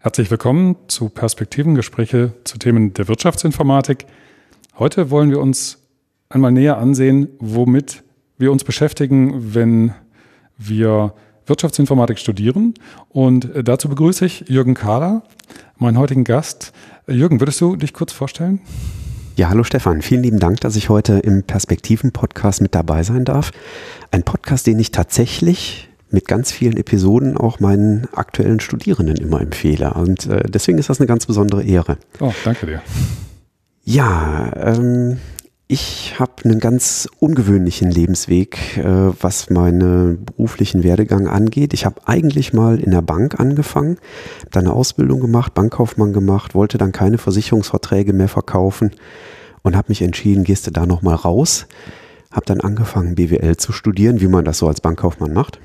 Herzlich willkommen zu Perspektivengespräche zu Themen der Wirtschaftsinformatik. Heute wollen wir uns einmal näher ansehen, womit wir uns beschäftigen, wenn wir Wirtschaftsinformatik studieren. Und dazu begrüße ich Jürgen Kahler, meinen heutigen Gast. Jürgen, würdest du dich kurz vorstellen? Ja, hallo Stefan. Vielen lieben Dank, dass ich heute im Perspektiven-Podcast mit dabei sein darf. Ein Podcast, den ich tatsächlich mit ganz vielen Episoden auch meinen aktuellen Studierenden immer empfehle. Und äh, deswegen ist das eine ganz besondere Ehre. Oh, danke dir. Ja, ähm, ich habe einen ganz ungewöhnlichen Lebensweg, äh, was meinen beruflichen Werdegang angeht. Ich habe eigentlich mal in der Bank angefangen, dann eine Ausbildung gemacht, Bankkaufmann gemacht, wollte dann keine Versicherungsverträge mehr verkaufen und habe mich entschieden, gehst du da nochmal raus. Habe dann angefangen, BWL zu studieren, wie man das so als Bankkaufmann macht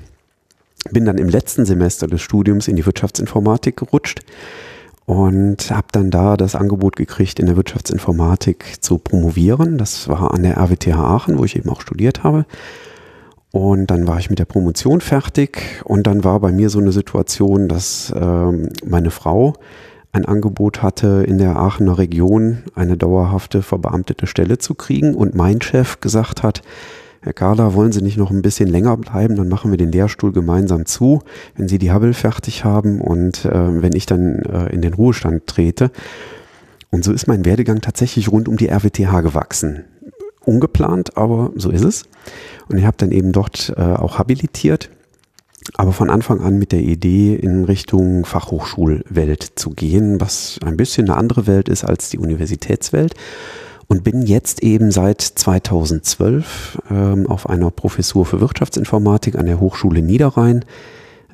bin dann im letzten Semester des Studiums in die Wirtschaftsinformatik gerutscht und habe dann da das Angebot gekriegt, in der Wirtschaftsinformatik zu promovieren. Das war an der RWTH Aachen, wo ich eben auch studiert habe. Und dann war ich mit der Promotion fertig und dann war bei mir so eine Situation, dass ähm, meine Frau ein Angebot hatte, in der Aachener Region eine dauerhafte verbeamtete Stelle zu kriegen und mein Chef gesagt hat, Herr Kahler, wollen Sie nicht noch ein bisschen länger bleiben? Dann machen wir den Lehrstuhl gemeinsam zu, wenn Sie die Hubble fertig haben und äh, wenn ich dann äh, in den Ruhestand trete. Und so ist mein Werdegang tatsächlich rund um die RWTH gewachsen. Ungeplant, aber so ist es. Und ich habe dann eben dort äh, auch habilitiert, aber von Anfang an mit der Idee, in Richtung Fachhochschulwelt zu gehen, was ein bisschen eine andere Welt ist als die Universitätswelt und bin jetzt eben seit 2012 ähm, auf einer Professur für Wirtschaftsinformatik an der Hochschule Niederrhein.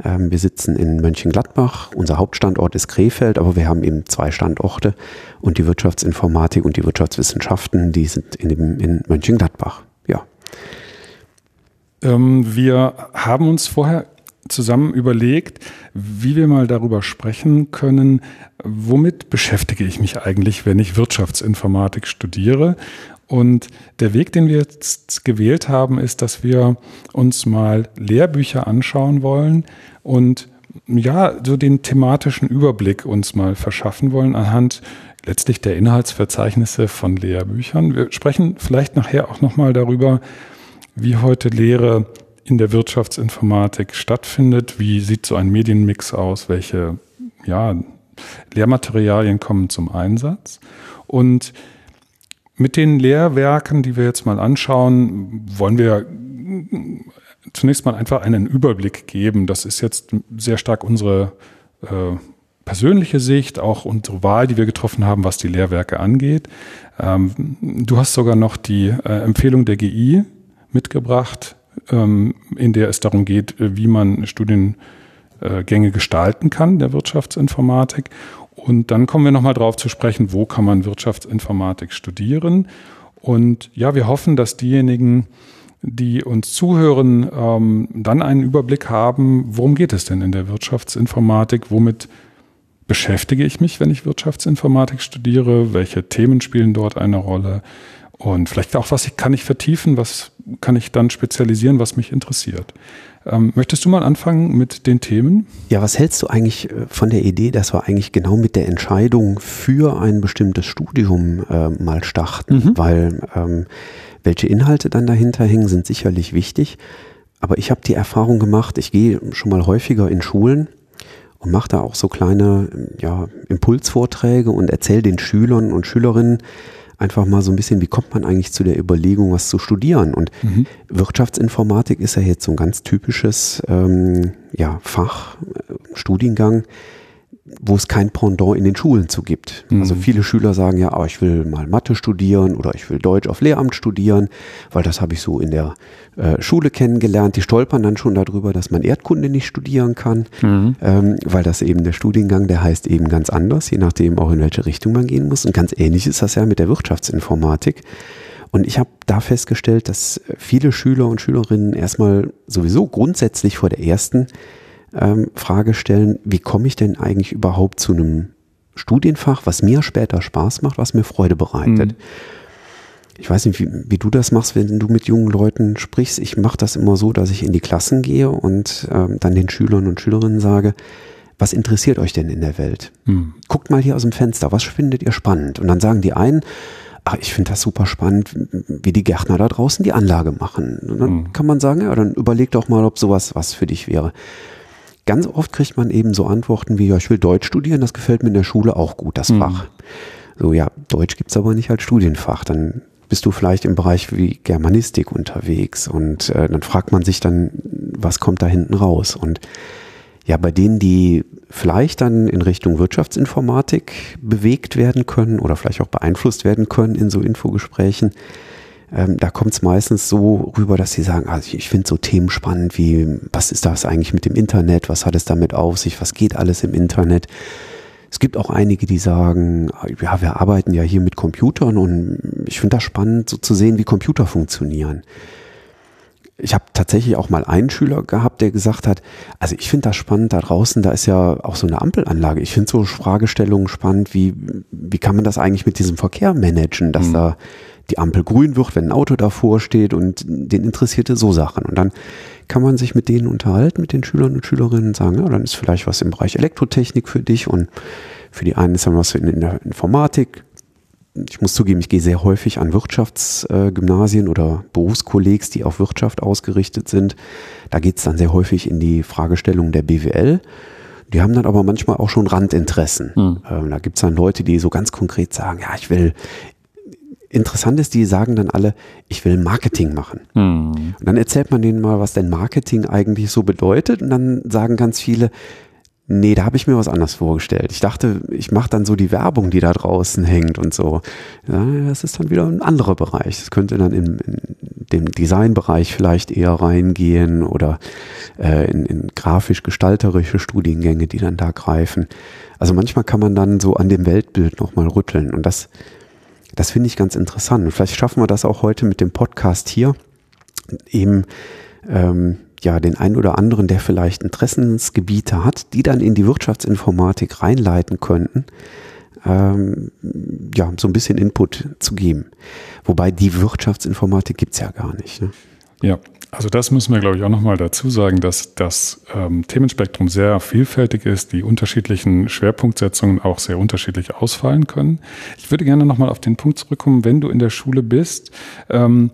Ähm, wir sitzen in Mönchengladbach. Unser Hauptstandort ist Krefeld, aber wir haben eben zwei Standorte und die Wirtschaftsinformatik und die Wirtschaftswissenschaften, die sind in, dem, in Mönchengladbach. Ja. Ähm, wir haben uns vorher zusammen überlegt, wie wir mal darüber sprechen können, womit beschäftige ich mich eigentlich, wenn ich Wirtschaftsinformatik studiere. Und der Weg, den wir jetzt gewählt haben, ist, dass wir uns mal Lehrbücher anschauen wollen und ja, so den thematischen Überblick uns mal verschaffen wollen anhand letztlich der Inhaltsverzeichnisse von Lehrbüchern. Wir sprechen vielleicht nachher auch nochmal darüber, wie heute Lehre in der Wirtschaftsinformatik stattfindet. Wie sieht so ein Medienmix aus? Welche ja, Lehrmaterialien kommen zum Einsatz? Und mit den Lehrwerken, die wir jetzt mal anschauen, wollen wir zunächst mal einfach einen Überblick geben. Das ist jetzt sehr stark unsere äh, persönliche Sicht, auch unsere Wahl, die wir getroffen haben, was die Lehrwerke angeht. Ähm, du hast sogar noch die äh, Empfehlung der GI mitgebracht, ähm, in der es darum geht, äh, wie man Studiengänge gestalten kann der Wirtschaftsinformatik. Und dann kommen wir nochmal drauf zu sprechen, wo kann man Wirtschaftsinformatik studieren. Und ja, wir hoffen, dass diejenigen, die uns zuhören, ähm, dann einen Überblick haben, worum geht es denn in der Wirtschaftsinformatik, womit beschäftige ich mich, wenn ich Wirtschaftsinformatik studiere, welche Themen spielen dort eine Rolle, und vielleicht auch, was kann ich vertiefen, was kann ich dann spezialisieren, was mich interessiert. Ähm, möchtest du mal anfangen mit den Themen? Ja, was hältst du eigentlich äh, von der Idee, dass wir eigentlich genau mit der Entscheidung für ein bestimmtes Studium äh, mal starten? Mhm. Weil ähm, welche Inhalte dann dahinter hängen, sind sicherlich wichtig. Aber ich habe die Erfahrung gemacht, ich gehe schon mal häufiger in Schulen und mache da auch so kleine ja, Impulsvorträge und erzähle den Schülern und Schülerinnen, einfach mal so ein bisschen, wie kommt man eigentlich zu der Überlegung, was zu studieren? Und mhm. Wirtschaftsinformatik ist ja jetzt so ein ganz typisches ähm, ja, Fach, äh, Studiengang, wo es kein Pendant in den Schulen zu gibt. Mhm. Also viele Schüler sagen ja, aber ich will mal Mathe studieren oder ich will Deutsch auf Lehramt studieren, weil das habe ich so in der äh, Schule kennengelernt. Die stolpern dann schon darüber, dass man Erdkunde nicht studieren kann, mhm. ähm, weil das eben der Studiengang, der heißt eben ganz anders, je nachdem auch in welche Richtung man gehen muss. Und ganz ähnlich ist das ja mit der Wirtschaftsinformatik. Und ich habe da festgestellt, dass viele Schüler und Schülerinnen erstmal sowieso grundsätzlich vor der ersten ähm, Frage stellen, wie komme ich denn eigentlich überhaupt zu einem Studienfach, was mir später Spaß macht, was mir Freude bereitet. Mhm. Ich weiß nicht, wie, wie, du das machst, wenn du mit jungen Leuten sprichst. Ich mache das immer so, dass ich in die Klassen gehe und ähm, dann den Schülern und Schülerinnen sage, was interessiert euch denn in der Welt? Hm. Guckt mal hier aus dem Fenster, was findet ihr spannend? Und dann sagen die einen, ach, ich finde das super spannend, wie die Gärtner da draußen die Anlage machen. Und dann hm. kann man sagen, ja, dann überleg doch mal, ob sowas was für dich wäre. Ganz oft kriegt man eben so Antworten wie, ja, ich will Deutsch studieren, das gefällt mir in der Schule auch gut, das hm. Fach. So, ja, Deutsch gibt's aber nicht als Studienfach. Dann bist du vielleicht im Bereich wie Germanistik unterwegs und äh, dann fragt man sich dann, was kommt da hinten raus? Und ja, bei denen, die vielleicht dann in Richtung Wirtschaftsinformatik bewegt werden können oder vielleicht auch beeinflusst werden können in so Infogesprächen, ähm, da kommt es meistens so rüber, dass sie sagen, also ich finde so Themen spannend wie, was ist das eigentlich mit dem Internet, was hat es damit auf sich, was geht alles im Internet. Es gibt auch einige, die sagen, ja, wir arbeiten ja hier mit Computern und ich finde das spannend, so zu sehen, wie Computer funktionieren. Ich habe tatsächlich auch mal einen Schüler gehabt, der gesagt hat, also ich finde das spannend da draußen, da ist ja auch so eine Ampelanlage. Ich finde so Fragestellungen spannend, wie, wie kann man das eigentlich mit diesem Verkehr managen, dass mhm. da die Ampel grün wird, wenn ein Auto davor steht und den interessierte so Sachen. Und dann kann man sich mit denen unterhalten, mit den Schülern und Schülerinnen und sagen, ja, dann ist vielleicht was im Bereich Elektrotechnik für dich und für die einen ist dann was in der Informatik. Ich muss zugeben, ich gehe sehr häufig an Wirtschaftsgymnasien oder Berufskollegs, die auf Wirtschaft ausgerichtet sind. Da geht es dann sehr häufig in die Fragestellung der BWL. Die haben dann aber manchmal auch schon Randinteressen. Hm. Ähm, da gibt es dann Leute, die so ganz konkret sagen, ja, ich will interessant ist, die sagen dann alle, ich will Marketing machen. Mhm. Und dann erzählt man denen mal, was denn Marketing eigentlich so bedeutet. Und dann sagen ganz viele, nee, da habe ich mir was anderes vorgestellt. Ich dachte, ich mache dann so die Werbung, die da draußen hängt und so. Ja, das ist dann wieder ein anderer Bereich. Das könnte dann in, in dem Designbereich vielleicht eher reingehen oder äh, in, in grafisch-gestalterische Studiengänge, die dann da greifen. Also manchmal kann man dann so an dem Weltbild nochmal rütteln. Und das das finde ich ganz interessant. Und vielleicht schaffen wir das auch heute mit dem Podcast hier, eben ähm, ja den einen oder anderen, der vielleicht Interessensgebiete hat, die dann in die Wirtschaftsinformatik reinleiten könnten, ähm, ja, so ein bisschen Input zu geben. Wobei die Wirtschaftsinformatik gibt's ja gar nicht. Ne? Ja, also das müssen wir, glaube ich, auch nochmal dazu sagen, dass das ähm, Themenspektrum sehr vielfältig ist, die unterschiedlichen Schwerpunktsetzungen auch sehr unterschiedlich ausfallen können. Ich würde gerne nochmal auf den Punkt zurückkommen, wenn du in der Schule bist, ähm,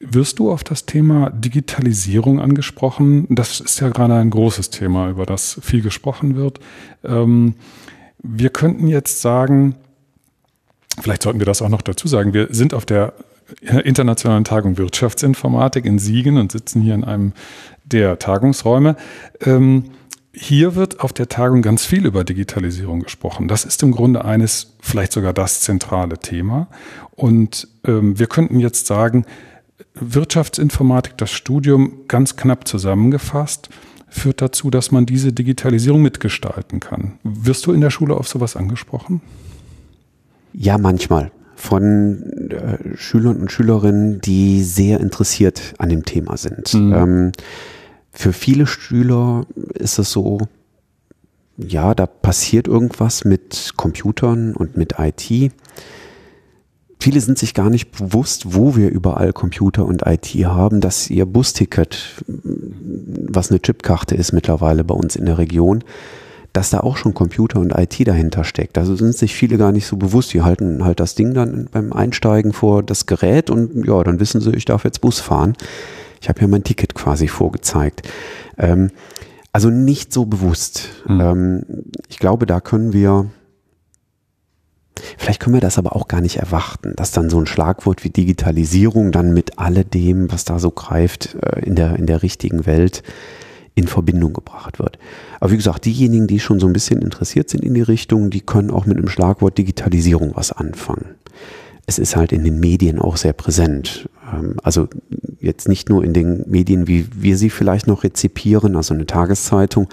wirst du auf das Thema Digitalisierung angesprochen? Das ist ja gerade ein großes Thema, über das viel gesprochen wird. Ähm, wir könnten jetzt sagen, vielleicht sollten wir das auch noch dazu sagen, wir sind auf der Internationalen Tagung Wirtschaftsinformatik in Siegen und sitzen hier in einem der Tagungsräume. Ähm, hier wird auf der Tagung ganz viel über Digitalisierung gesprochen. Das ist im Grunde eines, vielleicht sogar das zentrale Thema. Und ähm, wir könnten jetzt sagen, Wirtschaftsinformatik, das Studium ganz knapp zusammengefasst, führt dazu, dass man diese Digitalisierung mitgestalten kann. Wirst du in der Schule auf sowas angesprochen? Ja, manchmal von äh, Schülern und Schülerinnen, die sehr interessiert an dem Thema sind. Mhm. Ähm, für viele Schüler ist es so, ja, da passiert irgendwas mit Computern und mit IT. Viele sind sich gar nicht bewusst, wo wir überall Computer und IT haben, dass ihr Busticket, was eine Chipkarte ist mittlerweile bei uns in der Region, dass da auch schon Computer und IT dahinter steckt. Also sind sich viele gar nicht so bewusst. Die halten halt das Ding dann beim Einsteigen vor das Gerät und ja, dann wissen sie, ich darf jetzt Bus fahren. Ich habe ja mein Ticket quasi vorgezeigt. Ähm, also nicht so bewusst. Mhm. Ähm, ich glaube, da können wir, vielleicht können wir das aber auch gar nicht erwarten, dass dann so ein Schlagwort wie Digitalisierung dann mit alledem, was da so greift, äh, in der, in der richtigen Welt in Verbindung gebracht wird. Aber wie gesagt, diejenigen, die schon so ein bisschen interessiert sind in die Richtung, die können auch mit dem Schlagwort Digitalisierung was anfangen. Es ist halt in den Medien auch sehr präsent. Ähm, also jetzt nicht nur in den Medien, wie wir sie vielleicht noch rezipieren, also eine Tageszeitung,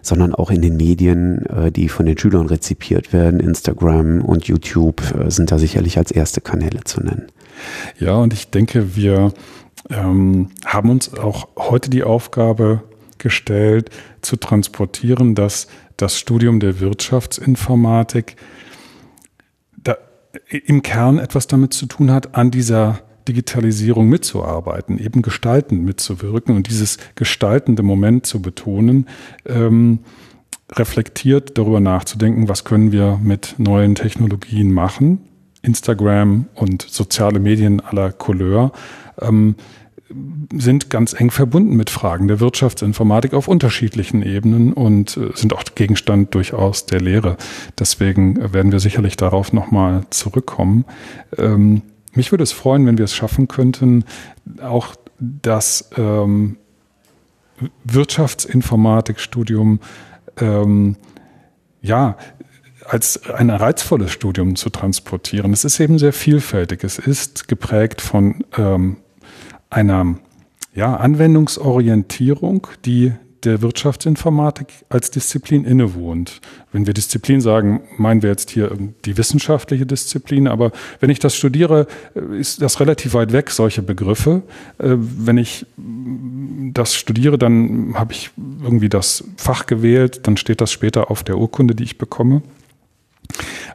sondern auch in den Medien, äh, die von den Schülern rezipiert werden. Instagram und YouTube äh, sind da sicherlich als erste Kanäle zu nennen. Ja, und ich denke, wir ähm, haben uns auch heute die Aufgabe gestellt, zu transportieren, dass das Studium der Wirtschaftsinformatik da im Kern etwas damit zu tun hat, an dieser Digitalisierung mitzuarbeiten, eben gestaltend mitzuwirken und dieses gestaltende Moment zu betonen. Ähm, reflektiert darüber nachzudenken, was können wir mit neuen Technologien machen. Instagram und soziale Medien aller Couleur ähm, sind ganz eng verbunden mit Fragen der Wirtschaftsinformatik auf unterschiedlichen Ebenen und äh, sind auch Gegenstand durchaus der Lehre. Deswegen werden wir sicherlich darauf nochmal zurückkommen. Ähm, mich würde es freuen, wenn wir es schaffen könnten, auch das ähm, Wirtschaftsinformatikstudium ähm, ja, als ein reizvolles Studium zu transportieren. Es ist eben sehr vielfältig. Es ist geprägt von ähm, einer ja, Anwendungsorientierung, die der Wirtschaftsinformatik als Disziplin innewohnt. Wenn wir Disziplin sagen, meinen wir jetzt hier die wissenschaftliche Disziplin, aber wenn ich das studiere, ist das relativ weit weg, solche Begriffe. Äh, wenn ich das studiere, dann habe ich irgendwie das Fach gewählt, dann steht das später auf der Urkunde, die ich bekomme.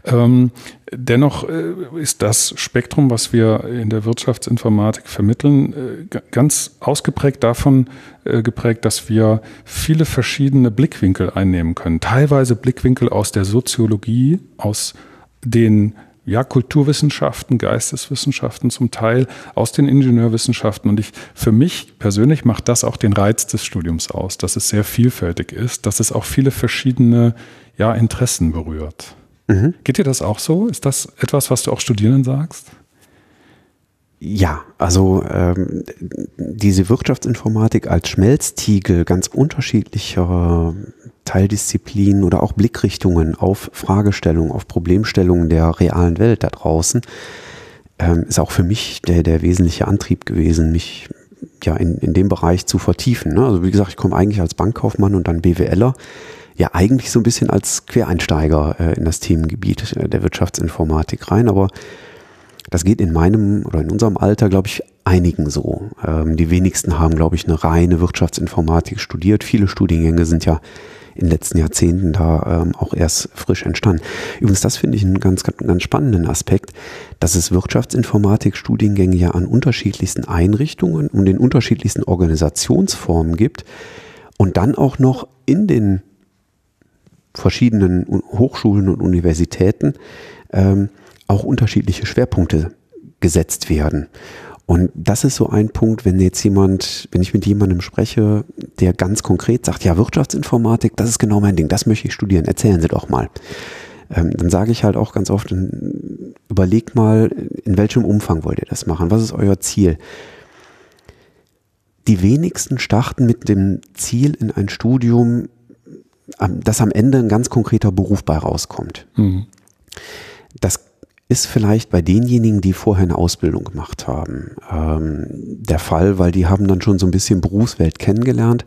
Ähm, dennoch äh, ist das Spektrum, was wir in der Wirtschaftsinformatik vermitteln, äh, ganz ausgeprägt davon äh, geprägt, dass wir viele verschiedene Blickwinkel einnehmen können. Teilweise Blickwinkel aus der Soziologie, aus den ja, Kulturwissenschaften, Geisteswissenschaften zum Teil, aus den Ingenieurwissenschaften. Und ich, für mich persönlich macht das auch den Reiz des Studiums aus, dass es sehr vielfältig ist, dass es auch viele verschiedene ja, Interessen berührt. Mhm. Geht dir das auch so? Ist das etwas, was du auch Studierenden sagst? Ja, also ähm, diese Wirtschaftsinformatik als Schmelztiegel ganz unterschiedlicher Teildisziplinen oder auch Blickrichtungen auf Fragestellungen, auf Problemstellungen der realen Welt da draußen, ähm, ist auch für mich der, der wesentliche Antrieb gewesen, mich ja in, in dem Bereich zu vertiefen. Ne? Also wie gesagt, ich komme eigentlich als Bankkaufmann und dann BWLer ja eigentlich so ein bisschen als Quereinsteiger äh, in das Themengebiet äh, der Wirtschaftsinformatik rein, aber das geht in meinem oder in unserem Alter, glaube ich, einigen so. Ähm, die wenigsten haben, glaube ich, eine reine Wirtschaftsinformatik studiert. Viele Studiengänge sind ja in den letzten Jahrzehnten da ähm, auch erst frisch entstanden. Übrigens, das finde ich einen ganz, ganz spannenden Aspekt, dass es Wirtschaftsinformatik-Studiengänge ja an unterschiedlichsten Einrichtungen und den unterschiedlichsten Organisationsformen gibt und dann auch noch in den verschiedenen Hochschulen und Universitäten ähm, auch unterschiedliche Schwerpunkte gesetzt werden. Und das ist so ein Punkt, wenn jetzt jemand, wenn ich mit jemandem spreche, der ganz konkret sagt, ja, Wirtschaftsinformatik, das ist genau mein Ding, das möchte ich studieren, erzählen Sie doch mal. Ähm, dann sage ich halt auch ganz oft, überlegt mal, in welchem Umfang wollt ihr das machen? Was ist euer Ziel? Die wenigsten starten mit dem Ziel in ein Studium, dass am Ende ein ganz konkreter Beruf bei rauskommt. Mhm. Das ist vielleicht bei denjenigen, die vorher eine Ausbildung gemacht haben, ähm, der Fall, weil die haben dann schon so ein bisschen Berufswelt kennengelernt.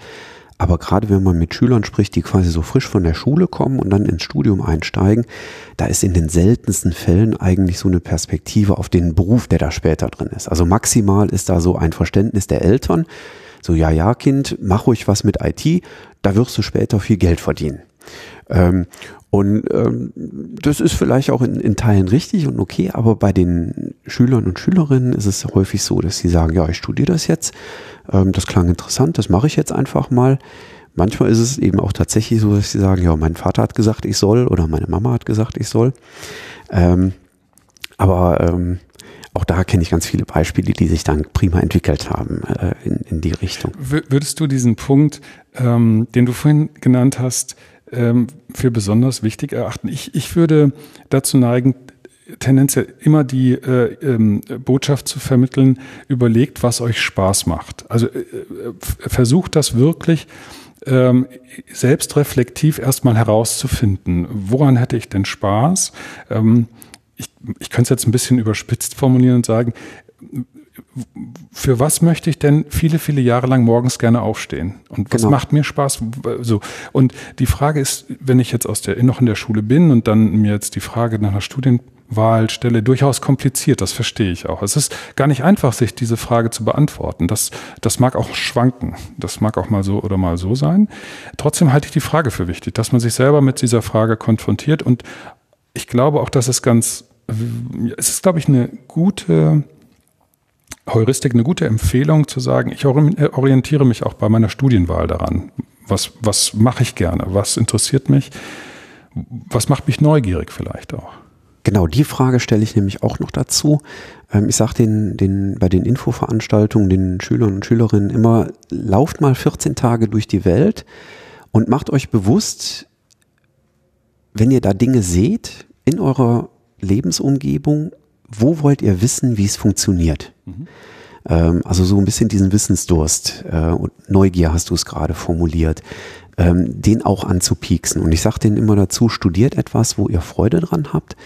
Aber gerade wenn man mit Schülern spricht, die quasi so frisch von der Schule kommen und dann ins Studium einsteigen, da ist in den seltensten Fällen eigentlich so eine Perspektive auf den Beruf, der da später drin ist. Also maximal ist da so ein Verständnis der Eltern, so, ja, ja, Kind, mach ruhig was mit IT, da wirst du später viel Geld verdienen. Ähm, und ähm, das ist vielleicht auch in, in Teilen richtig und okay, aber bei den Schülern und Schülerinnen ist es häufig so, dass sie sagen, ja, ich studiere das jetzt, ähm, das klang interessant, das mache ich jetzt einfach mal. Manchmal ist es eben auch tatsächlich so, dass sie sagen, ja, mein Vater hat gesagt, ich soll oder meine Mama hat gesagt, ich soll. Ähm, aber ähm, auch da kenne ich ganz viele Beispiele, die sich dann prima entwickelt haben äh, in, in die Richtung. Würdest du diesen Punkt, ähm, den du vorhin genannt hast, ähm, für besonders wichtig erachten? Ich, ich würde dazu neigen, tendenziell immer die äh, ähm, Botschaft zu vermitteln, überlegt, was euch Spaß macht. Also äh, äh versucht das wirklich ähm, selbstreflektiv erstmal herauszufinden. Woran hätte ich denn Spaß? Ähm, ich, ich könnte es jetzt ein bisschen überspitzt formulieren und sagen, für was möchte ich denn viele, viele Jahre lang morgens gerne aufstehen? Und was genau. macht mir Spaß? So. Und die Frage ist, wenn ich jetzt aus der, noch in der Schule bin und dann mir jetzt die Frage nach einer Studienwahl stelle, durchaus kompliziert, das verstehe ich auch. Es ist gar nicht einfach, sich diese Frage zu beantworten. Das, das mag auch schwanken. Das mag auch mal so oder mal so sein. Trotzdem halte ich die Frage für wichtig, dass man sich selber mit dieser Frage konfrontiert und ich glaube auch, dass es ganz, es ist, glaube ich, eine gute Heuristik, eine gute Empfehlung zu sagen, ich orientiere mich auch bei meiner Studienwahl daran. Was, was mache ich gerne? Was interessiert mich? Was macht mich neugierig vielleicht auch? Genau, die Frage stelle ich nämlich auch noch dazu. Ähm, ich sage den, den, bei den Infoveranstaltungen den Schülern und Schülerinnen immer, lauft mal 14 Tage durch die Welt und macht euch bewusst, wenn ihr da Dinge seht in eurer Lebensumgebung, wo wollt ihr wissen, wie es funktioniert? Mhm. Ähm, also so ein bisschen diesen Wissensdurst äh, und Neugier hast du es gerade formuliert ähm, den auch anzupieksen. Und ich sage denen immer dazu, studiert etwas, wo ihr Freude dran habt.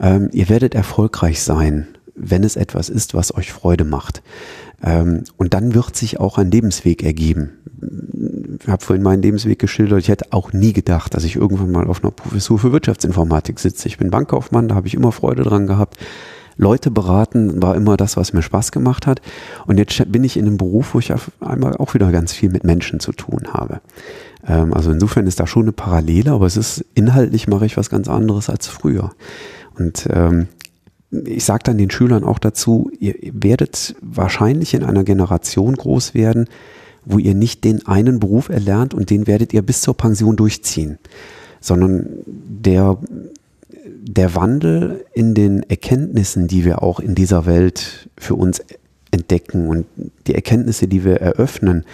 Ähm, ihr werdet erfolgreich sein, wenn es etwas ist, was euch Freude macht. Ähm, und dann wird sich auch ein Lebensweg ergeben. Ich habe vorhin meinen Lebensweg geschildert. Ich hätte auch nie gedacht, dass ich irgendwann mal auf einer Professur für Wirtschaftsinformatik sitze. Ich bin Bankkaufmann, da habe ich immer Freude dran gehabt. Leute beraten war immer das, was mir Spaß gemacht hat. Und jetzt bin ich in einem Beruf, wo ich auf einmal auch wieder ganz viel mit Menschen zu tun habe. Ähm, also insofern ist da schon eine Parallele, aber es ist inhaltlich mache ich was ganz anderes als früher. Und ähm, ich sage dann den Schülern auch dazu, ihr werdet wahrscheinlich in einer Generation groß werden, wo ihr nicht den einen Beruf erlernt und den werdet ihr bis zur Pension durchziehen, sondern der, der Wandel in den Erkenntnissen, die wir auch in dieser Welt für uns entdecken und die Erkenntnisse, die wir eröffnen,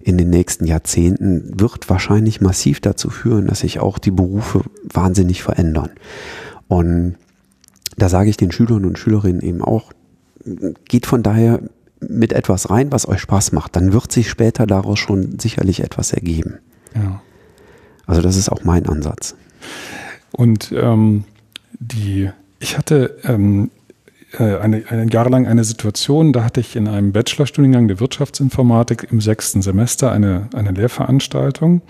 in den nächsten Jahrzehnten wird wahrscheinlich massiv dazu führen, dass sich auch die Berufe wahnsinnig verändern. Und da sage ich den Schülern und Schülerinnen eben auch, geht von daher mit etwas rein, was euch Spaß macht. Dann wird sich später daraus schon sicherlich etwas ergeben. Ja. Also das ist auch mein Ansatz. Und ähm, die, ich hatte ähm, äh, eine, eine Jahre lang eine Situation, da hatte ich in einem Bachelorstudiengang der Wirtschaftsinformatik im sechsten Semester eine, eine Lehrveranstaltung.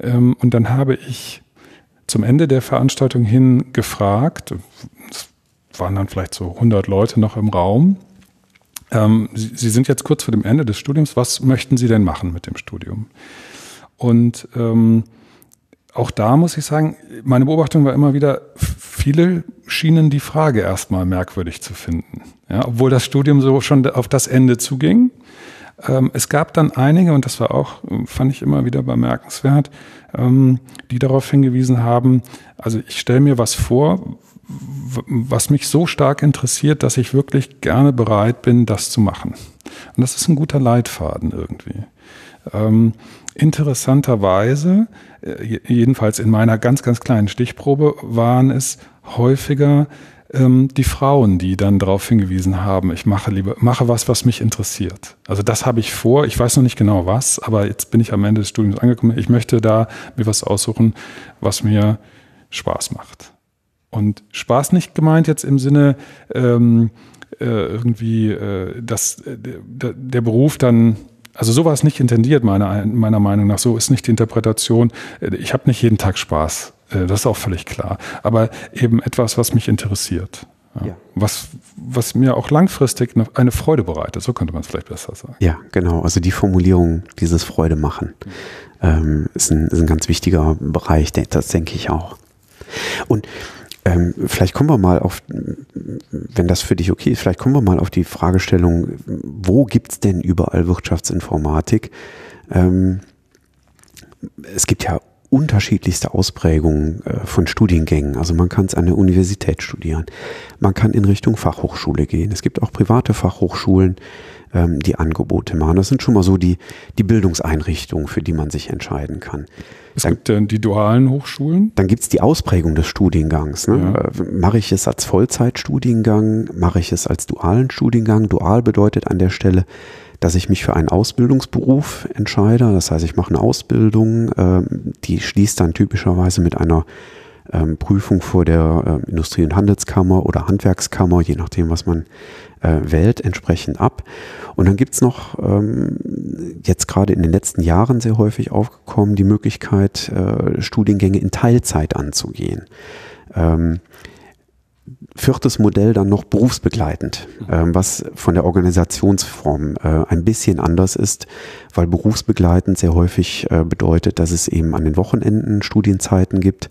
Ähm, und dann habe ich zum Ende der Veranstaltung hin gefragt, es waren dann vielleicht so 100 Leute noch im Raum, ähm, Sie, Sie, sind jetzt kurz vor dem Ende des Studiums, was möchten Sie denn machen mit dem Studium? Und ähm, auch da muss ich sagen, meine Beobachtung war immer wieder, viele schienen die Frage erstmal merkwürdig zu finden. Ja, obwohl das Studium so schon auf das Ende zuging. Ähm, es gab dann einige, und das war auch, fand ich immer wieder bemerkenswert, ähm, die darauf hingewiesen haben, also ich stelle mir was vor, was mich so stark interessiert, dass ich wirklich gerne bereit bin, das zu machen. Und das ist ein guter Leitfaden irgendwie. Ähm, interessanterweise, jedenfalls in meiner ganz, ganz kleinen Stichprobe, waren es häufiger ähm, die Frauen, die dann darauf hingewiesen haben, ich mache lieber, mache was, was mich interessiert. Also das habe ich vor, ich weiß noch nicht genau was, aber jetzt bin ich am Ende des Studiums angekommen. Ich möchte da mir was aussuchen, was mir Spaß macht. Und Spaß nicht gemeint jetzt im Sinne, ähm, äh, irgendwie, äh, dass äh, der Beruf dann also so war es nicht intendiert, meiner, meiner Meinung nach. So ist nicht die Interpretation. Ich habe nicht jeden Tag Spaß. Äh, das ist auch völlig klar. Aber eben etwas, was mich interessiert. Ja. Ja. Was, was mir auch langfristig eine, Freude bereitet, so könnte man es vielleicht besser sagen. Ja, genau. Also die Formulierung, dieses Freude machen, ähm, ist, ein, ist ein ganz wichtiger Bereich, das denke ich auch. Und ähm, vielleicht kommen wir mal auf, wenn das für dich okay ist, vielleicht kommen wir mal auf die Fragestellung, wo gibt es denn überall Wirtschaftsinformatik? Ähm, es gibt ja unterschiedlichste Ausprägungen äh, von Studiengängen. Also man kann es an der Universität studieren, man kann in Richtung Fachhochschule gehen. Es gibt auch private Fachhochschulen, ähm, die Angebote machen. Das sind schon mal so die, die Bildungseinrichtungen, für die man sich entscheiden kann. Es dann, gibt dann die dualen Hochschulen. Dann gibt es die Ausprägung des Studiengangs. Ne? Ja. Äh, mache ich es als Vollzeitstudiengang? Mache ich es als dualen Studiengang? Dual bedeutet an der Stelle, dass ich mich für einen Ausbildungsberuf entscheide. Das heißt, ich mache eine Ausbildung, äh, die schließt dann typischerweise mit einer ähm, Prüfung vor der äh, Industrie- und Handelskammer oder Handwerkskammer, je nachdem, was man äh, wählt, entsprechend ab. Und dann gibt's noch ähm, jetzt gerade in den letzten Jahren sehr häufig aufgekommen die Möglichkeit, äh, Studiengänge in Teilzeit anzugehen. Ähm, viertes Modell dann noch berufsbegleitend, ähm, was von der Organisationsform äh, ein bisschen anders ist, weil berufsbegleitend sehr häufig äh, bedeutet, dass es eben an den Wochenenden Studienzeiten gibt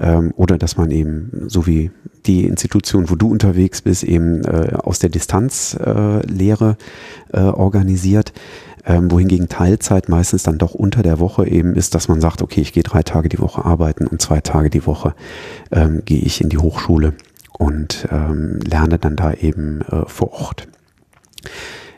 ähm, oder dass man eben, so wie die Institution, wo du unterwegs bist, eben äh, aus der Distanzlehre äh, äh, organisiert. Ähm, wohingegen Teilzeit meistens dann doch unter der Woche eben ist, dass man sagt, okay, ich gehe drei Tage die Woche arbeiten und zwei Tage die Woche ähm, gehe ich in die Hochschule und ähm, lerne dann da eben äh, vor Ort.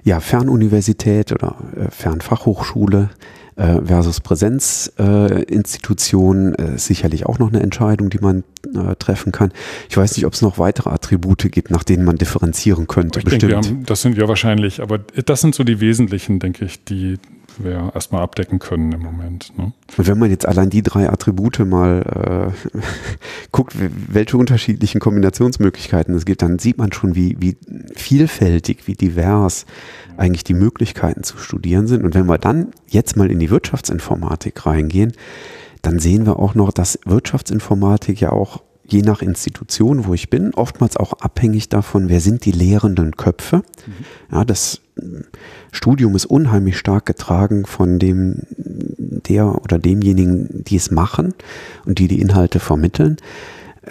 Ja, Fernuniversität oder äh, Fernfachhochschule äh, versus Präsenzinstitution äh, ist sicherlich auch noch eine Entscheidung, die man äh, treffen kann. Ich weiß nicht, ob es noch weitere Attribute gibt, nach denen man differenzieren könnte. Ich bestimmt. Denke, haben, das sind wir wahrscheinlich, aber das sind so die wesentlichen, denke ich, die wir erstmal abdecken können im Moment. Ne? Und wenn man jetzt allein die drei Attribute mal äh, guckt, welche unterschiedlichen Kombinationsmöglichkeiten es gibt, dann sieht man schon, wie, wie vielfältig, wie divers eigentlich die Möglichkeiten zu studieren sind. Und wenn wir dann jetzt mal in die Wirtschaftsinformatik reingehen, dann sehen wir auch noch, dass Wirtschaftsinformatik ja auch je nach Institution, wo ich bin, oftmals auch abhängig davon, wer sind die lehrenden Köpfe. Mhm. Ja, das Studium ist unheimlich stark getragen von dem, der oder demjenigen, die es machen und die die Inhalte vermitteln.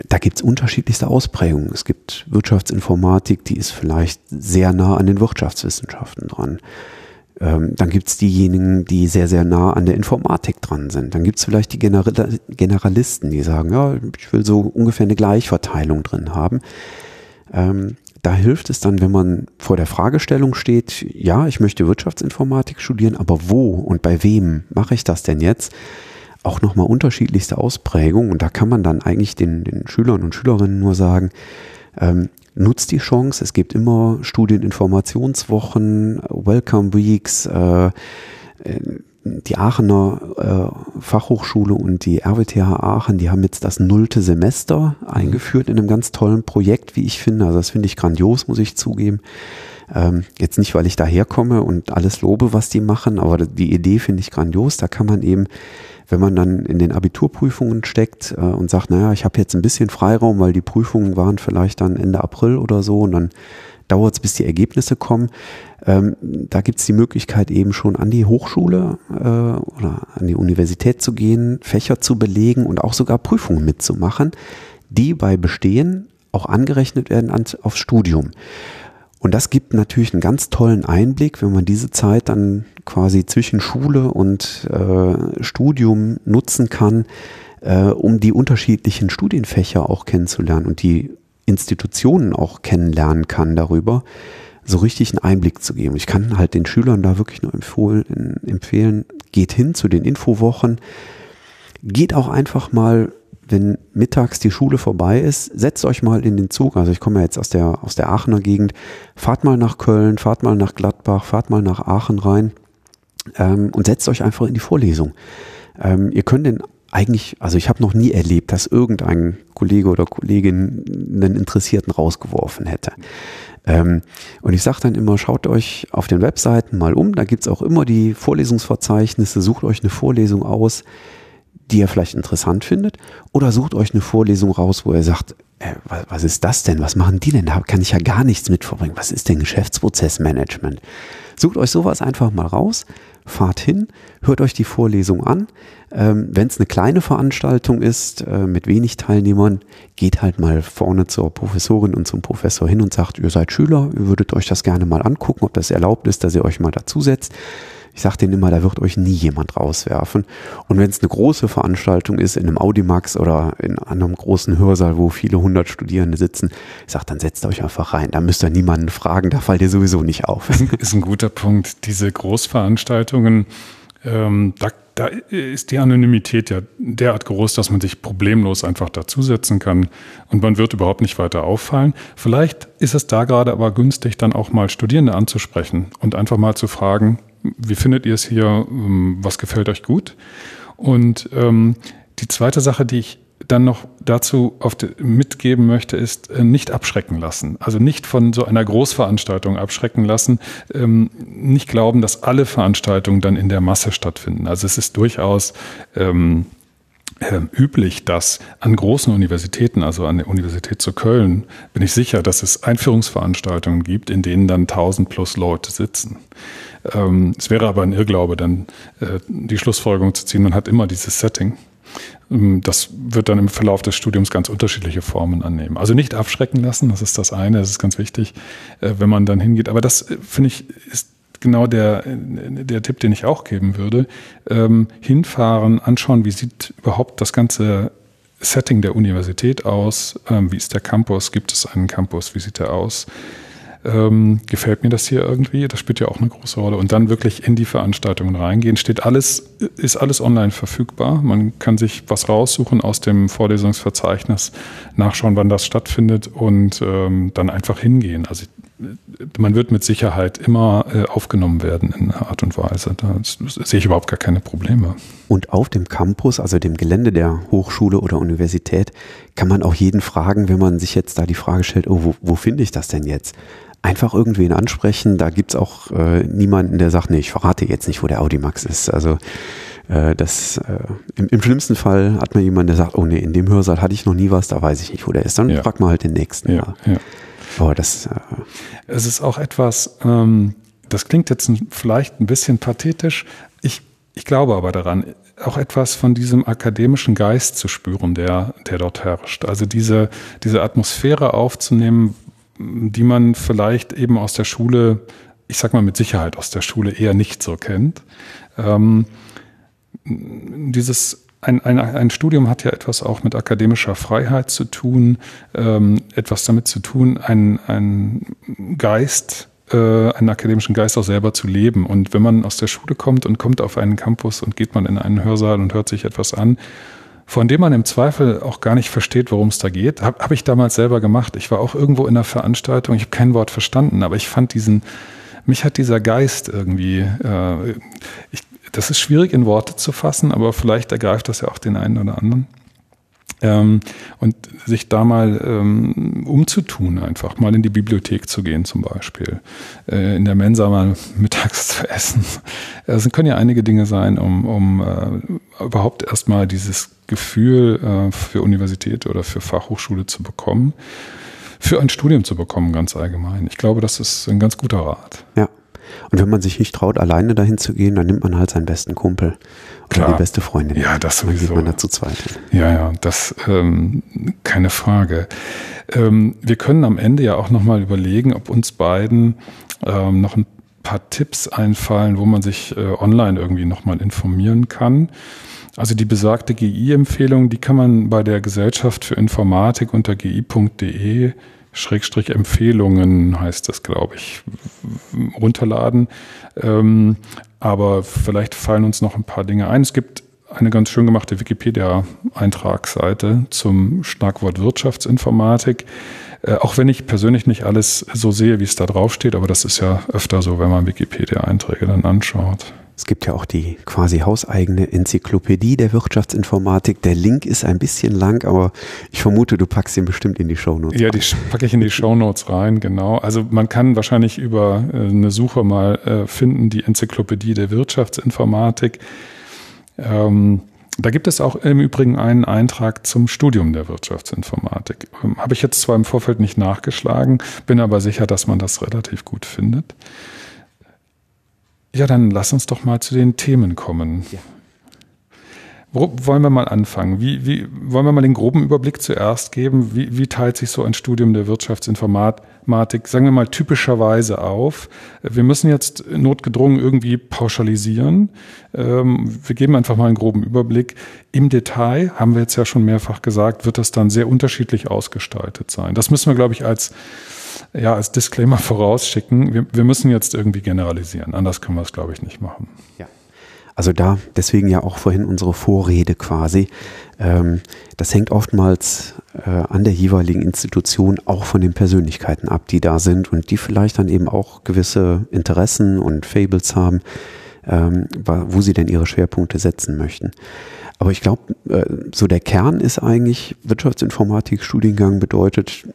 Da gibt es unterschiedlichste Ausprägungen. Es gibt Wirtschaftsinformatik, die ist vielleicht sehr nah an den Wirtschaftswissenschaften dran. Ähm, dann gibt es diejenigen, die sehr, sehr nah an der Informatik dran sind. Dann gibt es vielleicht die General Generalisten, die sagen, ja, ich will so ungefähr eine Gleichverteilung drin haben. Da hilft es dann, wenn man vor der Fragestellung steht, ja, ich möchte Wirtschaftsinformatik studieren, aber wo und bei wem mache ich das denn jetzt? Auch nochmal unterschiedlichste Ausprägungen. Und da kann man dann eigentlich den, den Schülern und Schülerinnen nur sagen, ähm, nutzt die Chance. Es gibt immer Studieninformationswochen, Welcome Weeks, äh, die Aachener äh, Fachhochschule und die RWTH Aachen, die haben jetzt das nullte Semester eingeführt in einem ganz tollen Projekt, wie ich finde. Also das finde ich grandios, muss ich zugeben. Ähm, jetzt nicht, weil ich daherkomme und alles lobe, was die machen, aber die Idee finde ich grandios. Da kann man eben, wenn man dann in den Abiturprüfungen steckt äh, und sagt, naja, ich habe jetzt ein bisschen Freiraum, weil die Prüfungen waren vielleicht dann Ende April oder so und dann dauert es, bis die Ergebnisse kommen. Ähm, da gibt es die Möglichkeit eben schon an die Hochschule äh, oder an die Universität zu gehen, Fächer zu belegen und auch sogar Prüfungen mitzumachen, die bei Bestehen auch angerechnet werden ans, aufs Studium. Und das gibt natürlich einen ganz tollen Einblick, wenn man diese Zeit dann quasi zwischen Schule und äh, Studium nutzen kann, äh, um die unterschiedlichen Studienfächer auch kennenzulernen und die Institutionen auch kennenlernen kann darüber, so richtig einen Einblick zu geben. Ich kann halt den Schülern da wirklich nur empfohlen, empfehlen, geht hin zu den Infowochen, geht auch einfach mal, wenn mittags die Schule vorbei ist, setzt euch mal in den Zug. Also ich komme ja jetzt aus der, aus der Aachener Gegend, fahrt mal nach Köln, fahrt mal nach Gladbach, fahrt mal nach Aachen rein ähm, und setzt euch einfach in die Vorlesung. Ähm, ihr könnt den eigentlich, also ich habe noch nie erlebt, dass irgendein Kollege oder Kollegin einen Interessierten rausgeworfen hätte. Ähm, und ich sage dann immer, schaut euch auf den Webseiten mal um, da gibt's auch immer die Vorlesungsverzeichnisse, sucht euch eine Vorlesung aus, die ihr vielleicht interessant findet, oder sucht euch eine Vorlesung raus, wo ihr sagt, äh, was, was ist das denn? Was machen die denn? Da kann ich ja gar nichts mit verbringen. Was ist denn Geschäftsprozessmanagement? Sucht euch sowas einfach mal raus, fahrt hin, hört euch die Vorlesung an. Ähm, Wenn es eine kleine Veranstaltung ist, äh, mit wenig Teilnehmern, geht halt mal vorne zur Professorin und zum Professor hin und sagt, ihr seid Schüler, ihr würdet euch das gerne mal angucken, ob das erlaubt ist, dass ihr euch mal dazusetzt. Ich sage denen immer, da wird euch nie jemand rauswerfen. Und wenn es eine große Veranstaltung ist, in einem Audimax oder in einem großen Hörsaal, wo viele hundert Studierende sitzen, ich sage, dann setzt euch einfach rein. Da müsst ihr niemanden fragen, da fallt ihr sowieso nicht auf. Ist ein guter Punkt. Diese Großveranstaltungen, ähm, da, da ist die Anonymität ja derart groß, dass man sich problemlos einfach dazusetzen kann und man wird überhaupt nicht weiter auffallen. Vielleicht ist es da gerade aber günstig, dann auch mal Studierende anzusprechen und einfach mal zu fragen, wie findet ihr es hier? Ähm, was gefällt euch gut? Und ähm, die zweite Sache, die ich dann noch dazu die, mitgeben möchte, ist äh, nicht abschrecken lassen. Also nicht von so einer Großveranstaltung abschrecken lassen. Ähm, nicht glauben, dass alle Veranstaltungen dann in der Masse stattfinden. Also es ist durchaus ähm, äh, üblich, dass an großen Universitäten, also an der Universität zu Köln, bin ich sicher, dass es Einführungsveranstaltungen gibt, in denen dann 1000 plus Leute sitzen. Ähm, es wäre aber ein Irrglaube, dann äh, die Schlussfolgerung zu ziehen, man hat immer dieses Setting. Ähm, das wird dann im Verlauf des Studiums ganz unterschiedliche Formen annehmen. Also nicht abschrecken lassen, das ist das eine, das ist ganz wichtig, äh, wenn man dann hingeht. Aber das, äh, finde ich, ist genau der, der Tipp, den ich auch geben würde. Ähm, hinfahren, anschauen, wie sieht überhaupt das ganze Setting der Universität aus? Ähm, wie ist der Campus? Gibt es einen Campus? Wie sieht er aus? Ähm, gefällt mir das hier irgendwie? Das spielt ja auch eine große Rolle. Und dann wirklich in die Veranstaltungen reingehen. Steht alles, ist alles online verfügbar. Man kann sich was raussuchen aus dem Vorlesungsverzeichnis, nachschauen, wann das stattfindet und ähm, dann einfach hingehen. Also man wird mit Sicherheit immer äh, aufgenommen werden in einer Art und Weise. Da sehe ich überhaupt gar keine Probleme. Und auf dem Campus, also dem Gelände der Hochschule oder Universität, kann man auch jeden fragen, wenn man sich jetzt da die Frage stellt, oh, wo, wo finde ich das denn jetzt? Einfach irgendwen ansprechen. Da gibt es auch äh, niemanden, der sagt, nee, ich verrate jetzt nicht, wo der Audimax ist. Also äh, das äh, im, im, schlimmsten Fall hat man jemanden, der sagt, oh nee, in dem Hörsaal hatte ich noch nie was, da weiß ich nicht, wo der ist. Dann ja. fragt man halt den nächsten. Ja, ja. Aber das. Äh es ist auch etwas, ähm, das klingt jetzt vielleicht ein bisschen pathetisch. Ich, ich glaube aber daran, auch etwas von diesem akademischen Geist zu spüren, der, der dort herrscht. Also diese, diese Atmosphäre aufzunehmen, die man vielleicht eben aus der Schule, ich sag mal mit Sicherheit aus der Schule eher nicht so kennt. Ähm, dieses ein, ein, ein Studium hat ja etwas auch mit akademischer Freiheit zu tun, ähm, etwas damit zu tun, einen, Geist, äh, einen akademischen Geist auch selber zu leben. Und wenn man aus der Schule kommt und kommt auf einen Campus und geht man in einen Hörsaal und hört sich etwas an, von dem man im Zweifel auch gar nicht versteht, worum es da geht, habe hab ich damals selber gemacht. Ich war auch irgendwo in einer Veranstaltung, ich habe kein Wort verstanden, aber ich fand diesen, mich hat dieser Geist irgendwie, äh, ich, das ist schwierig in Worte zu fassen, aber vielleicht ergreift das ja auch den einen oder anderen. Ähm, und sich da mal ähm, umzutun, einfach mal in die Bibliothek zu gehen zum Beispiel, äh, in der Mensa mal mittags zu essen. Es können ja einige Dinge sein, um, um äh, überhaupt erstmal dieses Gefühl äh, für Universität oder für Fachhochschule zu bekommen, für ein Studium zu bekommen, ganz allgemein. Ich glaube, das ist ein ganz guter Rat. Ja. Und wenn man sich nicht traut, alleine dahin zu gehen, dann nimmt man halt seinen besten Kumpel oder Klar. die beste Freundin. Ja, das sowieso. Dann geht man dazu zweit. Ja, ja, das ähm, keine Frage. Ähm, wir können am Ende ja auch nochmal überlegen, ob uns beiden ähm, noch ein paar Tipps einfallen, wo man sich äh, online irgendwie nochmal informieren kann. Also die besagte GI-Empfehlung, die kann man bei der Gesellschaft für Informatik unter gi.de Schrägstrich Empfehlungen heißt das, glaube ich, runterladen. Ähm, aber vielleicht fallen uns noch ein paar Dinge ein. Es gibt eine ganz schön gemachte Wikipedia-Eintragsseite zum Schlagwort Wirtschaftsinformatik. Äh, auch wenn ich persönlich nicht alles so sehe, wie es da drauf steht, aber das ist ja öfter so, wenn man Wikipedia-Einträge dann anschaut. Es gibt ja auch die quasi hauseigene Enzyklopädie der Wirtschaftsinformatik. Der Link ist ein bisschen lang, aber ich vermute, du packst ihn bestimmt in die Shownotes. Ja, die packe ich in die Shownotes rein, genau. Also man kann wahrscheinlich über äh, eine Suche mal äh, finden, die Enzyklopädie der Wirtschaftsinformatik. Ähm, da gibt es auch im Übrigen einen Eintrag zum Studium der Wirtschaftsinformatik. Ähm, Habe ich jetzt zwar im Vorfeld nicht nachgeschlagen, bin aber sicher, dass man das relativ gut findet. Ja, dann lass uns doch mal zu den Themen kommen. Ja. Wo wollen wir mal anfangen? Wie, wie, wollen wir mal den groben Überblick zuerst geben? Wie, wie teilt sich so ein Studium der Wirtschaftsinformatik, sagen wir mal, typischerweise auf? Wir müssen jetzt notgedrungen irgendwie pauschalisieren. Ähm, wir geben einfach mal einen groben Überblick. Im Detail, haben wir jetzt ja schon mehrfach gesagt, wird das dann sehr unterschiedlich ausgestaltet sein. Das müssen wir, glaube ich, als ja, als Disclaimer vorausschicken, wir, wir müssen jetzt irgendwie generalisieren. Anders können wir es, glaube ich, nicht machen. Ja. Also da, deswegen ja auch vorhin unsere Vorrede quasi. Ähm, das hängt oftmals äh, an der jeweiligen Institution auch von den Persönlichkeiten ab, die da sind und die vielleicht dann eben auch gewisse Interessen und Fables haben, ähm, wo sie denn ihre Schwerpunkte setzen möchten. Aber ich glaube, äh, so der Kern ist eigentlich, Wirtschaftsinformatik-Studiengang bedeutet,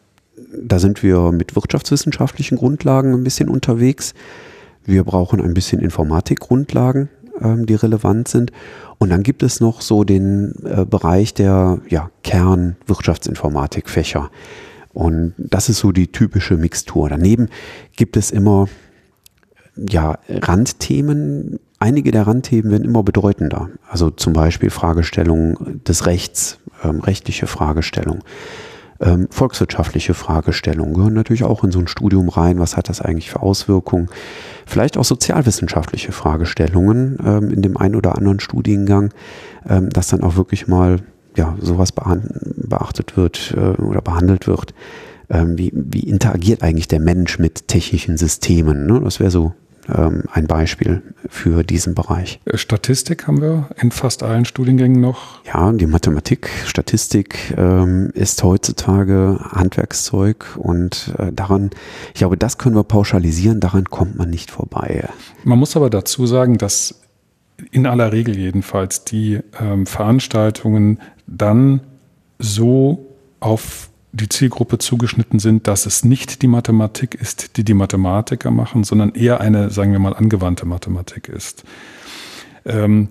da sind wir mit wirtschaftswissenschaftlichen Grundlagen ein bisschen unterwegs. Wir brauchen ein bisschen Informatikgrundlagen, ähm, die relevant sind. Und dann gibt es noch so den äh, Bereich der ja, Kern-Wirtschaftsinformatik-Fächer. Und das ist so die typische Mixtur. Daneben gibt es immer ja, Randthemen. Einige der Randthemen werden immer bedeutender. Also zum Beispiel Fragestellungen des Rechts, ähm, rechtliche Fragestellungen. Ähm, volkswirtschaftliche Fragestellungen gehören natürlich auch in so ein Studium rein. Was hat das eigentlich für Auswirkungen? Vielleicht auch sozialwissenschaftliche Fragestellungen ähm, in dem einen oder anderen Studiengang, ähm, dass dann auch wirklich mal ja, sowas beachtet wird äh, oder behandelt wird. Ähm, wie, wie interagiert eigentlich der Mensch mit technischen Systemen? Ne? Das wäre so ähm, ein Beispiel für diesen Bereich. Äh, Statistik haben wir in fast allen Studiengängen noch. Ja, die Mathematik, Statistik ähm, ist heutzutage Handwerkszeug und äh, daran, ich glaube, das können wir pauschalisieren, daran kommt man nicht vorbei. Man muss aber dazu sagen, dass in aller Regel jedenfalls die ähm, Veranstaltungen dann so auf die Zielgruppe zugeschnitten sind, dass es nicht die Mathematik ist, die die Mathematiker machen, sondern eher eine, sagen wir mal, angewandte Mathematik ist. Ähm,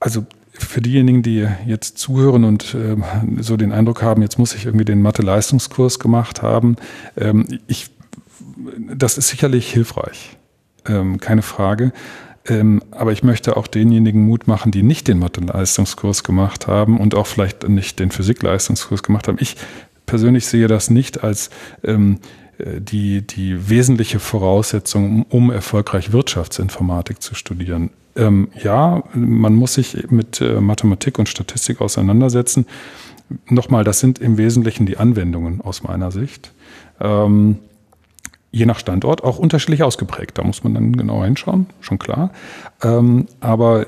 also für diejenigen, die jetzt zuhören und ähm, so den Eindruck haben, jetzt muss ich irgendwie den Mathe-Leistungskurs gemacht haben, ähm, ich, das ist sicherlich hilfreich, ähm, keine Frage. Ähm, aber ich möchte auch denjenigen Mut machen, die nicht den Mathe-Leistungskurs gemacht haben und auch vielleicht nicht den Physik-Leistungskurs gemacht haben. Ich persönlich sehe das nicht als ähm, äh, die, die wesentliche Voraussetzung, um erfolgreich Wirtschaftsinformatik zu studieren. Ähm, ja, man muss sich mit äh, Mathematik und Statistik auseinandersetzen. Nochmal, das sind im Wesentlichen die Anwendungen aus meiner Sicht. Ähm, je nach Standort auch unterschiedlich ausgeprägt. Da muss man dann genau hinschauen, schon klar. Ähm, aber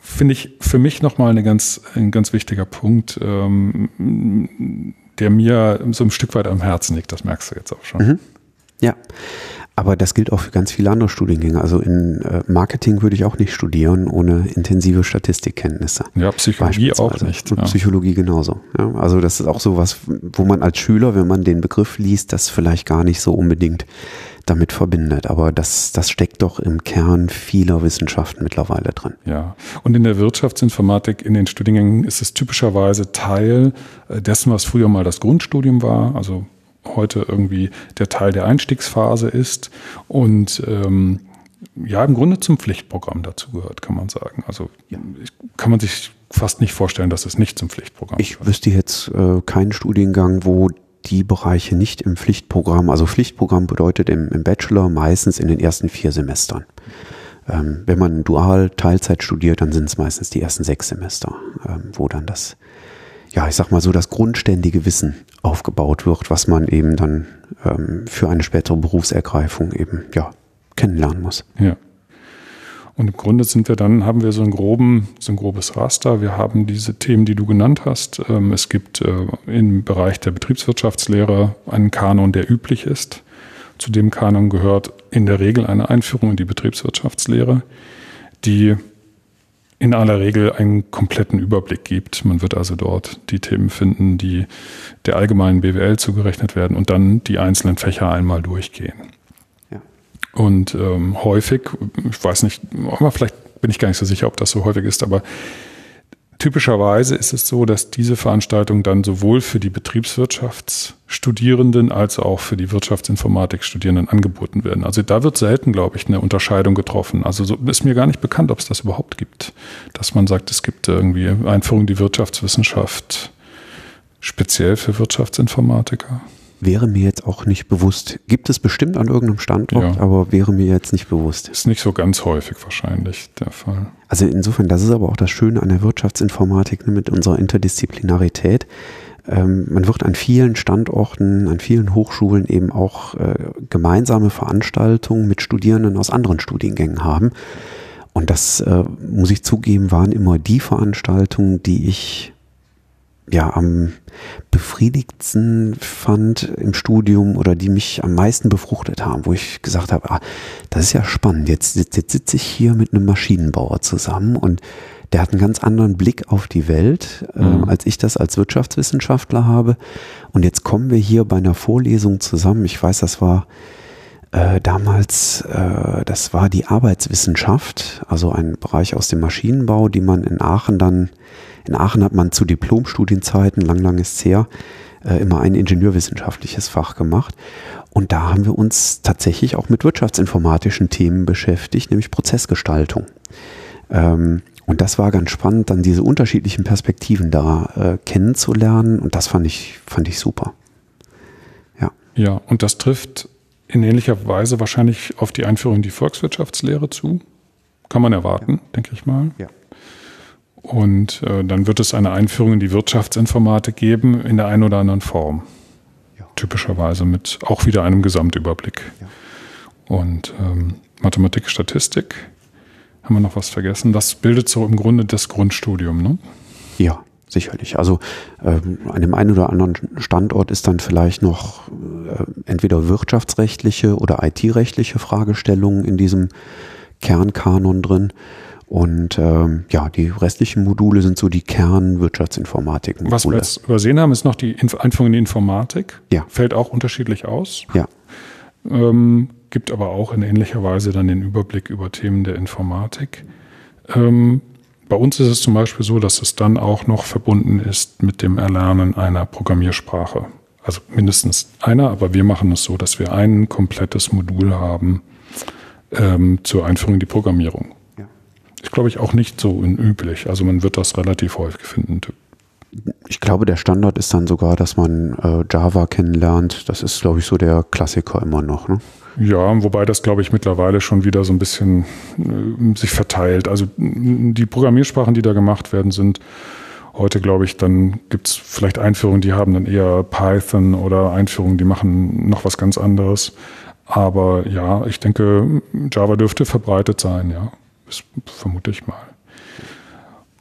finde ich für mich nochmal eine ganz, ein ganz wichtiger Punkt. Ähm, der mir so ein Stück weit am Herzen liegt. Das merkst du jetzt auch schon. Mhm. Ja. Aber das gilt auch für ganz viele andere Studiengänge. Also in äh, Marketing würde ich auch nicht studieren ohne intensive Statistikkenntnisse. Ja, Psychologie auch nicht. Ja. Psychologie genauso. Ja, also das ist auch so was, wo man als Schüler, wenn man den Begriff liest, das vielleicht gar nicht so unbedingt damit verbindet. Aber das, das steckt doch im Kern vieler Wissenschaften mittlerweile drin. Ja, und in der Wirtschaftsinformatik in den Studiengängen ist es typischerweise Teil äh, dessen, was früher mal das Grundstudium war, also heute irgendwie der Teil der Einstiegsphase ist und ähm, ja, im Grunde zum Pflichtprogramm dazu gehört, kann man sagen. Also ja. kann man sich fast nicht vorstellen, dass es nicht zum Pflichtprogramm Ich gehört. wüsste jetzt äh, keinen Studiengang, wo die Bereiche nicht im Pflichtprogramm, also Pflichtprogramm bedeutet im, im Bachelor meistens in den ersten vier Semestern. Ähm, wenn man dual Teilzeit studiert, dann sind es meistens die ersten sechs Semester, ähm, wo dann das, ja, ich sag mal so, das grundständige Wissen aufgebaut wird, was man eben dann ähm, für eine spätere Berufsergreifung eben, ja, kennenlernen muss. Ja. Und im Grunde sind wir dann, haben wir so, einen groben, so ein grobes Raster. Wir haben diese Themen, die du genannt hast. Ähm, es gibt äh, im Bereich der Betriebswirtschaftslehre einen Kanon, der üblich ist. Zu dem Kanon gehört in der Regel eine Einführung in die Betriebswirtschaftslehre, die in aller Regel einen kompletten Überblick gibt. Man wird also dort die Themen finden, die der allgemeinen BWL zugerechnet werden und dann die einzelnen Fächer einmal durchgehen. Und ähm, häufig, ich weiß nicht, aber vielleicht bin ich gar nicht so sicher, ob das so häufig ist, aber typischerweise ist es so, dass diese Veranstaltungen dann sowohl für die Betriebswirtschaftsstudierenden als auch für die Wirtschaftsinformatikstudierenden angeboten werden. Also da wird selten, glaube ich, eine Unterscheidung getroffen. Also so ist mir gar nicht bekannt, ob es das überhaupt gibt, dass man sagt, es gibt irgendwie Einführung in die Wirtschaftswissenschaft speziell für Wirtschaftsinformatiker wäre mir jetzt auch nicht bewusst. Gibt es bestimmt an irgendeinem Standort, ja. aber wäre mir jetzt nicht bewusst. Ist nicht so ganz häufig wahrscheinlich der Fall. Also insofern, das ist aber auch das Schöne an der Wirtschaftsinformatik ne, mit unserer Interdisziplinarität. Ähm, man wird an vielen Standorten, an vielen Hochschulen eben auch äh, gemeinsame Veranstaltungen mit Studierenden aus anderen Studiengängen haben. Und das, äh, muss ich zugeben, waren immer die Veranstaltungen, die ich ja am befriedigtsten fand im Studium oder die mich am meisten befruchtet haben, wo ich gesagt habe, ah, das ist ja spannend. Jetzt, jetzt, jetzt sitze ich hier mit einem Maschinenbauer zusammen und der hat einen ganz anderen Blick auf die Welt, äh, mhm. als ich das als Wirtschaftswissenschaftler habe. Und jetzt kommen wir hier bei einer Vorlesung zusammen. Ich weiß, das war äh, damals, äh, das war die Arbeitswissenschaft, also ein Bereich aus dem Maschinenbau, die man in Aachen dann in Aachen hat man zu Diplomstudienzeiten, lang, lang ist her, äh, immer ein ingenieurwissenschaftliches Fach gemacht. Und da haben wir uns tatsächlich auch mit wirtschaftsinformatischen Themen beschäftigt, nämlich Prozessgestaltung. Ähm, und das war ganz spannend, dann diese unterschiedlichen Perspektiven da äh, kennenzulernen. Und das fand ich, fand ich super. Ja, und das trifft in ähnlicher Weise wahrscheinlich auf die Einführung in die Volkswirtschaftslehre zu. Kann man erwarten, ja. denke ich mal. Ja. Und äh, dann wird es eine Einführung in die Wirtschaftsinformatik geben in der einen oder anderen Form. Ja. Typischerweise mit auch wieder einem Gesamtüberblick. Ja. Und ähm, Mathematik, Statistik, haben wir noch was vergessen? Das bildet so im Grunde das Grundstudium, ne? Ja, sicherlich. Also ähm, an dem einen oder anderen Standort ist dann vielleicht noch äh, entweder wirtschaftsrechtliche oder IT-rechtliche Fragestellungen in diesem Kernkanon drin. Und ähm, ja, die restlichen Module sind so die Kernwirtschaftsinformatik. Was wir jetzt übersehen haben, ist noch die Inf Einführung in die Informatik. Ja. Fällt auch unterschiedlich aus. Ja. Ähm, gibt aber auch in ähnlicher Weise dann den Überblick über Themen der Informatik. Ähm, bei uns ist es zum Beispiel so, dass es dann auch noch verbunden ist mit dem Erlernen einer Programmiersprache. Also mindestens einer, aber wir machen es so, dass wir ein komplettes Modul haben ähm, zur Einführung in die Programmierung. Ist, glaube ich, auch nicht so unüblich. Also man wird das relativ häufig finden. Ich glaube, der Standard ist dann sogar, dass man äh, Java kennenlernt. Das ist, glaube ich, so der Klassiker immer noch. Ne? Ja, wobei das, glaube ich, mittlerweile schon wieder so ein bisschen äh, sich verteilt. Also die Programmiersprachen, die da gemacht werden, sind heute, glaube ich, dann gibt es vielleicht Einführungen, die haben dann eher Python oder Einführungen, die machen noch was ganz anderes. Aber ja, ich denke, Java dürfte verbreitet sein, ja. Das vermute ich mal.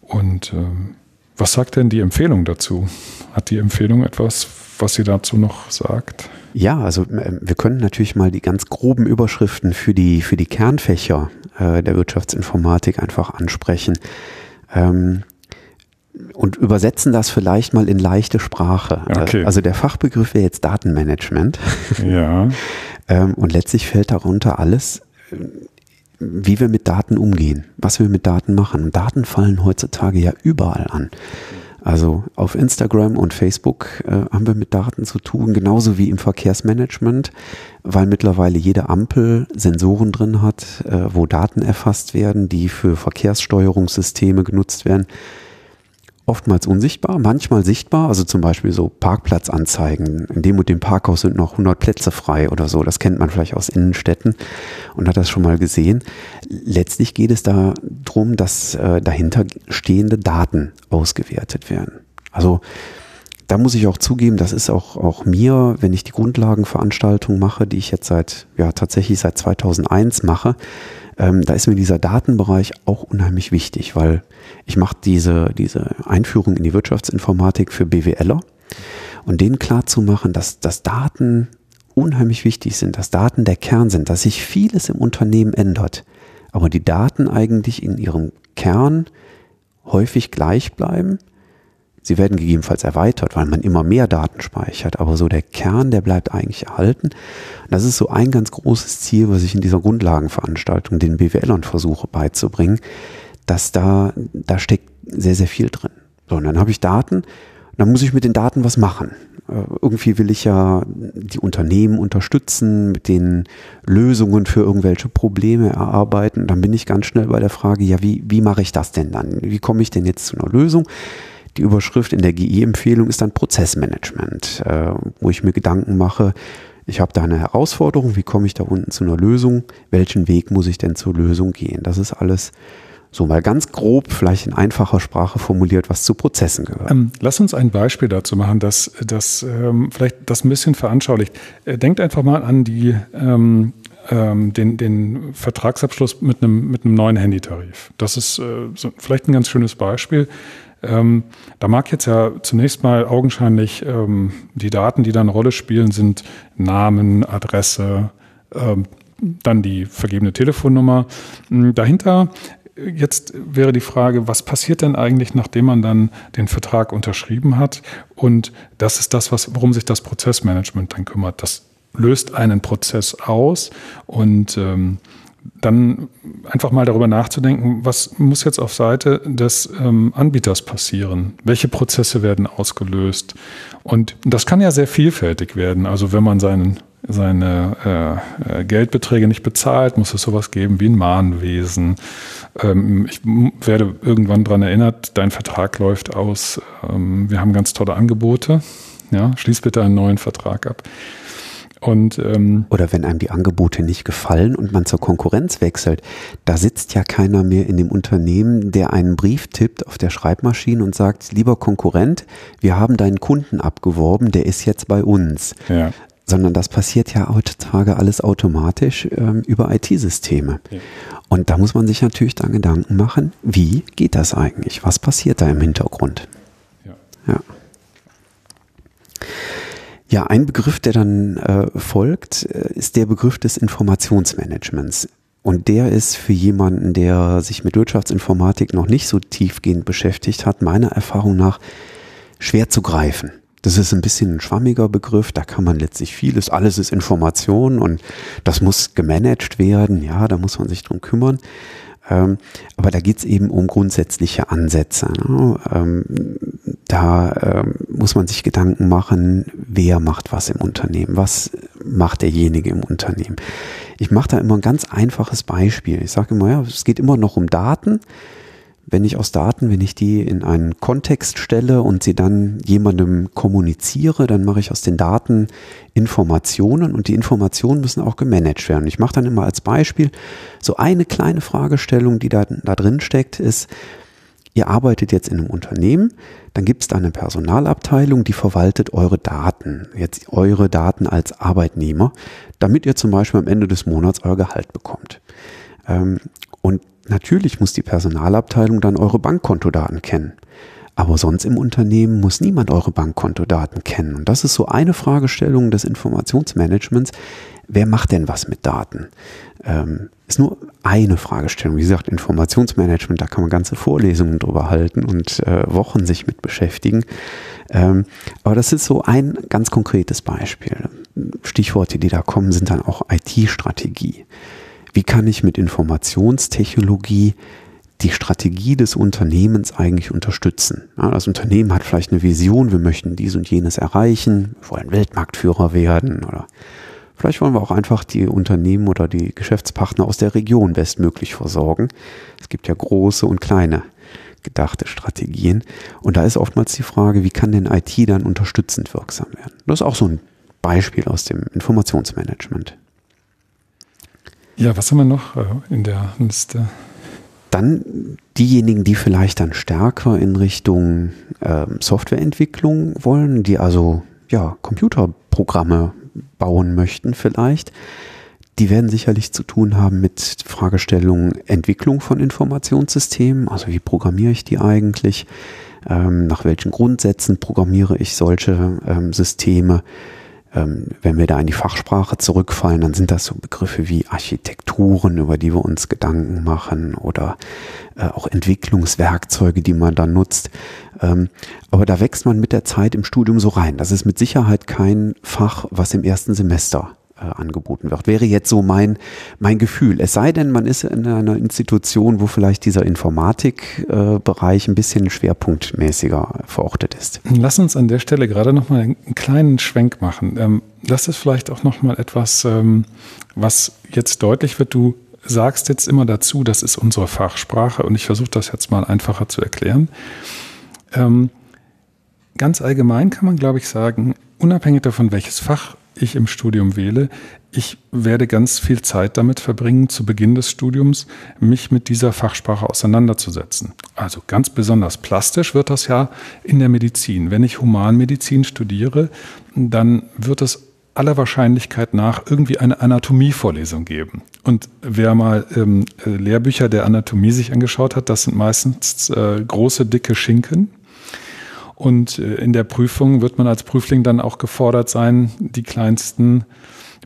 Und ähm, was sagt denn die Empfehlung dazu? Hat die Empfehlung etwas, was sie dazu noch sagt? Ja, also äh, wir können natürlich mal die ganz groben Überschriften für die, für die Kernfächer äh, der Wirtschaftsinformatik einfach ansprechen. Ähm, und übersetzen das vielleicht mal in leichte Sprache. Okay. Also der Fachbegriff wäre jetzt Datenmanagement. Ja. ähm, und letztlich fällt darunter alles, wie wir mit Daten umgehen, was wir mit Daten machen. Und Daten fallen heutzutage ja überall an. Also auf Instagram und Facebook äh, haben wir mit Daten zu tun, genauso wie im Verkehrsmanagement, weil mittlerweile jede Ampel Sensoren drin hat, äh, wo Daten erfasst werden, die für Verkehrssteuerungssysteme genutzt werden oftmals unsichtbar, manchmal sichtbar, also zum Beispiel so Parkplatzanzeigen. In dem und dem Parkhaus sind noch 100 Plätze frei oder so. Das kennt man vielleicht aus Innenstädten und hat das schon mal gesehen. Letztlich geht es da darum, dass äh, dahinter stehende Daten ausgewertet werden. Also da muss ich auch zugeben, das ist auch, auch mir, wenn ich die Grundlagenveranstaltung mache, die ich jetzt seit, ja, tatsächlich seit 2001 mache, ähm, da ist mir dieser Datenbereich auch unheimlich wichtig, weil ich mache diese, diese Einführung in die Wirtschaftsinformatik für BWLer und denen klar zu machen, dass, dass Daten unheimlich wichtig sind, dass Daten der Kern sind, dass sich vieles im Unternehmen ändert, aber die Daten eigentlich in ihrem Kern häufig gleich bleiben Sie werden gegebenenfalls erweitert, weil man immer mehr Daten speichert, aber so der Kern, der bleibt eigentlich erhalten. Das ist so ein ganz großes Ziel, was ich in dieser Grundlagenveranstaltung den BWLern versuche beizubringen, dass da, da steckt sehr, sehr viel drin. So, und dann habe ich Daten, dann muss ich mit den Daten was machen. Äh, irgendwie will ich ja die Unternehmen unterstützen, mit den Lösungen für irgendwelche Probleme erarbeiten. Dann bin ich ganz schnell bei der Frage, ja, wie, wie mache ich das denn dann? Wie komme ich denn jetzt zu einer Lösung? Die Überschrift in der GI-Empfehlung ist dann Prozessmanagement, äh, wo ich mir Gedanken mache, ich habe da eine Herausforderung, wie komme ich da unten zu einer Lösung, welchen Weg muss ich denn zur Lösung gehen? Das ist alles so mal ganz grob, vielleicht in einfacher Sprache formuliert, was zu Prozessen gehört. Ähm, lass uns ein Beispiel dazu machen, das, das ähm, vielleicht das ein bisschen veranschaulicht. Äh, denkt einfach mal an die, ähm, ähm den, den Vertragsabschluss mit einem, mit einem neuen Handytarif. Das ist äh, so vielleicht ein ganz schönes Beispiel. Ähm, da mag jetzt ja zunächst mal augenscheinlich ähm, die Daten, die da eine Rolle spielen, sind Namen, Adresse, ähm, dann die vergebene Telefonnummer. Hm, dahinter Jetzt wäre die Frage, was passiert denn eigentlich, nachdem man dann den Vertrag unterschrieben hat? Und das ist das, was, worum sich das Prozessmanagement dann kümmert. Das löst einen Prozess aus und ähm, dann einfach mal darüber nachzudenken, was muss jetzt auf Seite des ähm, Anbieters passieren? Welche Prozesse werden ausgelöst? Und das kann ja sehr vielfältig werden. Also wenn man seinen, seine äh, äh Geldbeträge nicht bezahlt, muss es sowas geben wie ein Mahnwesen. Ähm, ich werde irgendwann daran erinnert, dein Vertrag läuft aus. Ähm, wir haben ganz tolle Angebote. Ja, schließ bitte einen neuen Vertrag ab. Und, ähm, Oder wenn einem die Angebote nicht gefallen und man zur Konkurrenz wechselt, da sitzt ja keiner mehr in dem Unternehmen, der einen Brief tippt auf der Schreibmaschine und sagt, lieber Konkurrent, wir haben deinen Kunden abgeworben, der ist jetzt bei uns. Ja. Sondern das passiert ja heutzutage alles automatisch ähm, über IT-Systeme. Ja. Und da muss man sich natürlich dann Gedanken machen, wie geht das eigentlich? Was passiert da im Hintergrund? Ja. ja. Ja, ein Begriff, der dann äh, folgt, äh, ist der Begriff des Informationsmanagements. Und der ist für jemanden, der sich mit Wirtschaftsinformatik noch nicht so tiefgehend beschäftigt hat, meiner Erfahrung nach schwer zu greifen. Das ist ein bisschen ein schwammiger Begriff, da kann man letztlich vieles, alles ist Information und das muss gemanagt werden, ja, da muss man sich drum kümmern. Ähm, aber da geht's eben um grundsätzliche Ansätze. Ne? Ähm, da ähm, muss man sich Gedanken machen, wer macht was im Unternehmen, was macht derjenige im Unternehmen. Ich mache da immer ein ganz einfaches Beispiel. Ich sage immer, ja, es geht immer noch um Daten wenn ich aus Daten, wenn ich die in einen Kontext stelle und sie dann jemandem kommuniziere, dann mache ich aus den Daten Informationen und die Informationen müssen auch gemanagt werden. Ich mache dann immer als Beispiel so eine kleine Fragestellung, die da, da drin steckt, ist, ihr arbeitet jetzt in einem Unternehmen, dann gibt es da eine Personalabteilung, die verwaltet eure Daten, jetzt eure Daten als Arbeitnehmer, damit ihr zum Beispiel am Ende des Monats euer Gehalt bekommt. Ähm, und Natürlich muss die Personalabteilung dann eure Bankkontodaten kennen. Aber sonst im Unternehmen muss niemand eure Bankkontodaten kennen. Und das ist so eine Fragestellung des Informationsmanagements. Wer macht denn was mit Daten? Ähm, ist nur eine Fragestellung. Wie gesagt, Informationsmanagement, da kann man ganze Vorlesungen drüber halten und äh, Wochen sich mit beschäftigen. Ähm, aber das ist so ein ganz konkretes Beispiel. Stichworte, die da kommen, sind dann auch IT-Strategie wie kann ich mit Informationstechnologie die Strategie des Unternehmens eigentlich unterstützen. Das Unternehmen hat vielleicht eine Vision, wir möchten dies und jenes erreichen, wir wollen Weltmarktführer werden oder vielleicht wollen wir auch einfach die Unternehmen oder die Geschäftspartner aus der Region bestmöglich versorgen. Es gibt ja große und kleine gedachte Strategien und da ist oftmals die Frage, wie kann denn IT dann unterstützend wirksam werden? Das ist auch so ein Beispiel aus dem Informationsmanagement. Ja, was haben wir noch äh, in der Liste? Dann diejenigen, die vielleicht dann stärker in Richtung äh, Softwareentwicklung wollen, die also ja, Computerprogramme bauen möchten vielleicht, die werden sicherlich zu tun haben mit Fragestellungen Entwicklung von Informationssystemen, also wie programmiere ich die eigentlich, ähm, nach welchen Grundsätzen programmiere ich solche ähm, Systeme, ähm, wenn wir da in die Fachsprache zurückfallen, dann sind das so Begriffe wie Architekturen, über die wir uns Gedanken machen oder äh, auch Entwicklungswerkzeuge, die man dann nutzt. Ähm, aber da wächst man mit der Zeit im Studium so rein. Das ist mit Sicherheit kein Fach, was im ersten Semester äh, angeboten wird. Wäre jetzt so mein, mein Gefühl. Es sei denn, man ist in einer Institution, wo vielleicht dieser Informatikbereich äh, ein bisschen schwerpunktmäßiger verortet ist. Lass uns an der Stelle gerade nochmal einen kleinen Schwenk machen. Ähm, das ist vielleicht auch nochmal etwas, ähm, was jetzt deutlich wird. Du sagst jetzt immer dazu, das ist unsere Fachsprache und ich versuche das jetzt mal einfacher zu erklären. Ähm, ganz allgemein kann man, glaube ich, sagen, unabhängig davon, welches Fach ich im Studium wähle. Ich werde ganz viel Zeit damit verbringen, zu Beginn des Studiums mich mit dieser Fachsprache auseinanderzusetzen. Also ganz besonders plastisch wird das ja in der Medizin. Wenn ich Humanmedizin studiere, dann wird es aller Wahrscheinlichkeit nach irgendwie eine Anatomievorlesung geben. Und wer mal ähm, Lehrbücher der Anatomie sich angeschaut hat, das sind meistens äh, große, dicke Schinken und äh, in der Prüfung wird man als Prüfling dann auch gefordert sein, die kleinsten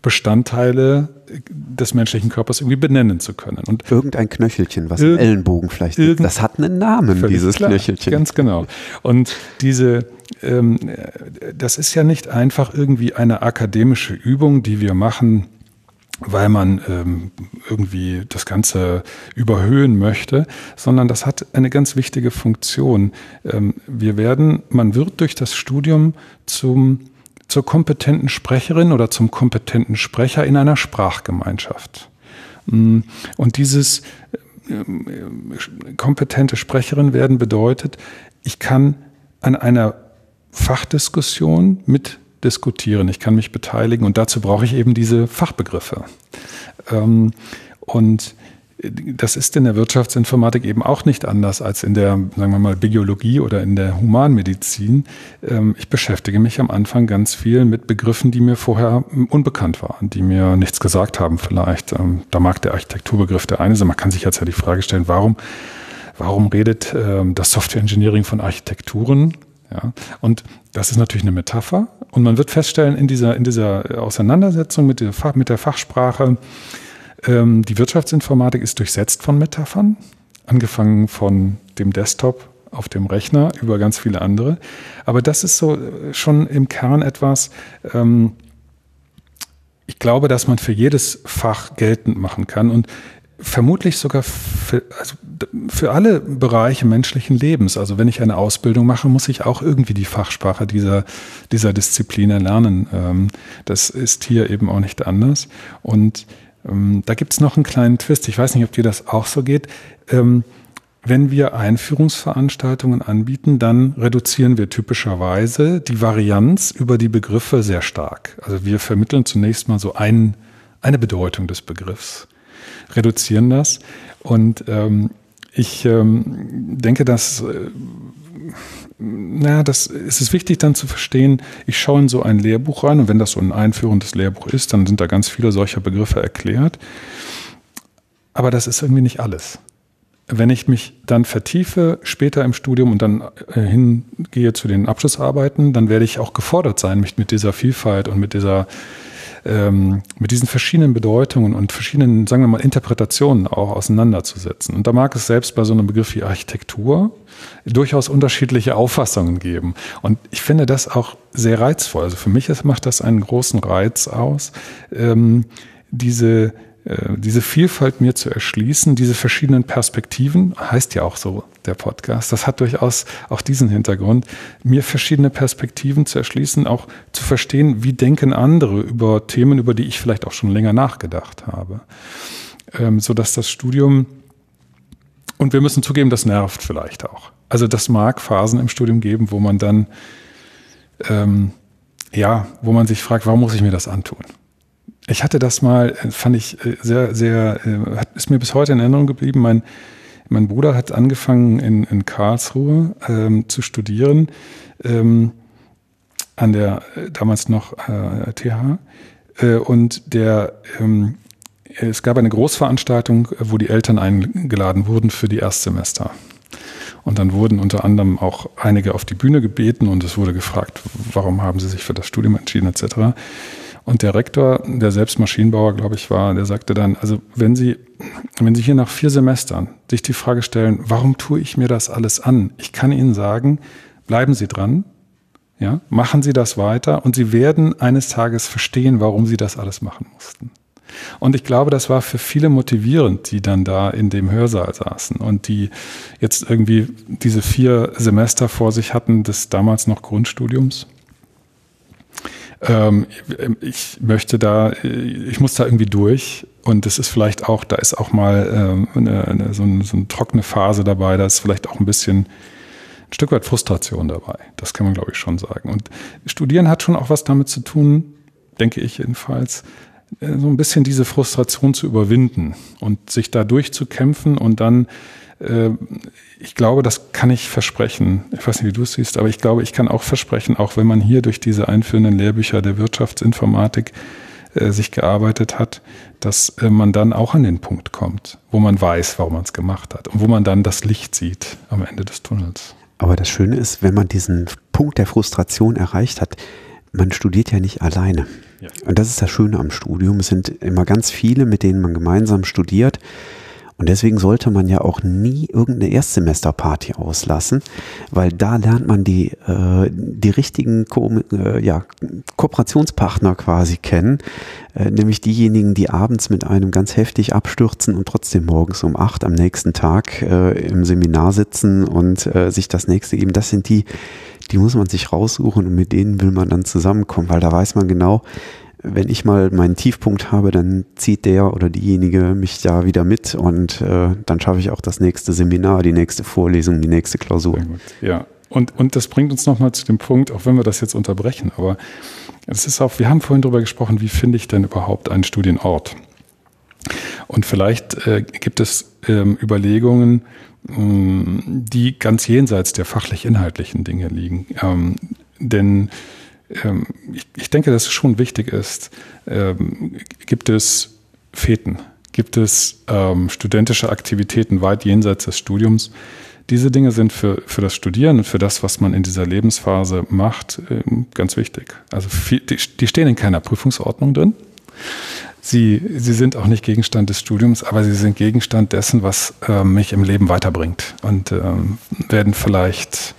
Bestandteile des menschlichen Körpers irgendwie benennen zu können. Und Irgendein Knöchelchen, was im Ellenbogen vielleicht liegt, das hat einen Namen, dieses klar, Knöchelchen. Ganz genau. Und diese, ähm, das ist ja nicht einfach irgendwie eine akademische Übung, die wir machen, weil man ähm, irgendwie das Ganze überhöhen möchte, sondern das hat eine ganz wichtige Funktion. Ähm, wir werden, man wird durch das Studium zum, zur kompetenten Sprecherin oder zum kompetenten Sprecher in einer Sprachgemeinschaft. Mm, und dieses äh, kompetente Sprecherin werden bedeutet, ich kann an einer Fachdiskussion mit mitdiskutieren, ich kann mich beteiligen und dazu brauche ich eben diese Fachbegriffe. Ähm, und das ist in der Wirtschaftsinformatik eben auch nicht anders als in der, sagen wir mal, Biologie oder in der Humanmedizin. Ähm, ich beschäftige mich am Anfang ganz viel mit Begriffen, die mir vorher unbekannt waren, die mir nichts gesagt haben vielleicht. Ähm, da mag der Architekturbegriff der eine sein. Man kann sich jetzt ja die Frage stellen, warum, warum redet ähm, das Software Engineering von Architekturen? Ja, und das ist natürlich eine Metapher. Und man wird feststellen, in dieser, in dieser Auseinandersetzung mit der, mit der Fachsprache, ähm, die Wirtschaftsinformatik ist durchsetzt von Metaphern, angefangen von dem Desktop auf dem Rechner über ganz viele andere. Aber das ist so äh, schon im Kern etwas, ähm, ich glaube, dass man für jedes Fach geltend machen kann und vermutlich sogar für, also für alle Bereiche menschlichen Lebens. Also wenn ich eine Ausbildung mache, muss ich auch irgendwie die Fachsprache dieser, dieser Disziplin erlernen. Ähm, das ist hier eben auch nicht anders. Und ähm, da gibt es noch einen kleinen Twist. Ich weiß nicht, ob dir das auch so geht. Ähm, wenn wir Einführungsveranstaltungen anbieten, dann reduzieren wir typischerweise die Varianz über die Begriffe sehr stark. Also wir vermitteln zunächst mal so ein, eine Bedeutung des Begriffs, reduzieren das. Und ähm, ich ähm, denke, dass äh, na, das ist es wichtig dann zu verstehen, ich schaue in so ein Lehrbuch rein und wenn das so ein einführendes Lehrbuch ist, dann sind da ganz viele solcher Begriffe erklärt. Aber das ist irgendwie nicht alles. Wenn ich mich dann vertiefe später im Studium und dann äh, hingehe zu den Abschlussarbeiten, dann werde ich auch gefordert sein, mich mit dieser Vielfalt und mit dieser ähm, mit diesen verschiedenen Bedeutungen und verschiedenen, sagen wir mal, Interpretationen auch auseinanderzusetzen. Und da mag es selbst bei so einem Begriff wie Architektur durchaus unterschiedliche Auffassungen geben. Und ich finde das auch sehr reizvoll. Also für mich macht das einen großen Reiz aus, ähm, diese diese Vielfalt mir zu erschließen, diese verschiedenen Perspektiven, heißt ja auch so der Podcast, das hat durchaus auch diesen Hintergrund, mir verschiedene Perspektiven zu erschließen, auch zu verstehen, wie denken andere über Themen, über die ich vielleicht auch schon länger nachgedacht habe. Ähm, so dass das Studium, und wir müssen zugeben, das nervt vielleicht auch. Also das mag Phasen im Studium geben, wo man dann, ähm, ja, wo man sich fragt, warum muss ich mir das antun? Ich hatte das mal, äh, fand ich äh, sehr, sehr, äh, ist mir bis heute in Erinnerung geblieben. Mein, mein Bruder hat angefangen in, in Karlsruhe ähm, zu studieren, ähm, an der damals noch äh, TH. Äh, und der, ähm, es gab eine Großveranstaltung, wo die Eltern eingeladen wurden für die Erstsemester. Und dann wurden unter anderem auch einige auf die Bühne gebeten und es wurde gefragt, warum haben sie sich für das Studium entschieden etc. Und der Rektor, der selbst Maschinenbauer, glaube ich, war, der sagte dann, also wenn Sie, wenn Sie hier nach vier Semestern sich die Frage stellen, warum tue ich mir das alles an? Ich kann Ihnen sagen, bleiben Sie dran, ja, machen Sie das weiter und Sie werden eines Tages verstehen, warum Sie das alles machen mussten. Und ich glaube, das war für viele motivierend, die dann da in dem Hörsaal saßen und die jetzt irgendwie diese vier Semester vor sich hatten des damals noch Grundstudiums. Ähm, ich möchte da, ich muss da irgendwie durch. Und das ist vielleicht auch, da ist auch mal ähm, eine, eine, so, eine, so eine trockene Phase dabei, da ist vielleicht auch ein bisschen ein Stück weit Frustration dabei. Das kann man, glaube ich, schon sagen. Und Studieren hat schon auch was damit zu tun, denke ich jedenfalls, äh, so ein bisschen diese Frustration zu überwinden und sich da durchzukämpfen und dann äh, ich glaube, das kann ich versprechen. Ich weiß nicht, wie du es siehst, aber ich glaube, ich kann auch versprechen, auch wenn man hier durch diese einführenden Lehrbücher der Wirtschaftsinformatik äh, sich gearbeitet hat, dass äh, man dann auch an den Punkt kommt, wo man weiß, warum man es gemacht hat und wo man dann das Licht sieht am Ende des Tunnels. Aber das Schöne ist, wenn man diesen Punkt der Frustration erreicht hat, man studiert ja nicht alleine. Ja. Und das ist das Schöne am Studium. Es sind immer ganz viele, mit denen man gemeinsam studiert. Und deswegen sollte man ja auch nie irgendeine Erstsemesterparty auslassen, weil da lernt man die, äh, die richtigen Ko äh, ja, Kooperationspartner quasi kennen, äh, nämlich diejenigen, die abends mit einem ganz heftig abstürzen und trotzdem morgens um acht am nächsten Tag äh, im Seminar sitzen und äh, sich das nächste geben. Das sind die, die muss man sich raussuchen und mit denen will man dann zusammenkommen, weil da weiß man genau, wenn ich mal meinen Tiefpunkt habe, dann zieht der oder diejenige mich da wieder mit und äh, dann schaffe ich auch das nächste Seminar, die nächste Vorlesung, die nächste Klausur. Ja, und, und das bringt uns nochmal zu dem Punkt, auch wenn wir das jetzt unterbrechen, aber Das ist auch, wir haben vorhin darüber gesprochen, wie finde ich denn überhaupt einen Studienort? Und vielleicht äh, gibt es ähm, Überlegungen, mh, mm, die ganz jenseits der fachlich-inhaltlichen Dinge liegen. Ähm, denn ähm, ich, ich, denke, dass es schon wichtig ist, ähm, gibt es Feten, gibt es ähm, studentische Aktivitäten weit jenseits des Studiums. Diese Dinge sind für, für das Studieren und für das, was man in dieser Lebensphase macht, ähm, ganz wichtig. Also viel, die, die stehen in keiner Prüfungsordnung drin. Sie, sie sind auch nicht Gegenstand des Studiums, aber sie sind Gegenstand dessen, was äh, mich im Leben weiterbringt und ähm, werden vielleicht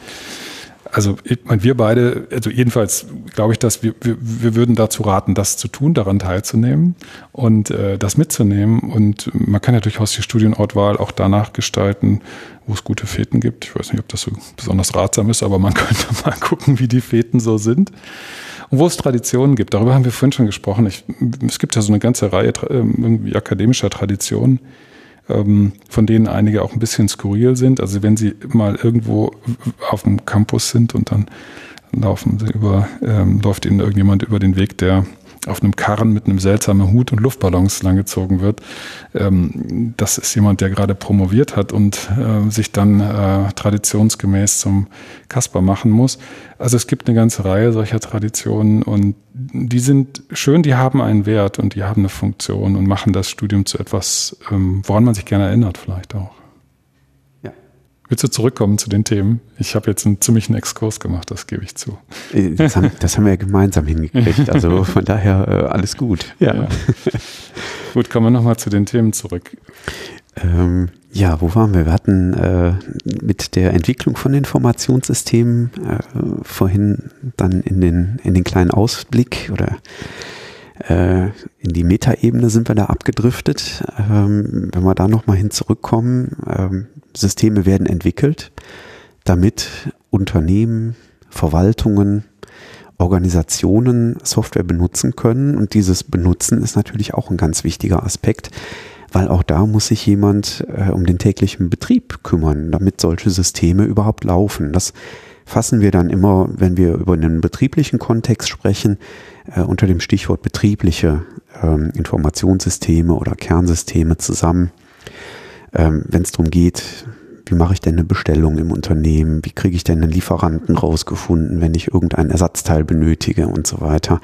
also ich meine, wir beide, also jedenfalls glaube ich, dass wir, wir, wir würden dazu raten, das zu tun, daran teilzunehmen und äh, das mitzunehmen. Und man kann ja durchaus die Studienortwahl auch danach gestalten, wo es gute Feten gibt. Ich weiß nicht, ob das so besonders ratsam ist, aber man könnte mal gucken, wie die Feten so sind. Und wo es Traditionen gibt, darüber haben wir vorhin schon gesprochen. Ich, es gibt ja so eine ganze Reihe irgendwie akademischer Traditionen ähm, von denen einige auch ein bisschen skurril sind. Also wenn sie mal irgendwo auf dem Campus sind und dann laufen über, ähm, läuft ihnen irgendjemand über den Weg, der auf einem Karren mit einem seltsamen Hut und Luftballons langgezogen wird. Ähm, das ist jemand, der gerade promoviert hat und äh, sich dann äh, traditionsgemäß zum Kasper machen muss. Also es gibt eine ganze Reihe solcher Traditionen und die sind schön, die haben einen Wert und die haben eine Funktion und machen das Studium zu etwas, ähm, woran man sich gerne erinnert vielleicht auch. Willst du zurückkommen zu den Themen? Ich habe jetzt einen ziemlichen Exkurs gemacht, das gebe ich zu. Äh, das haben, das haben wir ja gemeinsam hingekriegt, also von daher äh, alles gut. Ja. ja. gut, kommen wir nochmal zu den Themen zurück. Ähm, ja, wo waren wir? Wir hatten äh, mit der Entwicklung von Informationssystemen äh, vorhin dann in den, in den kleinen Ausblick oder äh, in die Metaebene sind wir da abgedriftet. Ähm, wenn wir da nochmal hin zurückkommen, ähm, Systeme werden entwickelt, damit Unternehmen, Verwaltungen, Organisationen Software benutzen können. Und dieses Benutzen ist natürlich auch ein ganz wichtiger Aspekt, weil auch da muss sich jemand äh, um den täglichen Betrieb kümmern, damit solche Systeme überhaupt laufen. Das fassen wir dann immer, wenn wir über einen betrieblichen Kontext sprechen, äh, unter dem Stichwort betriebliche ähm, Informationssysteme oder Kernsysteme zusammen ähm, wenn es darum geht, wie mache ich denn eine Bestellung im Unternehmen, wie kriege ich denn einen Lieferanten rausgefunden, wenn ich irgendein Ersatzteil benötige und so weiter.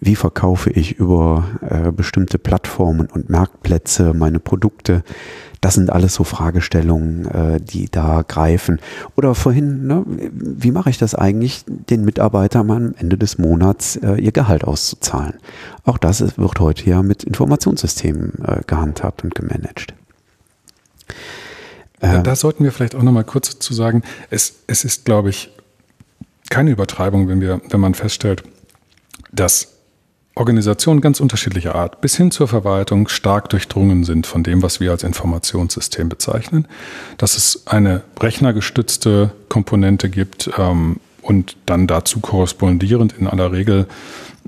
Wie verkaufe ich über äh, bestimmte Plattformen und Marktplätze meine Produkte? Das sind alles so Fragestellungen, äh, die da greifen. Oder vorhin, ne, wie mache ich das eigentlich, den Mitarbeitern am Ende des Monats äh, ihr Gehalt auszuzahlen? Auch das wird heute ja mit Informationssystemen äh, gehandhabt und gemanagt. Da, da sollten wir vielleicht auch noch mal kurz zu sagen, es, es ist, glaube ich, keine Übertreibung, wenn, wir, wenn man feststellt, dass Organisationen ganz unterschiedlicher Art bis hin zur Verwaltung stark durchdrungen sind von dem, was wir als Informationssystem bezeichnen, dass es eine rechnergestützte Komponente gibt ähm, und dann dazu korrespondierend in aller Regel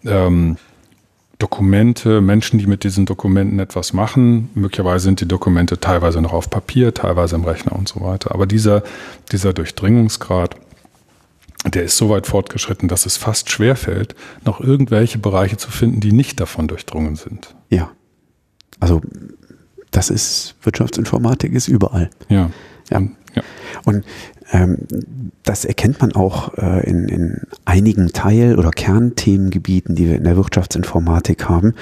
ähm, Dokumente, Menschen, die mit diesen Dokumenten etwas machen. Möglicherweise sind die Dokumente teilweise noch auf Papier, teilweise im Rechner und so weiter. Aber dieser, dieser Durchdringungsgrad, der ist so weit fortgeschritten, dass es fast schwerfällt, noch irgendwelche Bereiche zu finden, die nicht davon durchdrungen sind. Ja. Also das ist Wirtschaftsinformatik ist überall. Ja. Ja. ja. Und das erkennt man auch äh, in, in einigen Teil- oder Kernthemengebieten, die wir in der Wirtschaftsinformatik haben.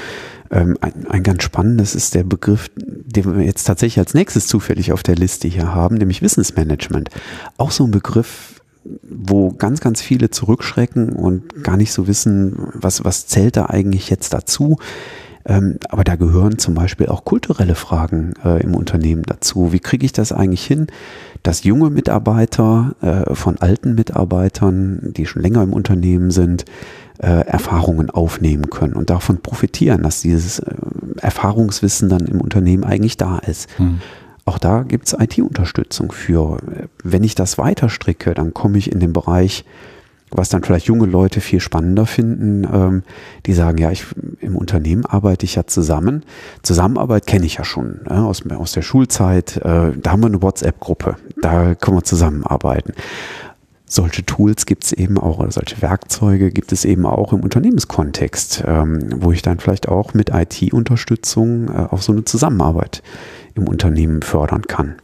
Ähm, ein, ein ganz spannendes ist der Begriff, den wir jetzt tatsächlich als nächstes zufällig auf der Liste hier haben, nämlich Wissensmanagement. Auch so ein Begriff, wo ganz, ganz viele zurückschrecken und gar nicht so wissen, was, was zählt da eigentlich jetzt dazu. Ähm, aber da gehören zum Beispiel auch kulturelle Fragen äh, im Unternehmen dazu. Wie kriege ich das eigentlich hin, dass junge Mitarbeiter äh, von alten Mitarbeitern, die schon länger im Unternehmen sind, äh, Erfahrungen aufnehmen können und davon profitieren, dass dieses äh, Erfahrungswissen dann im Unternehmen eigentlich da ist. Hm. Auch da gibt es IT-Unterstützung für. Wenn ich das weiter stricke, dann komme ich in den Bereich was dann vielleicht junge Leute viel spannender finden, ähm, die sagen, ja, ich, im Unternehmen arbeite ich ja zusammen. Zusammenarbeit kenne ich ja schon äh, aus, aus der Schulzeit. Äh, da haben wir eine WhatsApp-Gruppe, da können wir zusammenarbeiten. solche Tools gibt es eben auch oder solche Werkzeuge gibt es eben auch im Unternehmenskontext, ähm, wo ich dann vielleicht auch mit IT-Unterstützung äh, auch so eine Zusammenarbeit im Unternehmen fördern kann.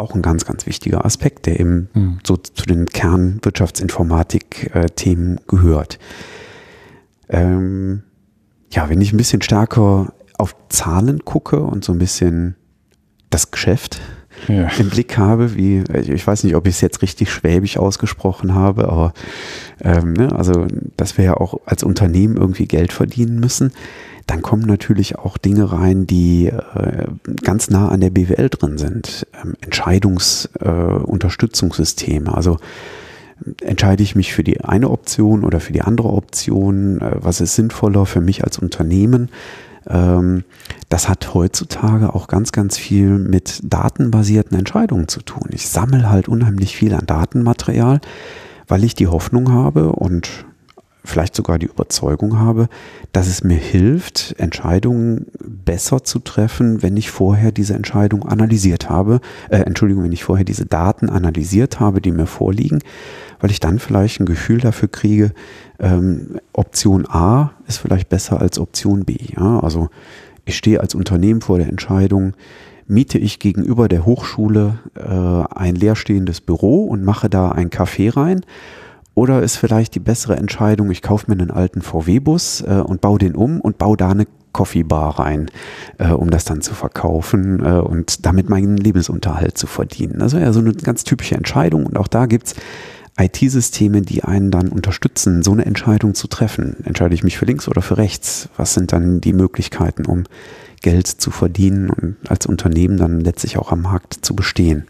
Auch ein ganz, ganz wichtiger Aspekt, der eben mhm. so zu den Kernwirtschaftsinformatik-Themen gehört. Ähm, ja, wenn ich ein bisschen stärker auf Zahlen gucke und so ein bisschen das Geschäft ja. im Blick habe, wie, ich weiß nicht, ob ich es jetzt richtig schwäbisch ausgesprochen habe, aber ähm, ne, also dass wir ja auch als Unternehmen irgendwie Geld verdienen müssen, dann kommen natürlich auch Dinge rein, die äh, ganz nah an der BWL drin sind. Ähm, Entscheidungsunterstützungssysteme. Äh, also entscheide ich mich für die eine Option oder für die andere Option? Äh, was ist sinnvoller für mich als Unternehmen? Ähm, das hat heutzutage auch ganz, ganz viel mit datenbasierten Entscheidungen zu tun. Ich sammle halt unheimlich viel an Datenmaterial, weil ich die Hoffnung habe und vielleicht sogar die Überzeugung habe, dass es mir hilft, Entscheidungen besser zu treffen, wenn ich vorher diese Entscheidung analysiert habe, äh, Entschuldigung, wenn ich vorher diese Daten analysiert habe, die mir vorliegen, weil ich dann vielleicht ein Gefühl dafür kriege, ähm, Option A ist vielleicht besser als Option B. Ja? Also ich stehe als Unternehmen vor der Entscheidung, miete ich gegenüber der Hochschule äh, ein leerstehendes Büro und mache da ein Café rein oder ist vielleicht die bessere Entscheidung, ich kaufe mir einen alten VW-Bus äh, und baue den um und baue da eine Coffee Bar rein, äh, um das dann zu verkaufen äh, und damit meinen Lebensunterhalt zu verdienen. Also ja, so eine ganz typische Entscheidung und auch da gibt's IT-Systeme, die einen dann unterstützen, so eine Entscheidung zu treffen. Entscheide ich mich für links oder für rechts? Was sind dann die Möglichkeiten, um Geld zu verdienen und als Unternehmen dann letztlich auch am Markt zu bestehen?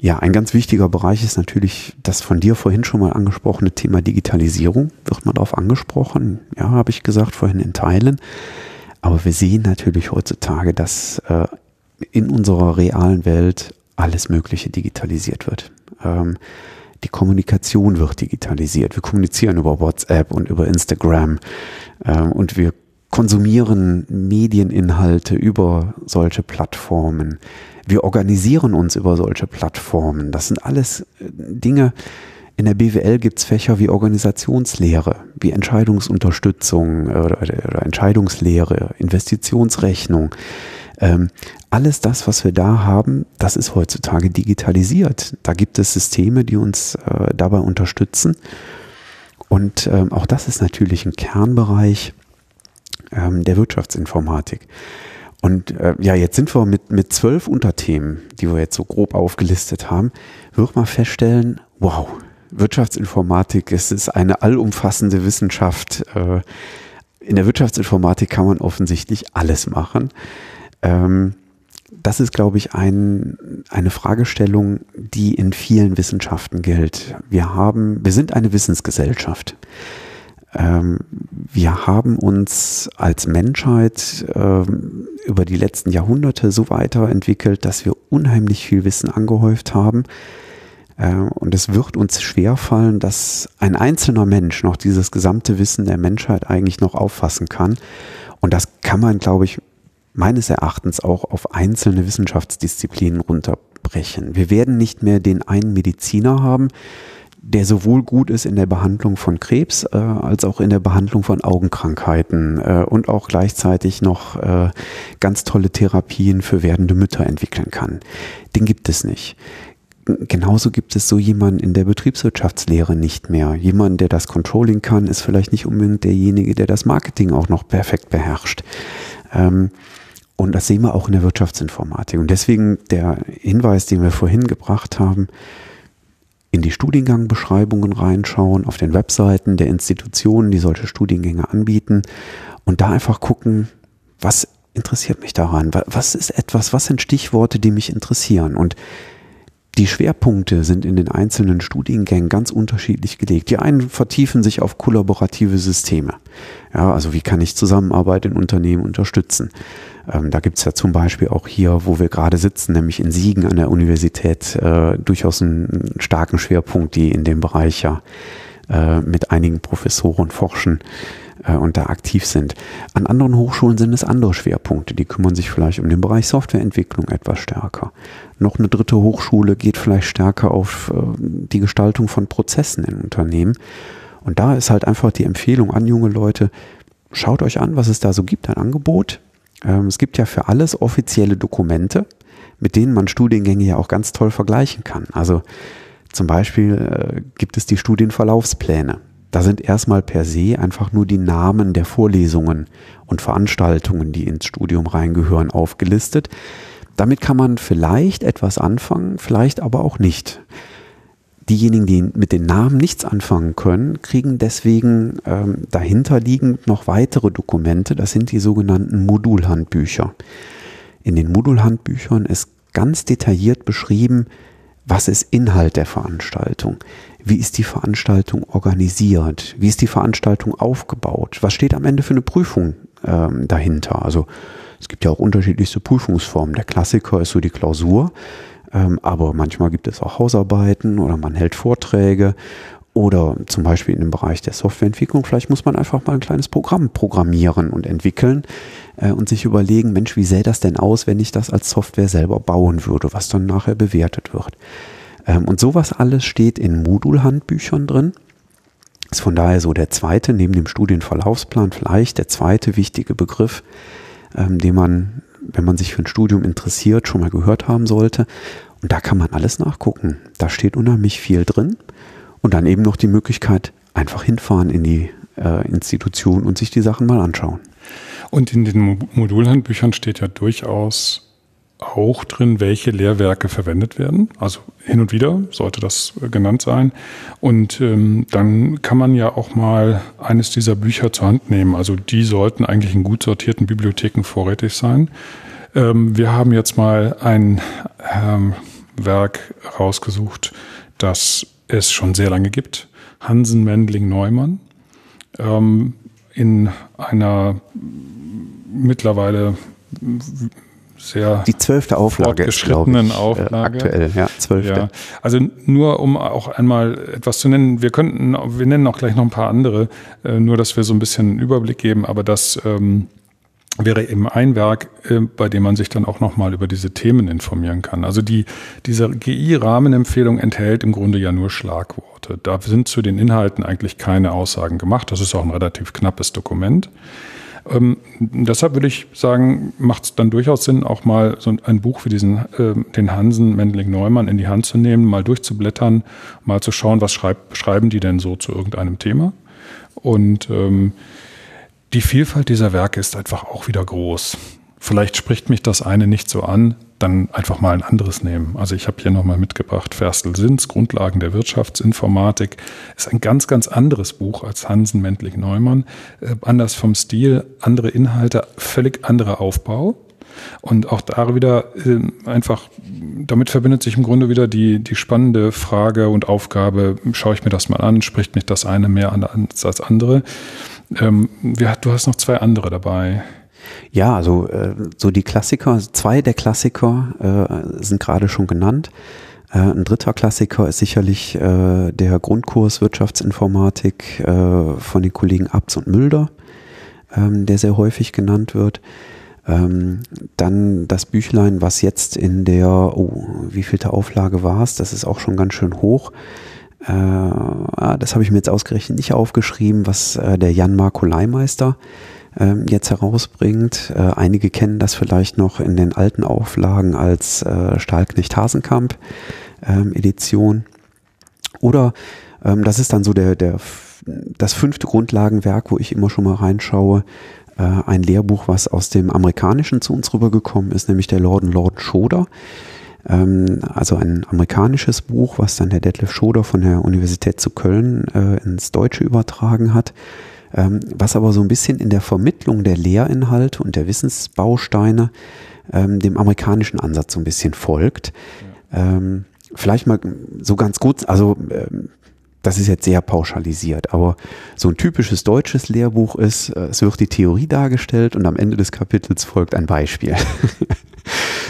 Ja, ein ganz wichtiger Bereich ist natürlich das von dir vorhin schon mal angesprochene Thema Digitalisierung. Wird man darauf angesprochen? Ja, habe ich gesagt, vorhin in Teilen. Aber wir sehen natürlich heutzutage, dass äh, in unserer realen Welt alles Mögliche digitalisiert wird. Ähm, die Kommunikation wird digitalisiert. Wir kommunizieren über WhatsApp und über Instagram ähm, und wir konsumieren Medieninhalte über solche Plattformen. Wir organisieren uns über solche Plattformen. Das sind alles äh, Dinge, in der BWL gibt es Fächer wie Organisationslehre, wie Entscheidungsunterstützung äh, oder, oder Entscheidungslehre, Investitionsrechnung. Ähm, alles das, was wir da haben, das ist heutzutage digitalisiert. Da gibt es Systeme, die uns äh, dabei unterstützen. Und ähm, auch das ist natürlich ein Kernbereich ähm, der Wirtschaftsinformatik. Und äh, ja, jetzt sind wir mit, mit zwölf Unterthemen, die wir jetzt so grob aufgelistet haben, wird man feststellen, wow, Wirtschaftsinformatik, es ist eine allumfassende Wissenschaft. Äh, in der Wirtschaftsinformatik kann man offensichtlich alles machen. Ähm, das ist, glaube ich, ein, eine Fragestellung, die in vielen Wissenschaften gilt. Wir haben, wir sind eine Wissensgesellschaft. Ähm, wir haben uns als Menschheit ähm, über die letzten Jahrhunderte so weiterentwickelt, dass wir unheimlich viel Wissen angehäuft haben. Äh, und es wird uns schwerfallen, dass ein einzelner Mensch noch dieses gesamte Wissen der Menschheit eigentlich noch auffassen kann. Und das kann man, glaube ich, meines Erachtens auch auf einzelne Wissenschaftsdisziplinen runterbrechen. Wir werden nicht mehr den einen Mediziner haben, der sowohl gut ist in der Behandlung von Krebs äh, als auch in der Behandlung von Augenkrankheiten äh, und auch gleichzeitig noch äh, ganz tolle Therapien für werdende Mütter entwickeln kann. Den gibt es nicht. Genauso gibt es so jemanden in der Betriebswirtschaftslehre nicht mehr. Jemand, der das Controlling kann, ist vielleicht nicht unbedingt derjenige, der das Marketing auch noch perfekt beherrscht. Ähm, und das sehen wir auch in der Wirtschaftsinformatik. Und deswegen der Hinweis, den wir vorhin gebracht haben, in die Studiengangbeschreibungen reinschauen, auf den Webseiten der Institutionen, die solche Studiengänge anbieten und da einfach gucken, was interessiert mich daran? Was ist etwas, was sind Stichworte, die mich interessieren? Und die Schwerpunkte sind in den einzelnen Studiengängen ganz unterschiedlich gelegt. Die einen vertiefen sich auf kollaborative Systeme. Ja, also wie kann ich Zusammenarbeit in Unternehmen unterstützen? Ähm, da gibt es ja zum Beispiel auch hier, wo wir gerade sitzen, nämlich in Siegen an der Universität, äh, durchaus einen starken Schwerpunkt, die in dem Bereich ja äh, mit einigen Professoren forschen äh, und da aktiv sind. An anderen Hochschulen sind es andere Schwerpunkte, die kümmern sich vielleicht um den Bereich Softwareentwicklung etwas stärker. Noch eine dritte Hochschule geht vielleicht stärker auf äh, die Gestaltung von Prozessen in Unternehmen. Und da ist halt einfach die Empfehlung an junge Leute, schaut euch an, was es da so gibt, ein Angebot. Ähm, es gibt ja für alles offizielle Dokumente, mit denen man Studiengänge ja auch ganz toll vergleichen kann. Also zum Beispiel äh, gibt es die Studienverlaufspläne. Da sind erstmal per se einfach nur die Namen der Vorlesungen und Veranstaltungen, die ins Studium reingehören, aufgelistet. Damit kann man vielleicht etwas anfangen, vielleicht aber auch nicht. Diejenigen, die mit den Namen nichts anfangen können, kriegen deswegen ähm, dahinterliegend noch weitere Dokumente. Das sind die sogenannten Modulhandbücher. In den Modulhandbüchern ist ganz detailliert beschrieben, was ist Inhalt der Veranstaltung? Wie ist die Veranstaltung organisiert? Wie ist die Veranstaltung aufgebaut? Was steht am Ende für eine Prüfung ähm, dahinter? Also es gibt ja auch unterschiedlichste Prüfungsformen. Der Klassiker ist so die Klausur, aber manchmal gibt es auch Hausarbeiten oder man hält Vorträge oder zum Beispiel in dem Bereich der Softwareentwicklung, vielleicht muss man einfach mal ein kleines Programm programmieren und entwickeln äh, und sich überlegen, Mensch, wie sähe das denn aus, wenn ich das als Software selber bauen würde, was dann nachher bewertet wird. Ähm, und sowas alles steht in Modulhandbüchern drin. Ist von daher so der zweite, neben dem Studienverlaufsplan vielleicht der zweite wichtige Begriff, ähm, den man, wenn man sich für ein Studium interessiert, schon mal gehört haben sollte. Und da kann man alles nachgucken. Da steht unheimlich viel drin. Und dann eben noch die Möglichkeit, einfach hinfahren in die äh, Institution und sich die Sachen mal anschauen. Und in den Modulhandbüchern steht ja durchaus auch drin, welche Lehrwerke verwendet werden. Also hin und wieder sollte das äh, genannt sein. Und ähm, dann kann man ja auch mal eines dieser Bücher zur Hand nehmen. Also die sollten eigentlich in gut sortierten Bibliotheken vorrätig sein. Ähm, wir haben jetzt mal ein ähm, Werk rausgesucht, das es schon sehr lange gibt. Hansen Mendling Neumann. Ähm, in einer mittlerweile sehr die zwölfte Auflage fortgeschrittenen ist, ich, äh, Auflage. aktuell, ja, zwölfte. Ja, also nur um auch einmal etwas zu nennen, wir könnten, wir nennen auch gleich noch ein paar andere, äh, nur dass wir so ein bisschen einen Überblick geben, aber das ähm, wäre eben ein Werk, äh, bei dem man sich dann auch nochmal über diese Themen informieren kann. Also die, diese GI-Rahmenempfehlung enthält im Grunde ja nur Schlagworte. Da sind zu den Inhalten eigentlich keine Aussagen gemacht. Das ist auch ein relativ knappes Dokument. Ähm, deshalb würde ich sagen, macht es dann durchaus Sinn, auch mal so ein Buch wie diesen, äh, den Hansen Mendling Neumann in die Hand zu nehmen, mal durchzublättern, mal zu schauen, was schreib, schreiben die denn so zu irgendeinem Thema. Und ähm, die Vielfalt dieser Werke ist einfach auch wieder groß. Vielleicht spricht mich das eine nicht so an, dann einfach mal ein anderes nehmen. Also ich habe hier nochmal mitgebracht, Ferstel Sins, Grundlagen der Wirtschaftsinformatik, ist ein ganz, ganz anderes Buch als Hansen Mendlich Neumann. Äh, anders vom Stil, andere Inhalte, völlig anderer Aufbau. Und auch da wieder äh, einfach, damit verbindet sich im Grunde wieder die, die spannende Frage und Aufgabe, schaue ich mir das mal an, spricht mich das eine mehr an als andere. Ähm, du hast noch zwei andere dabei. Ja, also äh, so die Klassiker, zwei der Klassiker äh, sind gerade schon genannt. Äh, ein dritter Klassiker ist sicherlich der Grundkurs Wirtschaftsinformatik von den Kollegen Abz und Mülder, ähm, der sehr häufig genannt wird. Ähm, dann das Büchlein, was jetzt in der, oh, wie vielte Auflage war es? Das ist auch schon ganz schön hoch. Äh, ah, das habe ich mir jetzt ausgerechnet nicht aufgeschrieben, was der Jan Marco Leimeister ähm, jetzt herausbringt. Äh, einige kennen das vielleicht noch in den alten Auflagen als äh, Stahlknecht Hasenkamp ähm, Edition. Oder ähm, das ist dann so der, der, das fünfte Grundlagenwerk, wo ich immer schon mal reinschaue. Äh, ein Lehrbuch, was aus dem Amerikanischen zu uns rübergekommen ist, nämlich der Lord Lord Schoder ähm, also ein amerikanisches Buch, was dann der Detlef Schoder von der Universität zu Köln äh, ins Deutsche übertragen hat, ähm, was aber so ein bisschen in der Vermittlung der Lehrinhalte und der Wissensbausteine ähm, dem amerikanischen Ansatz so ein bisschen folgt. Ja. Ähm, vielleicht mal so ganz gut, also ähm, das ist jetzt sehr pauschalisiert, aber so ein typisches deutsches Lehrbuch ist, äh, es wird die Theorie dargestellt und am Ende des Kapitels folgt ein Beispiel.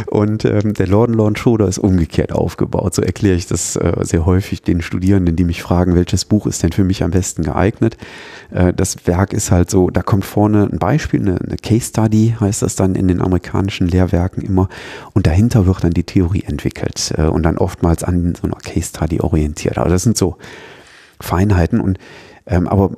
Und ähm, der Lord Lord Schroeder ist umgekehrt aufgebaut. So erkläre ich das äh, sehr häufig den Studierenden, die mich fragen, welches Buch ist denn für mich am besten geeignet. Äh, das Werk ist halt so, da kommt vorne ein Beispiel, eine, eine Case Study heißt das dann in den amerikanischen Lehrwerken immer. Und dahinter wird dann die Theorie entwickelt äh, und dann oftmals an so einer Case Study orientiert. Also das sind so Feinheiten und ähm, aber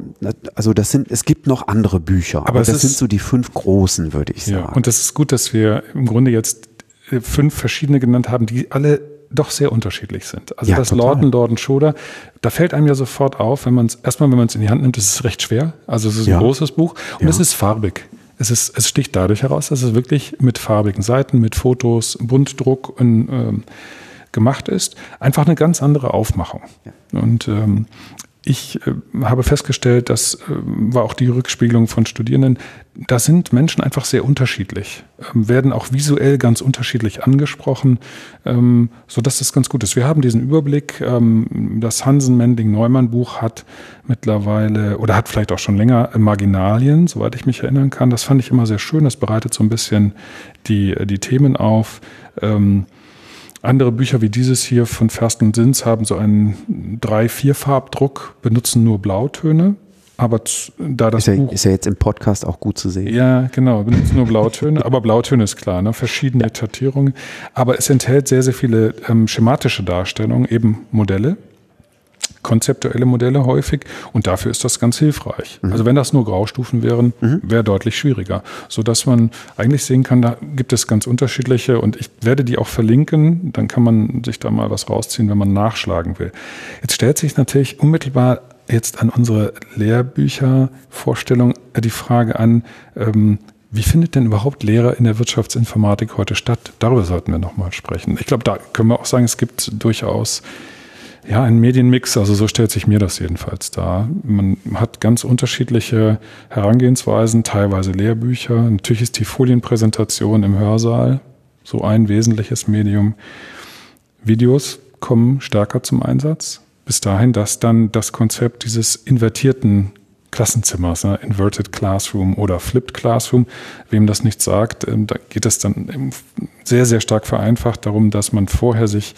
also das sind, es gibt noch andere Bücher, aber, aber das sind so die fünf großen, würde ich sagen. Ja, und das ist gut, dass wir im Grunde jetzt äh, fünf verschiedene genannt haben, die alle doch sehr unterschiedlich sind. Also ja, das total. Lorden, Lorden, Schoder, da fällt einem ja sofort auf, wenn man es, erstmal, wenn man es in die Hand nimmt, ist es recht schwer. Also es ist ein ja. großes Buch und ja. es ist farbig. Es, ist, es sticht dadurch heraus, dass es wirklich mit farbigen Seiten, mit Fotos, Buntdruck und, ähm, gemacht ist. Einfach eine ganz andere Aufmachung. Und ähm, ich äh, habe festgestellt, das äh, war auch die Rückspiegelung von Studierenden, da sind Menschen einfach sehr unterschiedlich, ähm, werden auch visuell ganz unterschiedlich angesprochen, ähm, so dass das ganz gut ist. Wir haben diesen Überblick, ähm, das Hansen-Mending-Neumann-Buch hat mittlerweile oder hat vielleicht auch schon länger Marginalien, soweit ich mich erinnern kann. Das fand ich immer sehr schön. Das bereitet so ein bisschen die, die Themen auf. Ähm, andere Bücher wie dieses hier von Fersten und Sins haben so einen drei-vier-Farbdruck, benutzen nur Blautöne. Aber da das ist ja, Buch. Ist ja jetzt im Podcast auch gut zu sehen. Ja, genau, benutzen nur Blautöne. aber Blautöne ist klar, ne? verschiedene ja. Schattierungen. Aber es enthält sehr, sehr viele ähm, schematische Darstellungen, eben Modelle konzeptuelle Modelle häufig und dafür ist das ganz hilfreich. Mhm. Also wenn das nur Graustufen wären, mhm. wäre deutlich schwieriger, so dass man eigentlich sehen kann, da gibt es ganz unterschiedliche und ich werde die auch verlinken, dann kann man sich da mal was rausziehen, wenn man nachschlagen will. Jetzt stellt sich natürlich unmittelbar jetzt an unsere Lehrbüchervorstellung die Frage an, ähm, wie findet denn überhaupt Lehre in der Wirtschaftsinformatik heute statt? Darüber sollten wir nochmal sprechen. Ich glaube, da können wir auch sagen, es gibt durchaus ja, ein Medienmix, also so stellt sich mir das jedenfalls dar. Man hat ganz unterschiedliche Herangehensweisen, teilweise Lehrbücher. Natürlich ist die Folienpräsentation im Hörsaal so ein wesentliches Medium. Videos kommen stärker zum Einsatz. Bis dahin, dass dann das Konzept dieses invertierten Klassenzimmers, ne, Inverted Classroom oder Flipped Classroom, wem das nicht sagt, ähm, da geht es dann sehr, sehr stark vereinfacht darum, dass man vorher sich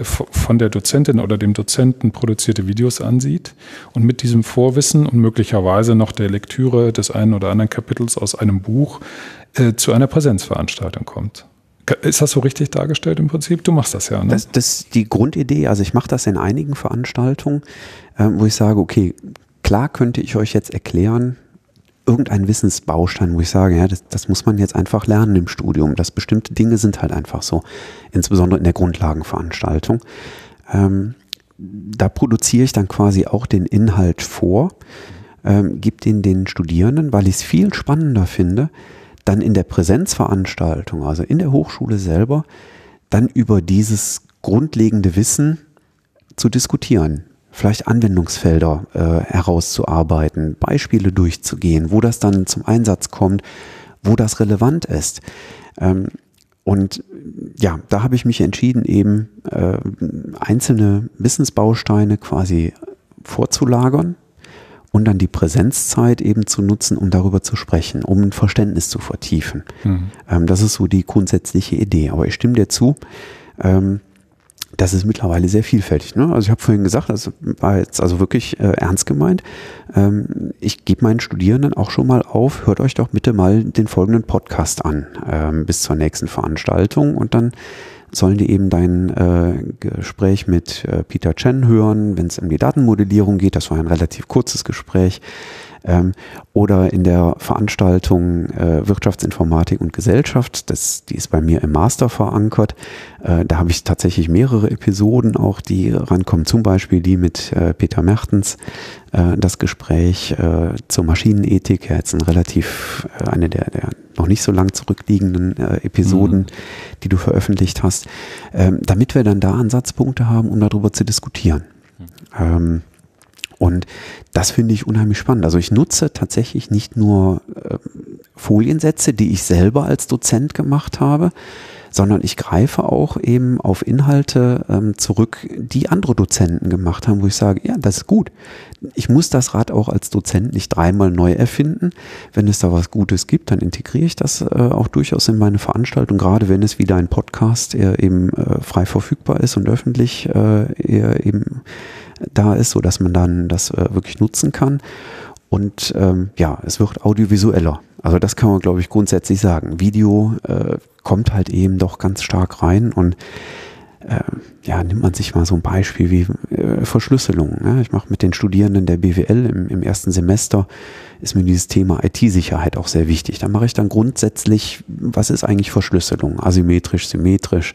von der Dozentin oder dem Dozenten produzierte Videos ansieht und mit diesem Vorwissen und möglicherweise noch der Lektüre des einen oder anderen Kapitels aus einem Buch äh, zu einer Präsenzveranstaltung kommt. Ist das so richtig dargestellt im Prinzip? Du machst das ja, ne? Das, das ist die Grundidee. Also ich mache das in einigen Veranstaltungen, äh, wo ich sage, okay, klar könnte ich euch jetzt erklären, irgendein Wissensbaustein, wo ich sage, ja, das, das muss man jetzt einfach lernen im Studium. dass bestimmte Dinge sind halt einfach so, insbesondere in der Grundlagenveranstaltung. Ähm, da produziere ich dann quasi auch den Inhalt vor, ähm, gebe den den Studierenden, weil ich es viel spannender finde, dann in der Präsenzveranstaltung, also in der Hochschule selber, dann über dieses grundlegende Wissen zu diskutieren vielleicht Anwendungsfelder äh, herauszuarbeiten, Beispiele durchzugehen, wo das dann zum Einsatz kommt, wo das relevant ist. Ähm, und ja, da habe ich mich entschieden, eben äh, einzelne Wissensbausteine quasi vorzulagern und dann die Präsenzzeit eben zu nutzen, um darüber zu sprechen, um ein Verständnis zu vertiefen. Mhm. Ähm, das ist so die grundsätzliche Idee. Aber ich stimme dir zu. Ähm, das ist mittlerweile sehr vielfältig. Ne? Also ich habe vorhin gesagt, das war jetzt also wirklich äh, ernst gemeint. Ähm, ich gebe meinen Studierenden auch schon mal auf, hört euch doch bitte mal den folgenden Podcast an ähm, bis zur nächsten Veranstaltung und dann sollen die eben dein äh, Gespräch mit äh, Peter Chen hören, wenn es um die Datenmodellierung geht. Das war ein relativ kurzes Gespräch ähm, oder in der Veranstaltung äh, Wirtschaftsinformatik und Gesellschaft. Das, die ist bei mir im Master verankert. Äh, da habe ich tatsächlich mehrere Episoden auch, die rankommen. Zum Beispiel die mit äh, Peter Mertens, äh, das Gespräch äh, zur Maschinenethik. Ja, jetzt ein relativ, äh, eine der, der noch nicht so lang zurückliegenden Episoden, mhm. die du veröffentlicht hast, ähm, damit wir dann da Ansatzpunkte haben, um darüber zu diskutieren. Mhm. Ähm, und das finde ich unheimlich spannend. Also ich nutze tatsächlich nicht nur äh, Foliensätze, die ich selber als Dozent gemacht habe, sondern ich greife auch eben auf Inhalte ähm, zurück, die andere Dozenten gemacht haben, wo ich sage, ja, das ist gut. Ich muss das Rad auch als Dozent nicht dreimal neu erfinden. Wenn es da was Gutes gibt, dann integriere ich das äh, auch durchaus in meine Veranstaltung, gerade wenn es wieder ein Podcast eben äh, frei verfügbar ist und öffentlich äh, eben da ist, so dass man dann das äh, wirklich nutzen kann. Und ähm, ja, es wird audiovisueller. Also das kann man, glaube ich, grundsätzlich sagen. Video äh, kommt halt eben doch ganz stark rein und äh, ja, nimmt man sich mal so ein Beispiel wie äh, Verschlüsselung. Ne? Ich mache mit den Studierenden der BWL im, im ersten Semester, ist mir dieses Thema IT-Sicherheit auch sehr wichtig. Da mache ich dann grundsätzlich, was ist eigentlich Verschlüsselung? Asymmetrisch, symmetrisch.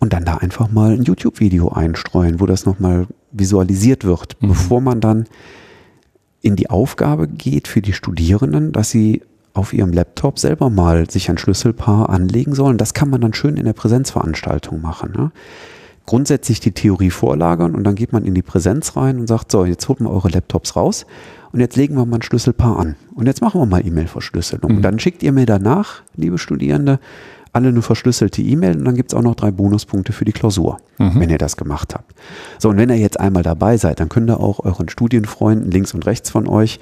Und dann da einfach mal ein YouTube-Video einstreuen, wo das nochmal visualisiert wird, mhm. bevor man dann in die Aufgabe geht für die Studierenden, dass sie auf ihrem Laptop selber mal sich ein Schlüsselpaar anlegen sollen. Das kann man dann schön in der Präsenzveranstaltung machen. Ne? Grundsätzlich die Theorie vorlagern und dann geht man in die Präsenz rein und sagt, so, jetzt holt mal eure Laptops raus und jetzt legen wir mal ein Schlüsselpaar an. Und jetzt machen wir mal E-Mail-Verschlüsselung. Mhm. Dann schickt ihr mir danach, liebe Studierende, alle eine verschlüsselte E-Mail und dann gibt es auch noch drei Bonuspunkte für die Klausur, mhm. wenn ihr das gemacht habt. So, und wenn ihr jetzt einmal dabei seid, dann könnt ihr auch euren Studienfreunden links und rechts von euch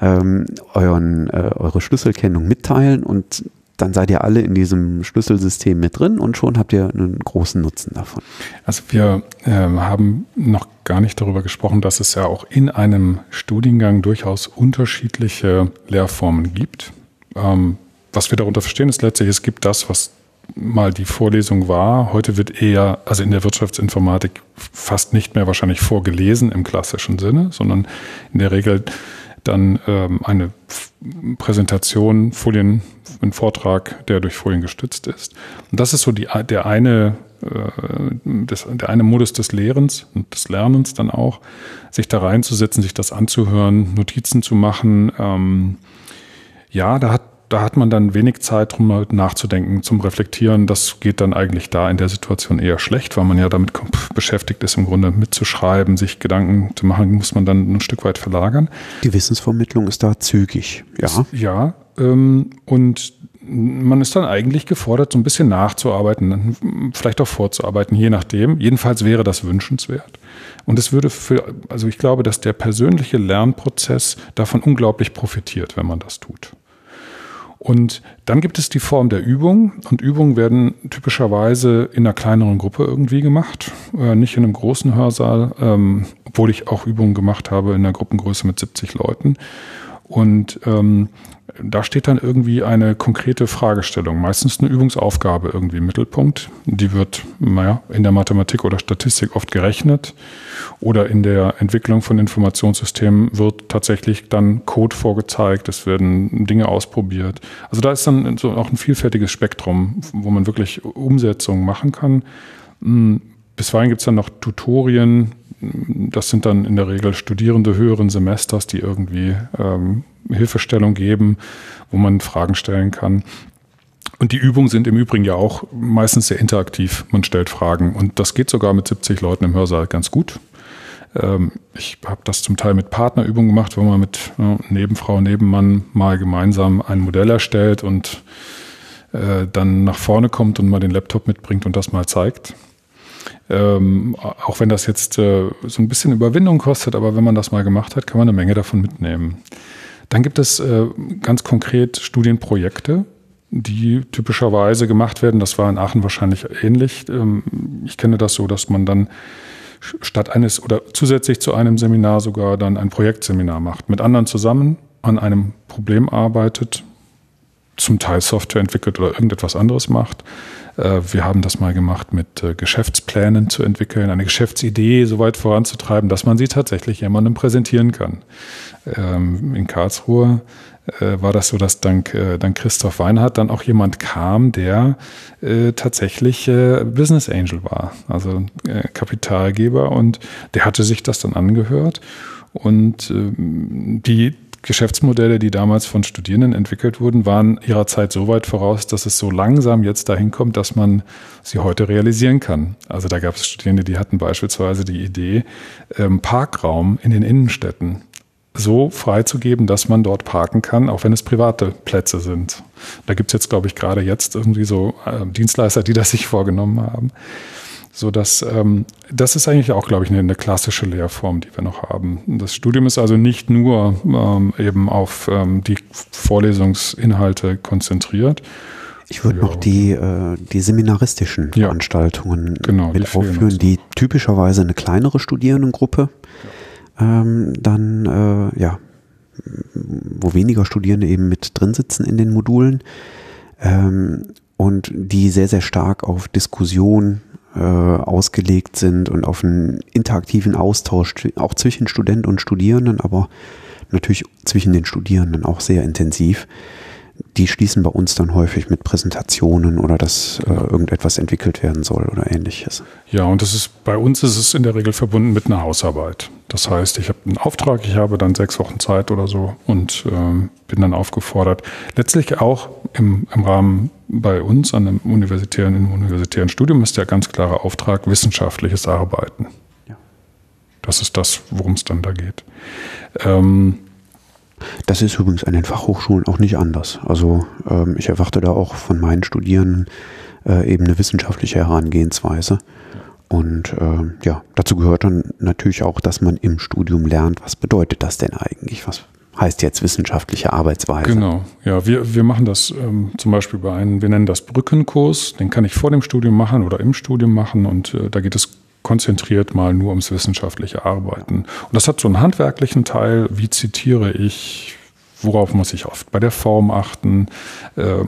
ähm, euren, äh, eure Schlüsselkennung mitteilen und dann seid ihr alle in diesem Schlüsselsystem mit drin und schon habt ihr einen großen Nutzen davon. Also wir äh, haben noch gar nicht darüber gesprochen, dass es ja auch in einem Studiengang durchaus unterschiedliche Lehrformen gibt. Ähm, was wir darunter verstehen, ist letztlich, es gibt das, was mal die Vorlesung war. Heute wird eher, also in der Wirtschaftsinformatik fast nicht mehr wahrscheinlich vorgelesen im klassischen Sinne, sondern in der Regel dann ähm, eine Präsentation, Folien, ein Vortrag, der durch Folien gestützt ist. Und das ist so die, der eine, äh, das, der eine Modus des Lehrens und des Lernens dann auch, sich da reinzusetzen, sich das anzuhören, Notizen zu machen. Ähm, ja, da hat da hat man dann wenig Zeit, drum nachzudenken, zum Reflektieren. Das geht dann eigentlich da in der Situation eher schlecht, weil man ja damit beschäftigt ist, im Grunde mitzuschreiben, sich Gedanken zu machen, muss man dann ein Stück weit verlagern. Die Wissensvermittlung ist da zügig, ja. Ja, ähm, und man ist dann eigentlich gefordert, so ein bisschen nachzuarbeiten, vielleicht auch vorzuarbeiten, je nachdem. Jedenfalls wäre das wünschenswert. Und es würde für, also ich glaube, dass der persönliche Lernprozess davon unglaublich profitiert, wenn man das tut. Und dann gibt es die Form der Übung. Und Übungen werden typischerweise in einer kleineren Gruppe irgendwie gemacht, äh, nicht in einem großen Hörsaal, ähm, obwohl ich auch Übungen gemacht habe in einer Gruppengröße mit 70 Leuten. Und ähm, da steht dann irgendwie eine konkrete Fragestellung, meistens eine Übungsaufgabe irgendwie im Mittelpunkt. Die wird, naja, in der Mathematik oder Statistik oft gerechnet oder in der Entwicklung von Informationssystemen wird tatsächlich dann Code vorgezeigt, es werden Dinge ausprobiert. Also da ist dann so auch ein vielfältiges Spektrum, wo man wirklich Umsetzungen machen kann. Hm, bisweilen gibt es dann noch Tutorien, das sind dann in der Regel Studierende höheren Semesters, die irgendwie ähm, Hilfestellung geben, wo man Fragen stellen kann. Und die Übungen sind im Übrigen ja auch meistens sehr interaktiv. Man stellt Fragen und das geht sogar mit 70 Leuten im Hörsaal ganz gut. Ähm, ich habe das zum Teil mit Partnerübungen gemacht, wo man mit Nebenfrau, Nebenmann mal gemeinsam ein Modell erstellt und äh, dann nach vorne kommt und mal den Laptop mitbringt und das mal zeigt. Ähm, auch wenn das jetzt äh, so ein bisschen Überwindung kostet, aber wenn man das mal gemacht hat, kann man eine Menge davon mitnehmen. Dann gibt es äh, ganz konkret Studienprojekte, die typischerweise gemacht werden. Das war in Aachen wahrscheinlich ähnlich. Ähm, ich kenne das so, dass man dann statt eines oder zusätzlich zu einem Seminar sogar dann ein Projektseminar macht, mit anderen zusammen an einem Problem arbeitet, zum Teil Software entwickelt oder irgendetwas anderes macht. Äh, wir haben das mal gemacht mit äh, Geschäftsplänen zu entwickeln, eine Geschäftsidee so weit voranzutreiben, dass man sie tatsächlich jemandem präsentieren kann. Ähm, in Karlsruhe äh, war das so, dass dank, dank Christoph Weinhardt dann auch jemand kam, der tatsächlich Business Angel war, also Kapitalgeber und der hatte sich das dann angehört und ähm, die Geschäftsmodelle, die damals von Studierenden entwickelt wurden, waren ihrer Zeit so weit voraus, dass es so langsam jetzt dahin kommt, dass man sie heute realisieren kann. Also da gab es Studierende, die hatten beispielsweise die Idee, ähm, Parkraum in den Innenstädten so freizugeben, dass man dort parken kann, auch wenn es private Plätze sind. Da gibt es jetzt, glaube ich, gerade jetzt irgendwie so äh, Dienstleister, die das sich vorgenommen haben. So dass ähm, das ist eigentlich auch, glaube ich, eine, eine, klassische Lehrform, die wir noch haben. Das Studium ist also nicht nur ähm, eben auf ähm, die Vorlesungsinhalte konzentriert. Ich würde ja. noch die, äh, die seminaristischen ja. Veranstaltungen genau, mit aufführen, die typischerweise eine kleinere Studierendengruppe ähm, dann äh, ja wo weniger Studierende eben mit drin sitzen in den Modulen ähm, und die sehr, sehr stark auf Diskussion äh, ausgelegt sind und auf einen interaktiven Austausch auch zwischen Student und Studierenden, aber natürlich zwischen den Studierenden auch sehr intensiv die schließen bei uns dann häufig mit Präsentationen oder dass äh, irgendetwas entwickelt werden soll oder ähnliches. Ja, und das ist bei uns ist es in der Regel verbunden mit einer Hausarbeit. Das heißt, ich habe einen Auftrag, ich habe dann sechs Wochen Zeit oder so und ähm, bin dann aufgefordert, letztlich auch im, im Rahmen bei uns an einem universitären, im universitären Studium ist der ganz klare Auftrag wissenschaftliches Arbeiten. Ja. Das ist das, worum es dann da geht. Ähm, das ist übrigens an den Fachhochschulen auch nicht anders. Also ähm, ich erwarte da auch von meinen Studierenden äh, eben eine wissenschaftliche Herangehensweise. Und äh, ja, dazu gehört dann natürlich auch, dass man im Studium lernt, was bedeutet das denn eigentlich? Was heißt jetzt wissenschaftliche Arbeitsweise? Genau, ja, wir, wir machen das ähm, zum Beispiel bei einem, wir nennen das Brückenkurs, den kann ich vor dem Studium machen oder im Studium machen und äh, da geht es konzentriert mal nur ums wissenschaftliche Arbeiten. Und das hat so einen handwerklichen Teil, wie zitiere ich, worauf muss ich oft bei der Form achten, äh,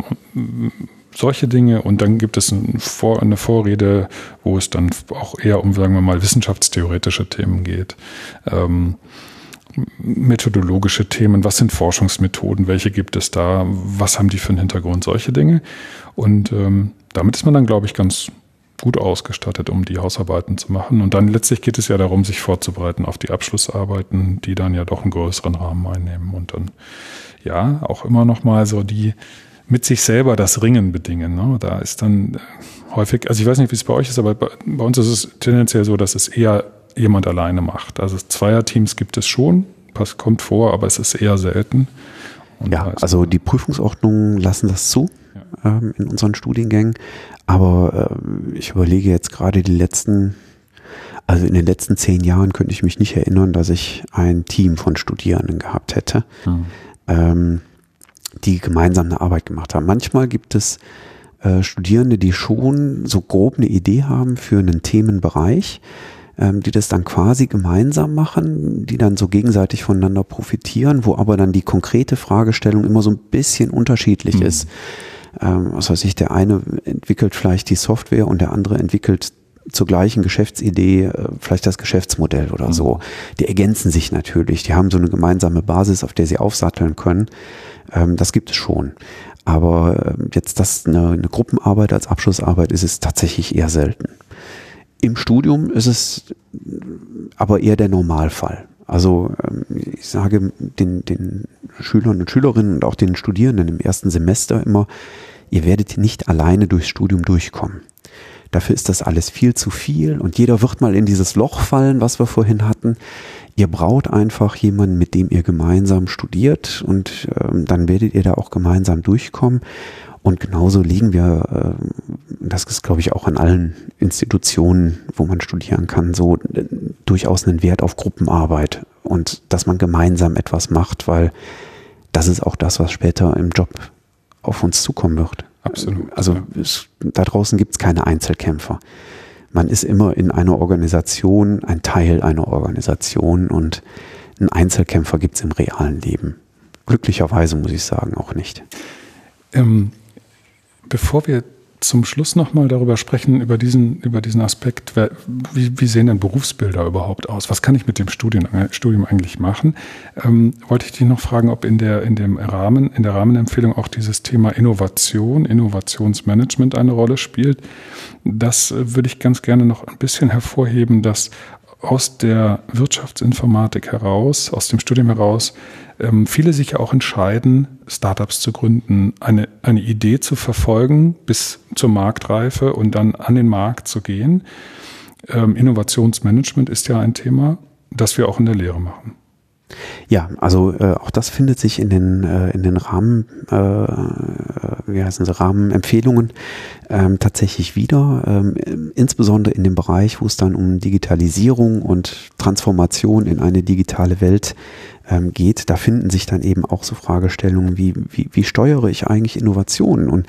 solche Dinge. Und dann gibt es ein Vor eine Vorrede, wo es dann auch eher um, sagen wir mal, wissenschaftstheoretische Themen geht. Ähm, methodologische Themen, was sind Forschungsmethoden, welche gibt es da, was haben die für einen Hintergrund, solche Dinge. Und ähm, damit ist man dann, glaube ich, ganz gut ausgestattet, um die Hausarbeiten zu machen. Und dann letztlich geht es ja darum, sich vorzubereiten auf die Abschlussarbeiten, die dann ja doch einen größeren Rahmen einnehmen und dann ja auch immer noch mal so die mit sich selber das Ringen bedingen. Ne? Da ist dann äh, häufig, also ich weiß nicht, wie es bei euch ist, aber bei, bei uns ist es tendenziell so, dass es eher jemand alleine macht. Also Zweierteams gibt es schon, das kommt vor, aber es ist eher selten. Und ja, also die Prüfungsordnungen lassen das zu ja. ähm, in unseren Studiengängen. Aber äh, ich überlege jetzt gerade die letzten, also in den letzten zehn Jahren könnte ich mich nicht erinnern, dass ich ein Team von Studierenden gehabt hätte, mhm. ähm, die gemeinsam eine Arbeit gemacht haben. Manchmal gibt es äh, Studierende, die schon so grob eine Idee haben für einen Themenbereich, ähm, die das dann quasi gemeinsam machen, die dann so gegenseitig voneinander profitieren, wo aber dann die konkrete Fragestellung immer so ein bisschen unterschiedlich mhm. ist ähm, was weiß ich, der eine entwickelt vielleicht die Software und der andere entwickelt zur gleichen Geschäftsidee äh, vielleicht das Geschäftsmodell oder so. Mhm. Die ergänzen sich natürlich. Die haben so eine gemeinsame Basis, auf der sie aufsatteln können. Ähm, das gibt es schon. Aber äh, jetzt das eine, eine Gruppenarbeit als Abschlussarbeit ist es tatsächlich eher selten. Im Studium ist es aber eher der Normalfall. Also ähm, ich sage den, den Schülern und Schülerinnen und auch den Studierenden im ersten Semester immer, ihr werdet nicht alleine durchs Studium durchkommen. Dafür ist das alles viel zu viel und jeder wird mal in dieses Loch fallen, was wir vorhin hatten. Ihr braucht einfach jemanden, mit dem ihr gemeinsam studiert und ähm, dann werdet ihr da auch gemeinsam durchkommen. Und genauso legen wir, äh, das ist glaube ich auch an allen Institutionen, wo man studieren kann, so äh, durchaus einen Wert auf Gruppenarbeit und dass man gemeinsam etwas macht, weil das ist auch das, was später im Job auf uns zukommen wird. Absolut. Also es, da draußen gibt es keine Einzelkämpfer. Man ist immer in einer Organisation, ein Teil einer Organisation und einen Einzelkämpfer gibt es im realen Leben. Glücklicherweise muss ich sagen, auch nicht. Ähm, bevor wir zum Schluss nochmal darüber sprechen, über diesen, über diesen Aspekt, wie, wie, sehen denn Berufsbilder überhaupt aus? Was kann ich mit dem Studien, Studium eigentlich machen? Ähm, wollte ich dich noch fragen, ob in der, in dem Rahmen, in der Rahmenempfehlung auch dieses Thema Innovation, Innovationsmanagement eine Rolle spielt. Das äh, würde ich ganz gerne noch ein bisschen hervorheben, dass aus der Wirtschaftsinformatik heraus, aus dem Studium heraus, ähm, viele sich ja auch entscheiden, Startups zu gründen, eine, eine Idee zu verfolgen bis zur Marktreife und dann an den Markt zu gehen. Ähm, Innovationsmanagement ist ja ein Thema, das wir auch in der Lehre machen. Ja, also äh, auch das findet sich in den, äh, in den Rahmen, äh, wie heißen sie, Rahmenempfehlungen ähm, tatsächlich wieder, ähm, insbesondere in dem Bereich, wo es dann um Digitalisierung und Transformation in eine digitale Welt ähm, geht. Da finden sich dann eben auch so Fragestellungen wie, wie, wie steuere ich eigentlich Innovationen und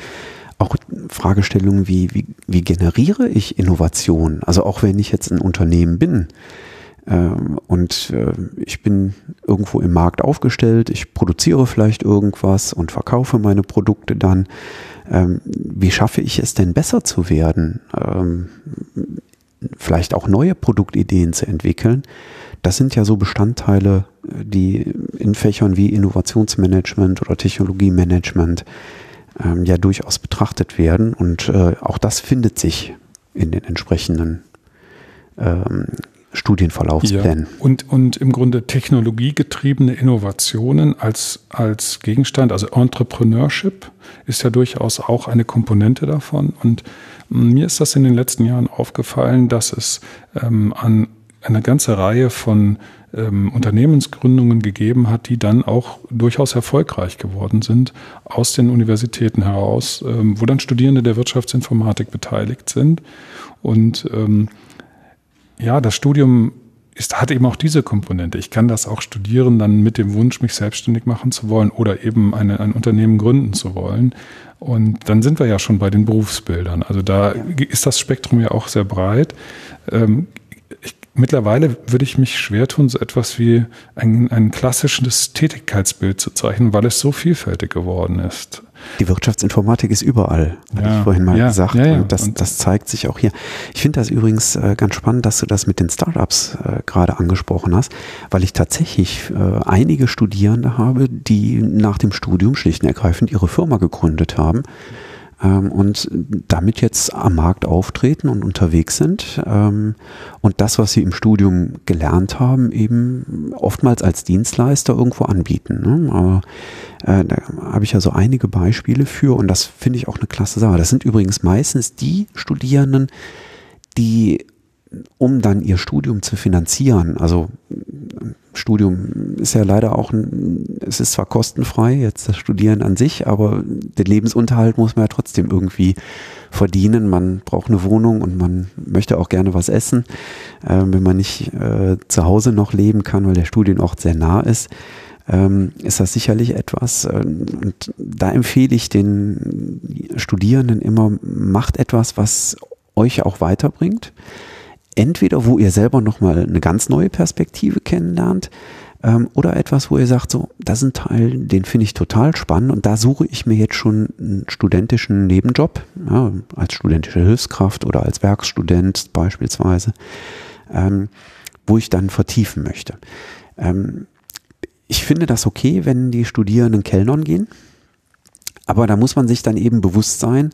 auch Fragestellungen wie, wie, wie generiere ich Innovation? Also auch wenn ich jetzt ein Unternehmen bin, und äh, ich bin irgendwo im Markt aufgestellt, ich produziere vielleicht irgendwas und verkaufe meine Produkte dann. Ähm, wie schaffe ich es denn besser zu werden? Ähm, vielleicht auch neue Produktideen zu entwickeln. Das sind ja so Bestandteile, die in Fächern wie Innovationsmanagement oder Technologiemanagement ja durchaus betrachtet werden. Und äh, auch das findet sich in den entsprechenden Studienverlaufsplänen. Ja. Und, und im Grunde technologiegetriebene Innovationen als, als Gegenstand, also Entrepreneurship ist ja durchaus auch eine Komponente davon. Und mir ist das in den letzten Jahren aufgefallen, dass es ähm, an eine ganze Reihe von ähm, Unternehmensgründungen gegeben hat, die dann auch durchaus erfolgreich geworden sind aus den Universitäten heraus, ähm, wo dann Studierende der Wirtschaftsinformatik beteiligt sind. Und ähm, ja, das Studium ist, hat eben auch diese Komponente. Ich kann das auch studieren, dann mit dem Wunsch, mich selbstständig machen zu wollen oder eben eine, ein Unternehmen gründen zu wollen. Und dann sind wir ja schon bei den Berufsbildern. Also da ja. ist das Spektrum ja auch sehr breit. Ähm, ich, mittlerweile würde ich mich schwer tun, so etwas wie ein, ein klassisches Tätigkeitsbild zu zeichnen, weil es so vielfältig geworden ist. Die Wirtschaftsinformatik ist überall, hatte ja, ich vorhin mal ja, gesagt. Ja, und, das, das zeigt sich auch hier. Ich finde das übrigens äh, ganz spannend, dass du das mit den Startups äh, gerade angesprochen hast, weil ich tatsächlich äh, einige Studierende habe, die nach dem Studium schlicht und ergreifend ihre Firma gegründet haben ähm, und damit jetzt am Markt auftreten und unterwegs sind ähm, und das, was sie im Studium gelernt haben, eben oftmals als Dienstleister irgendwo anbieten. Ne? Aber äh, da habe ich ja so einige Beispiele für und das finde ich auch eine klasse Sache. Das sind übrigens meistens die Studierenden, die um dann ihr Studium zu finanzieren, also Studium ist ja leider auch, es ist zwar kostenfrei, jetzt das Studieren an sich, aber den Lebensunterhalt muss man ja trotzdem irgendwie verdienen. Man braucht eine Wohnung und man möchte auch gerne was essen, äh, wenn man nicht äh, zu Hause noch leben kann, weil der Studienort sehr nah ist. Ähm, ist das sicherlich etwas. Äh, und da empfehle ich den Studierenden immer, macht etwas, was euch auch weiterbringt entweder wo ihr selber nochmal eine ganz neue Perspektive kennenlernt ähm, oder etwas, wo ihr sagt, so, das ist ein Teil, den finde ich total spannend und da suche ich mir jetzt schon einen studentischen Nebenjob, ja, als studentische Hilfskraft oder als Werkstudent beispielsweise, ähm, wo ich dann vertiefen möchte. Ähm, ich finde das okay, wenn die Studierenden Kellnern gehen, aber da muss man sich dann eben bewusst sein,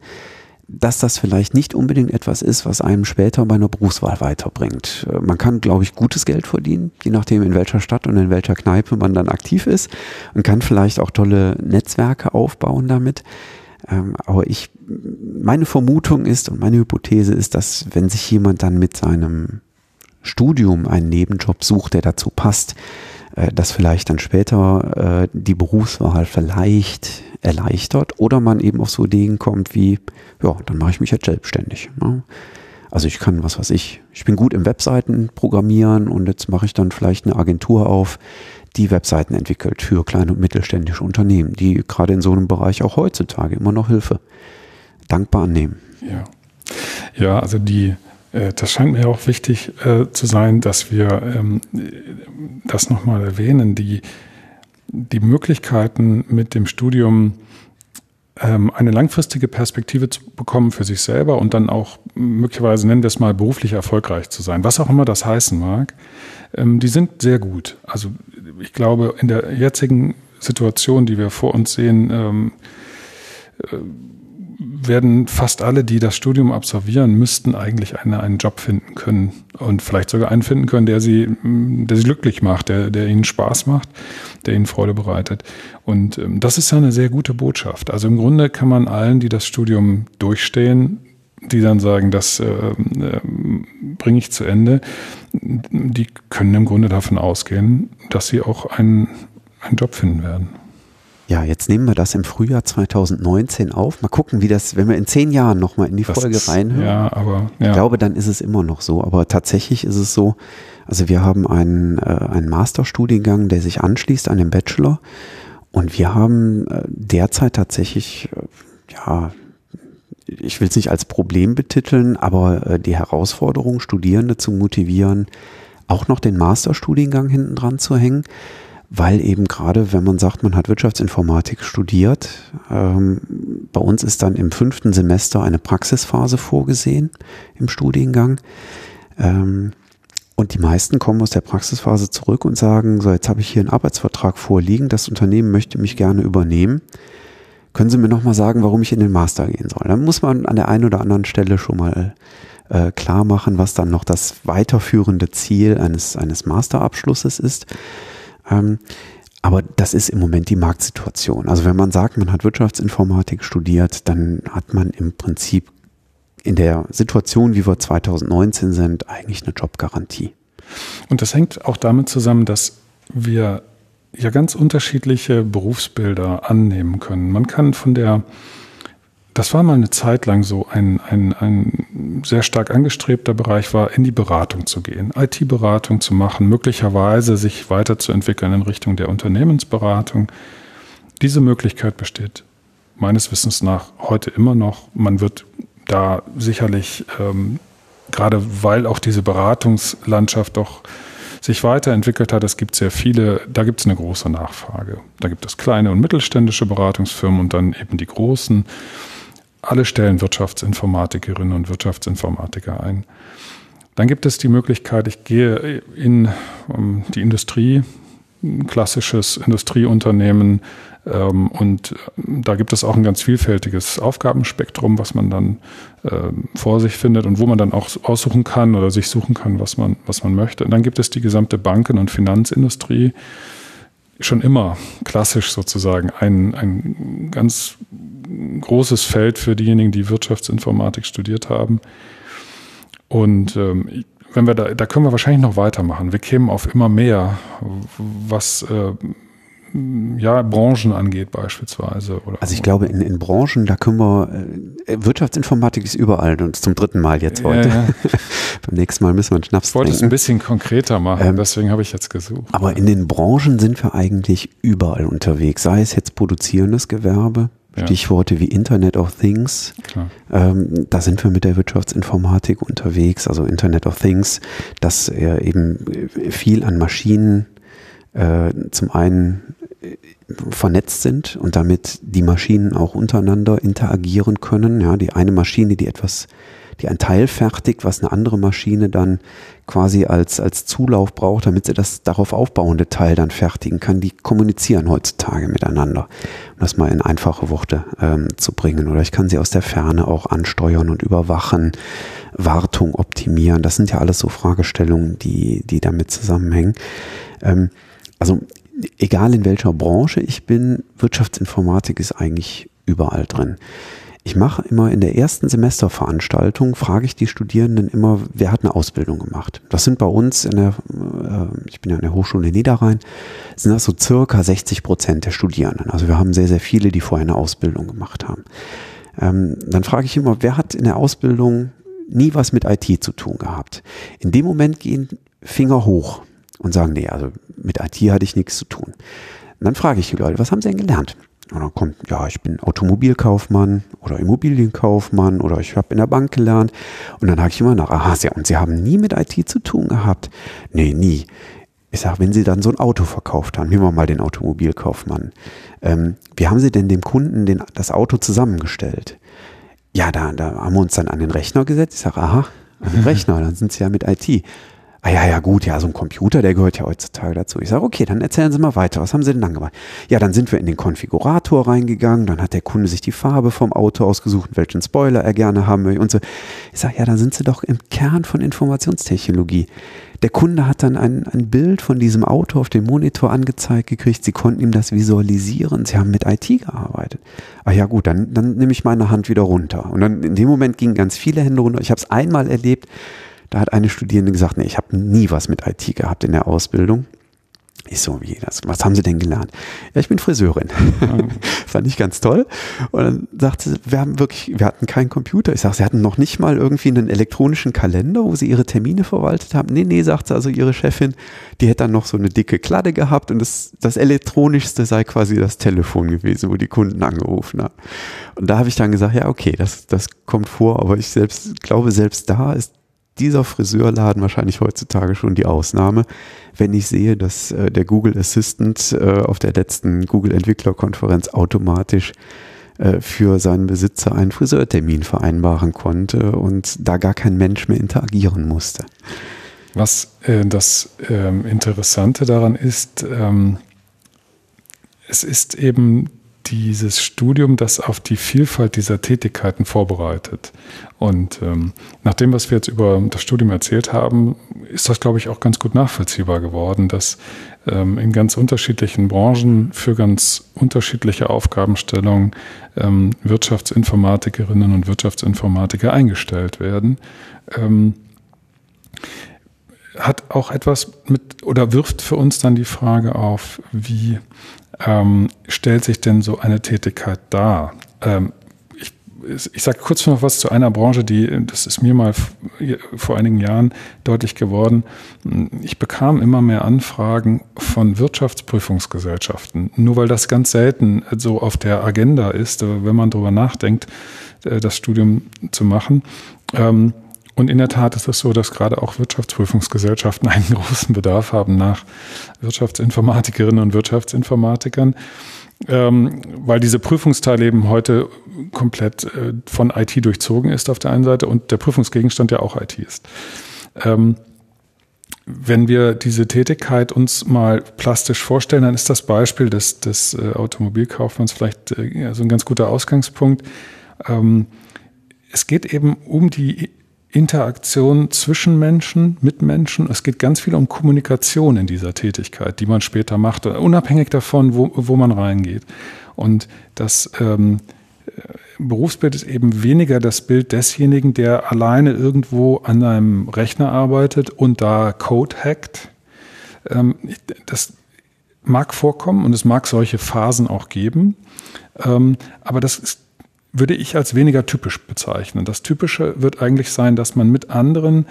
dass das vielleicht nicht unbedingt etwas ist, was einem später bei einer Berufswahl weiterbringt. Äh, man kann, glaube ich, gutes Geld verdienen, je nachdem, in welcher Stadt und in welcher Kneipe man dann aktiv ist und kann vielleicht auch tolle Netzwerke aufbauen damit. Ähm, aber ich, meine Vermutung ist und meine Hypothese ist, dass wenn sich jemand dann mit seinem Studium einen Nebenjob sucht, der dazu passt, äh, dass vielleicht dann später äh, die Berufswahl vielleicht erleichtert oder man eben auf so Ideen kommt wie, ja, dann mache ich mich jetzt selbstständig. Ne? Also ich kann, was weiß ich, ich bin gut im Webseiten programmieren und jetzt mache ich dann vielleicht eine Agentur auf, die Webseiten entwickelt für kleine und mittelständische Unternehmen, die gerade in so einem Bereich auch heutzutage immer noch Hilfe dankbar annehmen. Ja, ja also die, äh, das scheint mir auch wichtig äh, zu sein, dass wir ähm, das nochmal erwähnen, die, die Möglichkeiten mit dem Studium ähm, eine langfristige Perspektive zu bekommen für sich selber und dann auch möglicherweise, nennen wir es mal, beruflich erfolgreich zu sein, was auch immer das heißen mag, ähm, die sind sehr gut. Also ich glaube, in der jetzigen Situation, die wir vor uns sehen, ähm, äh, werden fast alle, die das Studium absolvieren, müssten eigentlich eine, einen Job finden können und vielleicht sogar einen finden können, der sie, der sie glücklich macht, der, der ihnen Spaß macht, der ihnen Freude bereitet. Und ähm, das ist ja eine sehr gute Botschaft. Also im Grunde kann man allen, die das Studium durchstehen, die dann sagen, das äh, äh, bringe ich zu Ende, die können im Grunde davon ausgehen, dass sie auch einen, einen Job finden werden. Ja, jetzt nehmen wir das im Frühjahr 2019 auf. Mal gucken, wie das, wenn wir in zehn Jahren nochmal in die das Folge reinhören. Ja, aber ja. ich glaube, dann ist es immer noch so. Aber tatsächlich ist es so, also wir haben einen, äh, einen Masterstudiengang, der sich anschließt an den Bachelor. Und wir haben äh, derzeit tatsächlich, äh, ja, ich will es nicht als Problem betiteln, aber äh, die Herausforderung, Studierende zu motivieren, auch noch den Masterstudiengang hinten dran zu hängen weil eben gerade, wenn man sagt, man hat Wirtschaftsinformatik studiert, ähm, bei uns ist dann im fünften Semester eine Praxisphase vorgesehen im Studiengang. Ähm, und die meisten kommen aus der Praxisphase zurück und sagen, so jetzt habe ich hier einen Arbeitsvertrag vorliegen, das Unternehmen möchte mich gerne übernehmen. Können Sie mir nochmal sagen, warum ich in den Master gehen soll? Dann muss man an der einen oder anderen Stelle schon mal äh, klar machen, was dann noch das weiterführende Ziel eines, eines Masterabschlusses ist. Ähm, aber das ist im Moment die Marktsituation. Also wenn man sagt, man hat Wirtschaftsinformatik studiert, dann hat man im Prinzip in der Situation, wie wir 2019 sind, eigentlich eine Jobgarantie. Und das hängt auch damit zusammen, dass wir ja ganz unterschiedliche Berufsbilder annehmen können. Man kann von der das war mal eine Zeit lang so ein, ein, ein sehr stark angestrebter Bereich war, in die Beratung zu gehen, IT-Beratung zu machen, möglicherweise sich weiterzuentwickeln in Richtung der Unternehmensberatung. Diese Möglichkeit besteht meines Wissens nach heute immer noch. Man wird da sicherlich, ähm, gerade weil auch diese Beratungslandschaft doch sich weiterentwickelt hat, es gibt sehr viele, da gibt es eine große Nachfrage. Da gibt es kleine und mittelständische Beratungsfirmen und dann eben die großen alle stellen Wirtschaftsinformatikerinnen und Wirtschaftsinformatiker ein. Dann gibt es die Möglichkeit, ich gehe in um, die Industrie, ein klassisches Industrieunternehmen, ähm, und da gibt es auch ein ganz vielfältiges Aufgabenspektrum, was man dann äh, vor sich findet und wo man dann auch aussuchen kann oder sich suchen kann, was man, was man möchte. Und dann gibt es die gesamte Banken- und Finanzindustrie, schon immer klassisch sozusagen ein, ein ganz großes Feld für diejenigen, die Wirtschaftsinformatik studiert haben. Und ähm, wenn wir da, da können wir wahrscheinlich noch weitermachen. Wir kämen auf immer mehr, was äh, ja, Branchen angeht beispielsweise. Oder also ich glaube, in, in Branchen, da können wir, äh, Wirtschaftsinformatik ist überall und zum dritten Mal jetzt heute. Ja, ja. Beim nächsten Mal müssen wir einen Schnaps Ich wollte es ein bisschen konkreter machen, ähm, deswegen habe ich jetzt gesucht. Aber in den Branchen sind wir eigentlich überall unterwegs, sei es jetzt produzierendes Gewerbe, Stichworte wie Internet of Things. Ähm, da sind wir mit der Wirtschaftsinformatik unterwegs, also Internet of Things, dass er eben viel an Maschinen äh, zum einen vernetzt sind und damit die Maschinen auch untereinander interagieren können. Ja, die eine Maschine, die etwas, die ein Teil fertigt, was eine andere Maschine dann quasi als, als Zulauf braucht, damit sie das darauf aufbauende Teil dann fertigen kann, die kommunizieren heutzutage miteinander, um das mal in einfache Worte ähm, zu bringen. Oder ich kann sie aus der Ferne auch ansteuern und überwachen, Wartung optimieren. Das sind ja alles so Fragestellungen, die, die damit zusammenhängen. Ähm, also egal in welcher Branche ich bin, Wirtschaftsinformatik ist eigentlich überall drin. Ich mache immer in der ersten Semesterveranstaltung, frage ich die Studierenden immer, wer hat eine Ausbildung gemacht. Das sind bei uns in der, äh, ich bin ja in der Hochschule Niederrhein, sind das so circa 60 Prozent der Studierenden. Also wir haben sehr, sehr viele, die vorher eine Ausbildung gemacht haben. Ähm, dann frage ich immer, wer hat in der Ausbildung nie was mit IT zu tun gehabt? In dem Moment gehen Finger hoch und sagen, nee, also mit IT hatte ich nichts zu tun. Und dann frage ich die Leute, was haben sie denn gelernt? Und dann kommt, ja, ich bin Automobilkaufmann oder Immobilienkaufmann oder ich habe in der Bank gelernt. Und dann hake ich immer nach, aha, und Sie haben nie mit IT zu tun gehabt? Nee, nie. Ich sage, wenn Sie dann so ein Auto verkauft haben, nehmen wir mal den Automobilkaufmann. Ähm, wie haben Sie denn dem Kunden den, das Auto zusammengestellt? Ja, da, da haben wir uns dann an den Rechner gesetzt. Ich sage, aha, an den Rechner, dann sind Sie ja mit IT. Ah ja, ja, gut, ja, so ein Computer, der gehört ja heutzutage dazu. Ich sage, okay, dann erzählen Sie mal weiter. Was haben Sie denn dann gemacht? Ja, dann sind wir in den Konfigurator reingegangen, dann hat der Kunde sich die Farbe vom Auto ausgesucht, welchen Spoiler er gerne haben will und so. Ich sage, ja, dann sind Sie doch im Kern von Informationstechnologie. Der Kunde hat dann ein, ein Bild von diesem Auto auf dem Monitor angezeigt gekriegt. Sie konnten ihm das visualisieren. Sie haben mit IT gearbeitet. Ah ja gut, dann, dann nehme ich meine Hand wieder runter. Und dann in dem Moment gingen ganz viele Hände runter. Ich habe es einmal erlebt, Da hat eine Studierende gesagt, nee, ich habe nie was mit IT gehabt in der Ausbildung. Ich so, wie das? Was haben Sie denn gelernt? Ja, ich bin Friseurin. Mhm. Fand ich ganz toll. Und dann sagte sie, wir haben wirklich, wir hatten keinen Computer. Ich sage, Sie hatten noch nicht mal irgendwie einen elektronischen Kalender, wo Sie Ihre Termine verwaltet haben. Nee, nee, sagt sie, also Ihre Chefin, die hätte dann noch so eine dicke Kladde gehabt und das, das elektronischste sei quasi das Telefon gewesen, wo die Kunden angerufen haben. Und da habe ich dann gesagt, ja, okay, das, das kommt vor, aber ich selbst glaube, selbst da ist dieser Friseurladen wahrscheinlich heutzutage schon die Ausnahme, wenn ich sehe, dass äh, der Google Assistant äh, auf der letzten Google Entwicklerkonferenz automatisch äh, für seinen Besitzer einen Friseurtermin vereinbaren konnte und da gar kein Mensch mehr interagieren musste. Was äh, das ähm, Interessante daran ist, ähm, es ist eben dieses Studium, das auf die Vielfalt dieser Tätigkeiten vorbereitet. Und ähm, nach dem, was wir jetzt über das Studium erzählt haben, ist das, glaube ich, auch ganz gut nachvollziehbar geworden, dass ähm, in ganz unterschiedlichen Branchen für ganz unterschiedliche Aufgabenstellungen ähm, Wirtschaftsinformatikerinnen und Wirtschaftsinformatiker eingestellt werden. Ähm, hat auch etwas mit oder wirft für uns dann die Frage auf, wie ähm, stellt sich denn so eine Tätigkeit dar? Ähm, ich ich sage kurz noch was zu einer Branche, die, das ist mir mal vor einigen Jahren deutlich geworden. Ich bekam immer mehr Anfragen von Wirtschaftsprüfungsgesellschaften, nur weil das ganz selten so auf der Agenda ist, wenn man darüber nachdenkt, äh, das Studium zu machen. Ähm, und in der Tat ist es so, dass gerade auch Wirtschaftsprüfungsgesellschaften einen großen Bedarf haben nach Wirtschaftsinformatikerinnen und Wirtschaftsinformatikern, ähm, weil diese Prüfungsteil eben heute komplett äh, von IT durchzogen ist auf der einen Seite und der Prüfungsgegenstand ja auch IT ist. Ähm, wenn wir diese Tätigkeit uns mal plastisch vorstellen, dann ist das Beispiel des, des äh, Automobilkaufmanns vielleicht äh, also ein ganz guter Ausgangspunkt. Ähm, es geht eben um die Interaktion zwischen Menschen, mit Menschen. Es geht ganz viel um Kommunikation in dieser Tätigkeit, die man später macht, unabhängig davon, wo, wo man reingeht. Und das ähm, Berufsbild ist eben weniger das Bild desjenigen, der alleine irgendwo an einem Rechner arbeitet und da Code hackt. Ähm, das mag vorkommen und es mag solche Phasen auch geben. Ähm, aber das ist würde ich als weniger typisch bezeichnen. Das Typische wird eigentlich sein, dass man mit anderen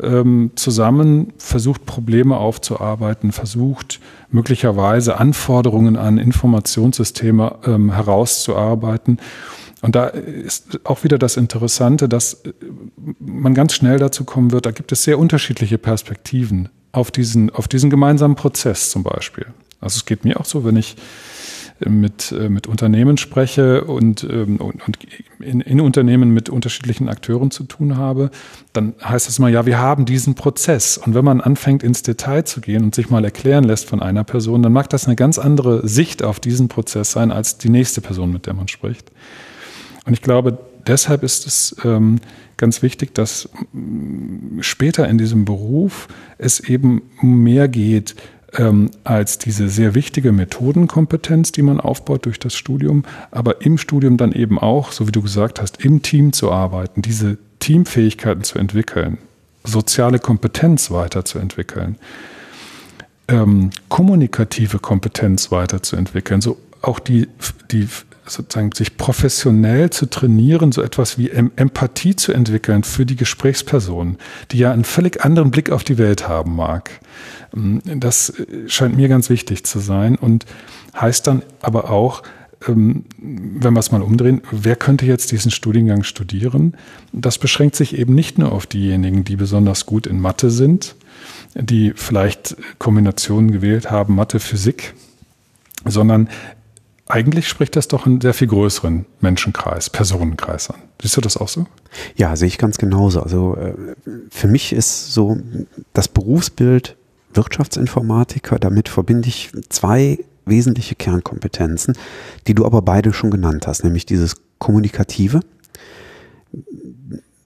ähm, zusammen versucht, Probleme aufzuarbeiten, versucht, möglicherweise Anforderungen an Informationssysteme ähm, herauszuarbeiten. Und da ist auch wieder das Interessante, dass äh, man ganz schnell dazu kommen wird, da gibt es sehr unterschiedliche Perspektiven auf diesen, auf diesen gemeinsamen Prozess zum Beispiel. Also es geht mir auch so, wenn ich mit, äh, mit Unternehmen spreche und, ähm, und, und in, in Unternehmen mit unterschiedlichen Akteuren zu tun habe, dann heißt es mal, ja, wir haben diesen Prozess. Und wenn man anfängt, ins Detail zu gehen und sich mal erklären lässt von einer Person, dann mag das eine ganz andere Sicht auf diesen Prozess sein als die nächste Person, mit der man spricht. Und ich glaube, deshalb ist es ähm, ganz wichtig, dass später in diesem Beruf es eben mehr geht, ähm, als diese sehr wichtige Methodenkompetenz, die man aufbaut durch das Studium, aber im Studium dann eben auch, so wie du gesagt hast, im Team zu arbeiten, diese Teamfähigkeiten zu entwickeln, soziale Kompetenz weiterzuentwickeln, ähm, kommunikative Kompetenz weiterzuentwickeln, so auch die, die sozusagen sich professionell zu trainieren, so etwas wie Empathie zu entwickeln für die Gesprächsperson, die ja einen völlig anderen Blick auf die Welt haben mag. Ähm, das äh, scheint mir ganz wichtig zu sein und heißt dann aber auch, ähm, wenn wir es mal umdrehen, wer könnte jetzt diesen Studiengang studieren? Das beschränkt sich eben nicht nur auf diejenigen, die besonders gut in Mathe sind, die vielleicht Kombinationen gewählt haben, Mathe, Physik, sondern eigentlich spricht das doch einen sehr viel größeren Menschenkreis, Personenkreis an. Siehst du das auch so? Ja, sehe ich ganz genauso. Also äh, für mich ist so das Berufsbild Wirtschaftsinformatiker, damit verbinde ich zwei wesentliche Kernkompetenzen, die du aber beide schon genannt hast, nämlich dieses Kommunikative.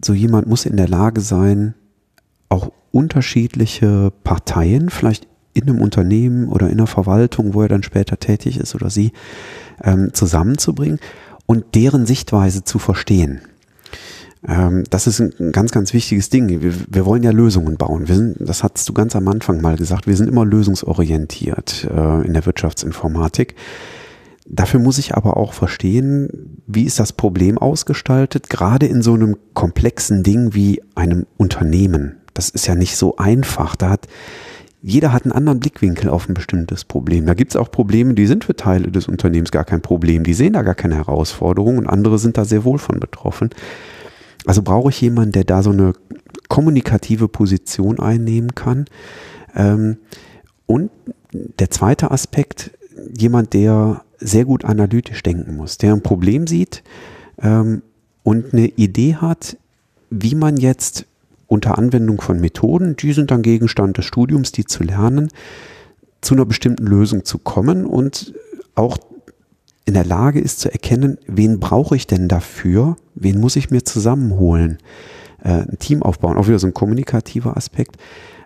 So jemand muss in der Lage sein, auch unterschiedliche Parteien, vielleicht in einem Unternehmen oder in einer Verwaltung, wo er dann später tätig ist oder sie, ähm, zusammenzubringen und deren Sichtweise zu verstehen. Ähm, das ist ein ganz, ganz wichtiges Ding. Wir, wir wollen ja Lösungen bauen. Wir sind, das hast du ganz am Anfang mal gesagt, wir sind immer lösungsorientiert äh, in der Wirtschaftsinformatik. Dafür muss ich aber auch verstehen, wie ist das Problem ausgestaltet, gerade in so einem komplexen Ding wie einem Unternehmen. Das ist ja nicht so einfach. Da hat jeder hat einen anderen Blickwinkel auf ein bestimmtes Problem. Da gibt es auch Probleme, die sind für Teile des Unternehmens gar kein Problem. Die sehen da gar keine Herausforderung und andere sind da sehr wohl von betroffen. Also brauche ich jemanden, der da so eine kommunikative Position einnehmen kann. Ähm, und der zweite Aspekt, jemand, der sehr gut analytisch denken muss, der ein Problem sieht ähm, und eine Idee hat, wie man jetzt unter Anwendung von Methoden, die sind dann Gegenstand des Studiums, die zu lernen, zu einer bestimmten Lösung zu kommen und auch in der Lage ist zu erkennen, wen brauche ich denn dafür, wen muss ich mir zusammenholen, äh, ein Team aufbauen, auch wieder so ein kommunikativer Aspekt,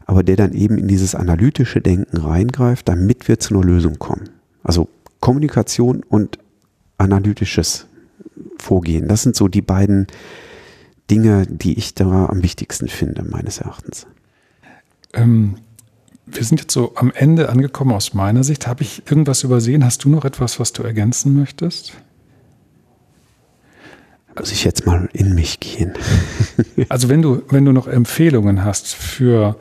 aber der dann eben in dieses analytische Denken reingreift, damit wir zu einer Lösung kommen. Also Kommunikation und analytisches Vorgehen, das sind so die beiden Dinge, die ich da am wichtigsten finde, meines Erachtens. Ähm, wir sind jetzt so am Ende angekommen aus meiner Sicht. Habe ich irgendwas übersehen? Hast du noch etwas, was du ergänzen möchtest? Muss ich jetzt mal in mich gehen. also wenn du, wenn du noch Empfehlungen hast für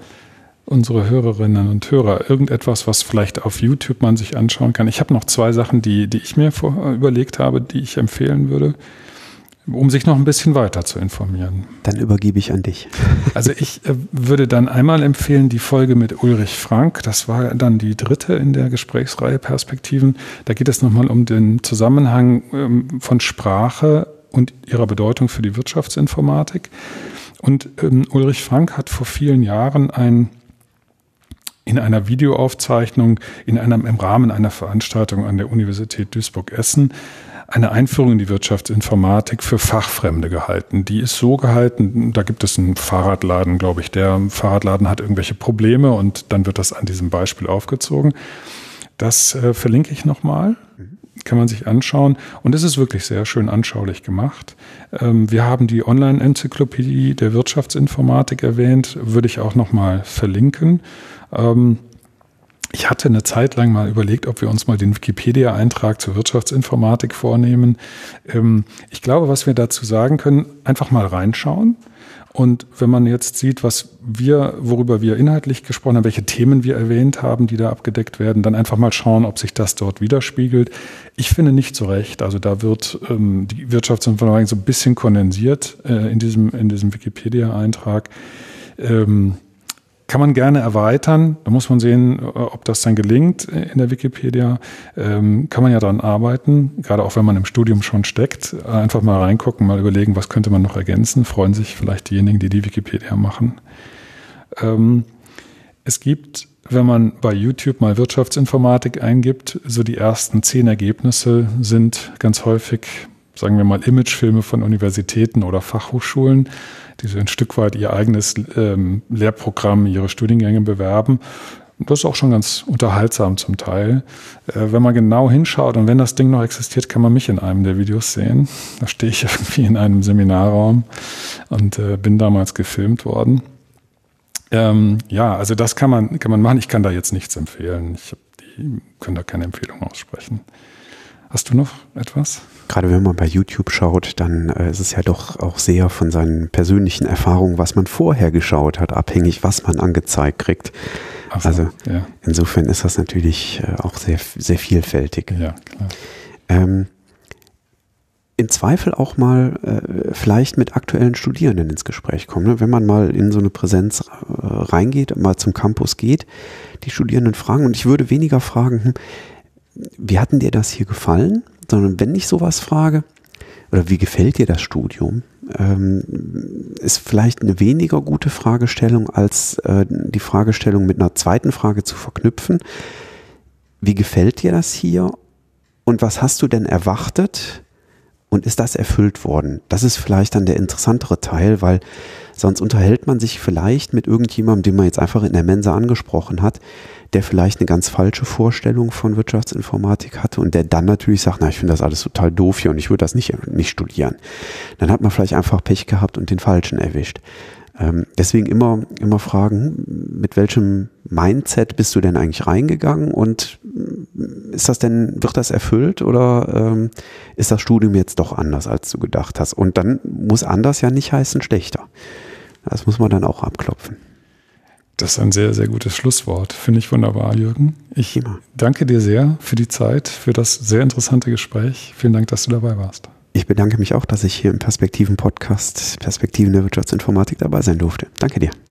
unsere Hörerinnen und Hörer, irgendetwas, was vielleicht auf YouTube man sich anschauen kann. Ich habe noch zwei Sachen, die, die ich mir vor, überlegt habe, die ich empfehlen würde um sich noch ein bisschen weiter zu informieren. Dann übergebe ich an dich. Also ich äh, würde dann einmal empfehlen, die Folge mit Ulrich Frank, das war dann die dritte in der Gesprächsreihe Perspektiven. Da geht es nochmal um den Zusammenhang ähm, von Sprache und ihrer Bedeutung für die Wirtschaftsinformatik. Und ähm, Ulrich Frank hat vor vielen Jahren ein in einer Videoaufzeichnung in einem, im Rahmen einer Veranstaltung an der Universität Duisburg-Essen eine Einführung in die Wirtschaftsinformatik für Fachfremde gehalten. Die ist so gehalten, da gibt es einen Fahrradladen, glaube ich, der Fahrradladen hat irgendwelche Probleme und dann wird das an diesem Beispiel aufgezogen. Das äh, verlinke ich nochmal, kann man sich anschauen und es ist wirklich sehr schön anschaulich gemacht. Ähm, wir haben die Online-Enzyklopädie der Wirtschaftsinformatik erwähnt, würde ich auch nochmal verlinken. Ähm, ich hatte eine Zeit lang mal überlegt, ob wir uns mal den Wikipedia-Eintrag zur Wirtschaftsinformatik vornehmen. Ähm, ich glaube, was wir dazu sagen können, einfach mal reinschauen. Und wenn man jetzt sieht, was wir, worüber wir inhaltlich gesprochen haben, welche Themen wir erwähnt haben, die da abgedeckt werden, dann einfach mal schauen, ob sich das dort widerspiegelt. Ich finde nicht so recht. Also da wird ähm, die Wirtschaftsinformatik so ein bisschen kondensiert äh, in diesem, in diesem Wikipedia-Eintrag. Ähm, kann man gerne erweitern. Da muss man sehen, ob das dann gelingt in der Wikipedia. Ähm, kann man ja daran arbeiten, gerade auch wenn man im Studium schon steckt. Einfach mal reingucken, mal überlegen, was könnte man noch ergänzen. Freuen sich vielleicht diejenigen, die die Wikipedia machen. Ähm, es gibt, wenn man bei YouTube mal Wirtschaftsinformatik eingibt, so die ersten zehn Ergebnisse sind ganz häufig, sagen wir mal, Imagefilme von Universitäten oder Fachhochschulen die so ein Stück weit ihr eigenes ähm, Lehrprogramm, ihre Studiengänge bewerben. das ist auch schon ganz unterhaltsam zum Teil. Äh, wenn man genau hinschaut und wenn das Ding noch existiert, kann man mich in einem der Videos sehen. Da stehe ich irgendwie in einem Seminarraum und äh, bin damals gefilmt worden. Ähm, ja, also das kann man, kann man machen. Ich kann da jetzt nichts empfehlen. Ich die können da keine Empfehlung aussprechen. Hast du noch etwas? Gerade wenn man bei YouTube schaut, dann äh, ist es ja doch auch sehr von seinen persönlichen Erfahrungen, was man vorher geschaut hat, abhängig, was man angezeigt kriegt. So, also ja. insofern ist das natürlich äh, auch sehr, sehr vielfältig. Ja, klar. Ähm, im Zweifel auch mal äh, vielleicht mit aktuellen Studierenden ins Gespräch kommen. Ne? Wenn man mal in so eine Präsenz äh, reingeht, mal zum Campus geht, die Studierenden fragen, und ich würde weniger fragen, hm, wie hat denn dir das hier gefallen? Sondern wenn ich sowas frage, oder wie gefällt dir das Studium, ähm, ist vielleicht eine weniger gute Fragestellung, als äh, die Fragestellung mit einer zweiten Frage zu verknüpfen. Wie gefällt dir das hier? Und was hast du denn erwartet? Und ist das erfüllt worden? Das ist vielleicht dann der interessantere Teil, weil sonst unterhält man sich vielleicht mit irgendjemandem, den man jetzt einfach in der Mensa angesprochen hat, der vielleicht eine ganz falsche Vorstellung von Wirtschaftsinformatik hatte und der dann natürlich sagt, na, ich finde das alles total doof hier und ich würde das nicht, nicht studieren. Dann hat man vielleicht einfach Pech gehabt und den Falschen erwischt. Ähm, deswegen immer, immer fragen, mit welchem Mindset bist du denn eigentlich reingegangen und mm, ist das denn, wird das erfüllt oder ähm, ist das Studium jetzt doch anders, als du gedacht hast? Und dann muss anders ja nicht heißen schlechter. Das muss man dann auch abklopfen. Das ist ein sehr, sehr gutes Schlusswort. Finde ich wunderbar, Jürgen. Ich danke dir sehr für die Zeit, für das sehr interessante Gespräch. Vielen Dank, dass du dabei warst. Ich bedanke mich auch, dass ich hier im Perspektiven-Podcast Perspektiven der Wirtschaftsinformatik dabei sein durfte. Danke dir.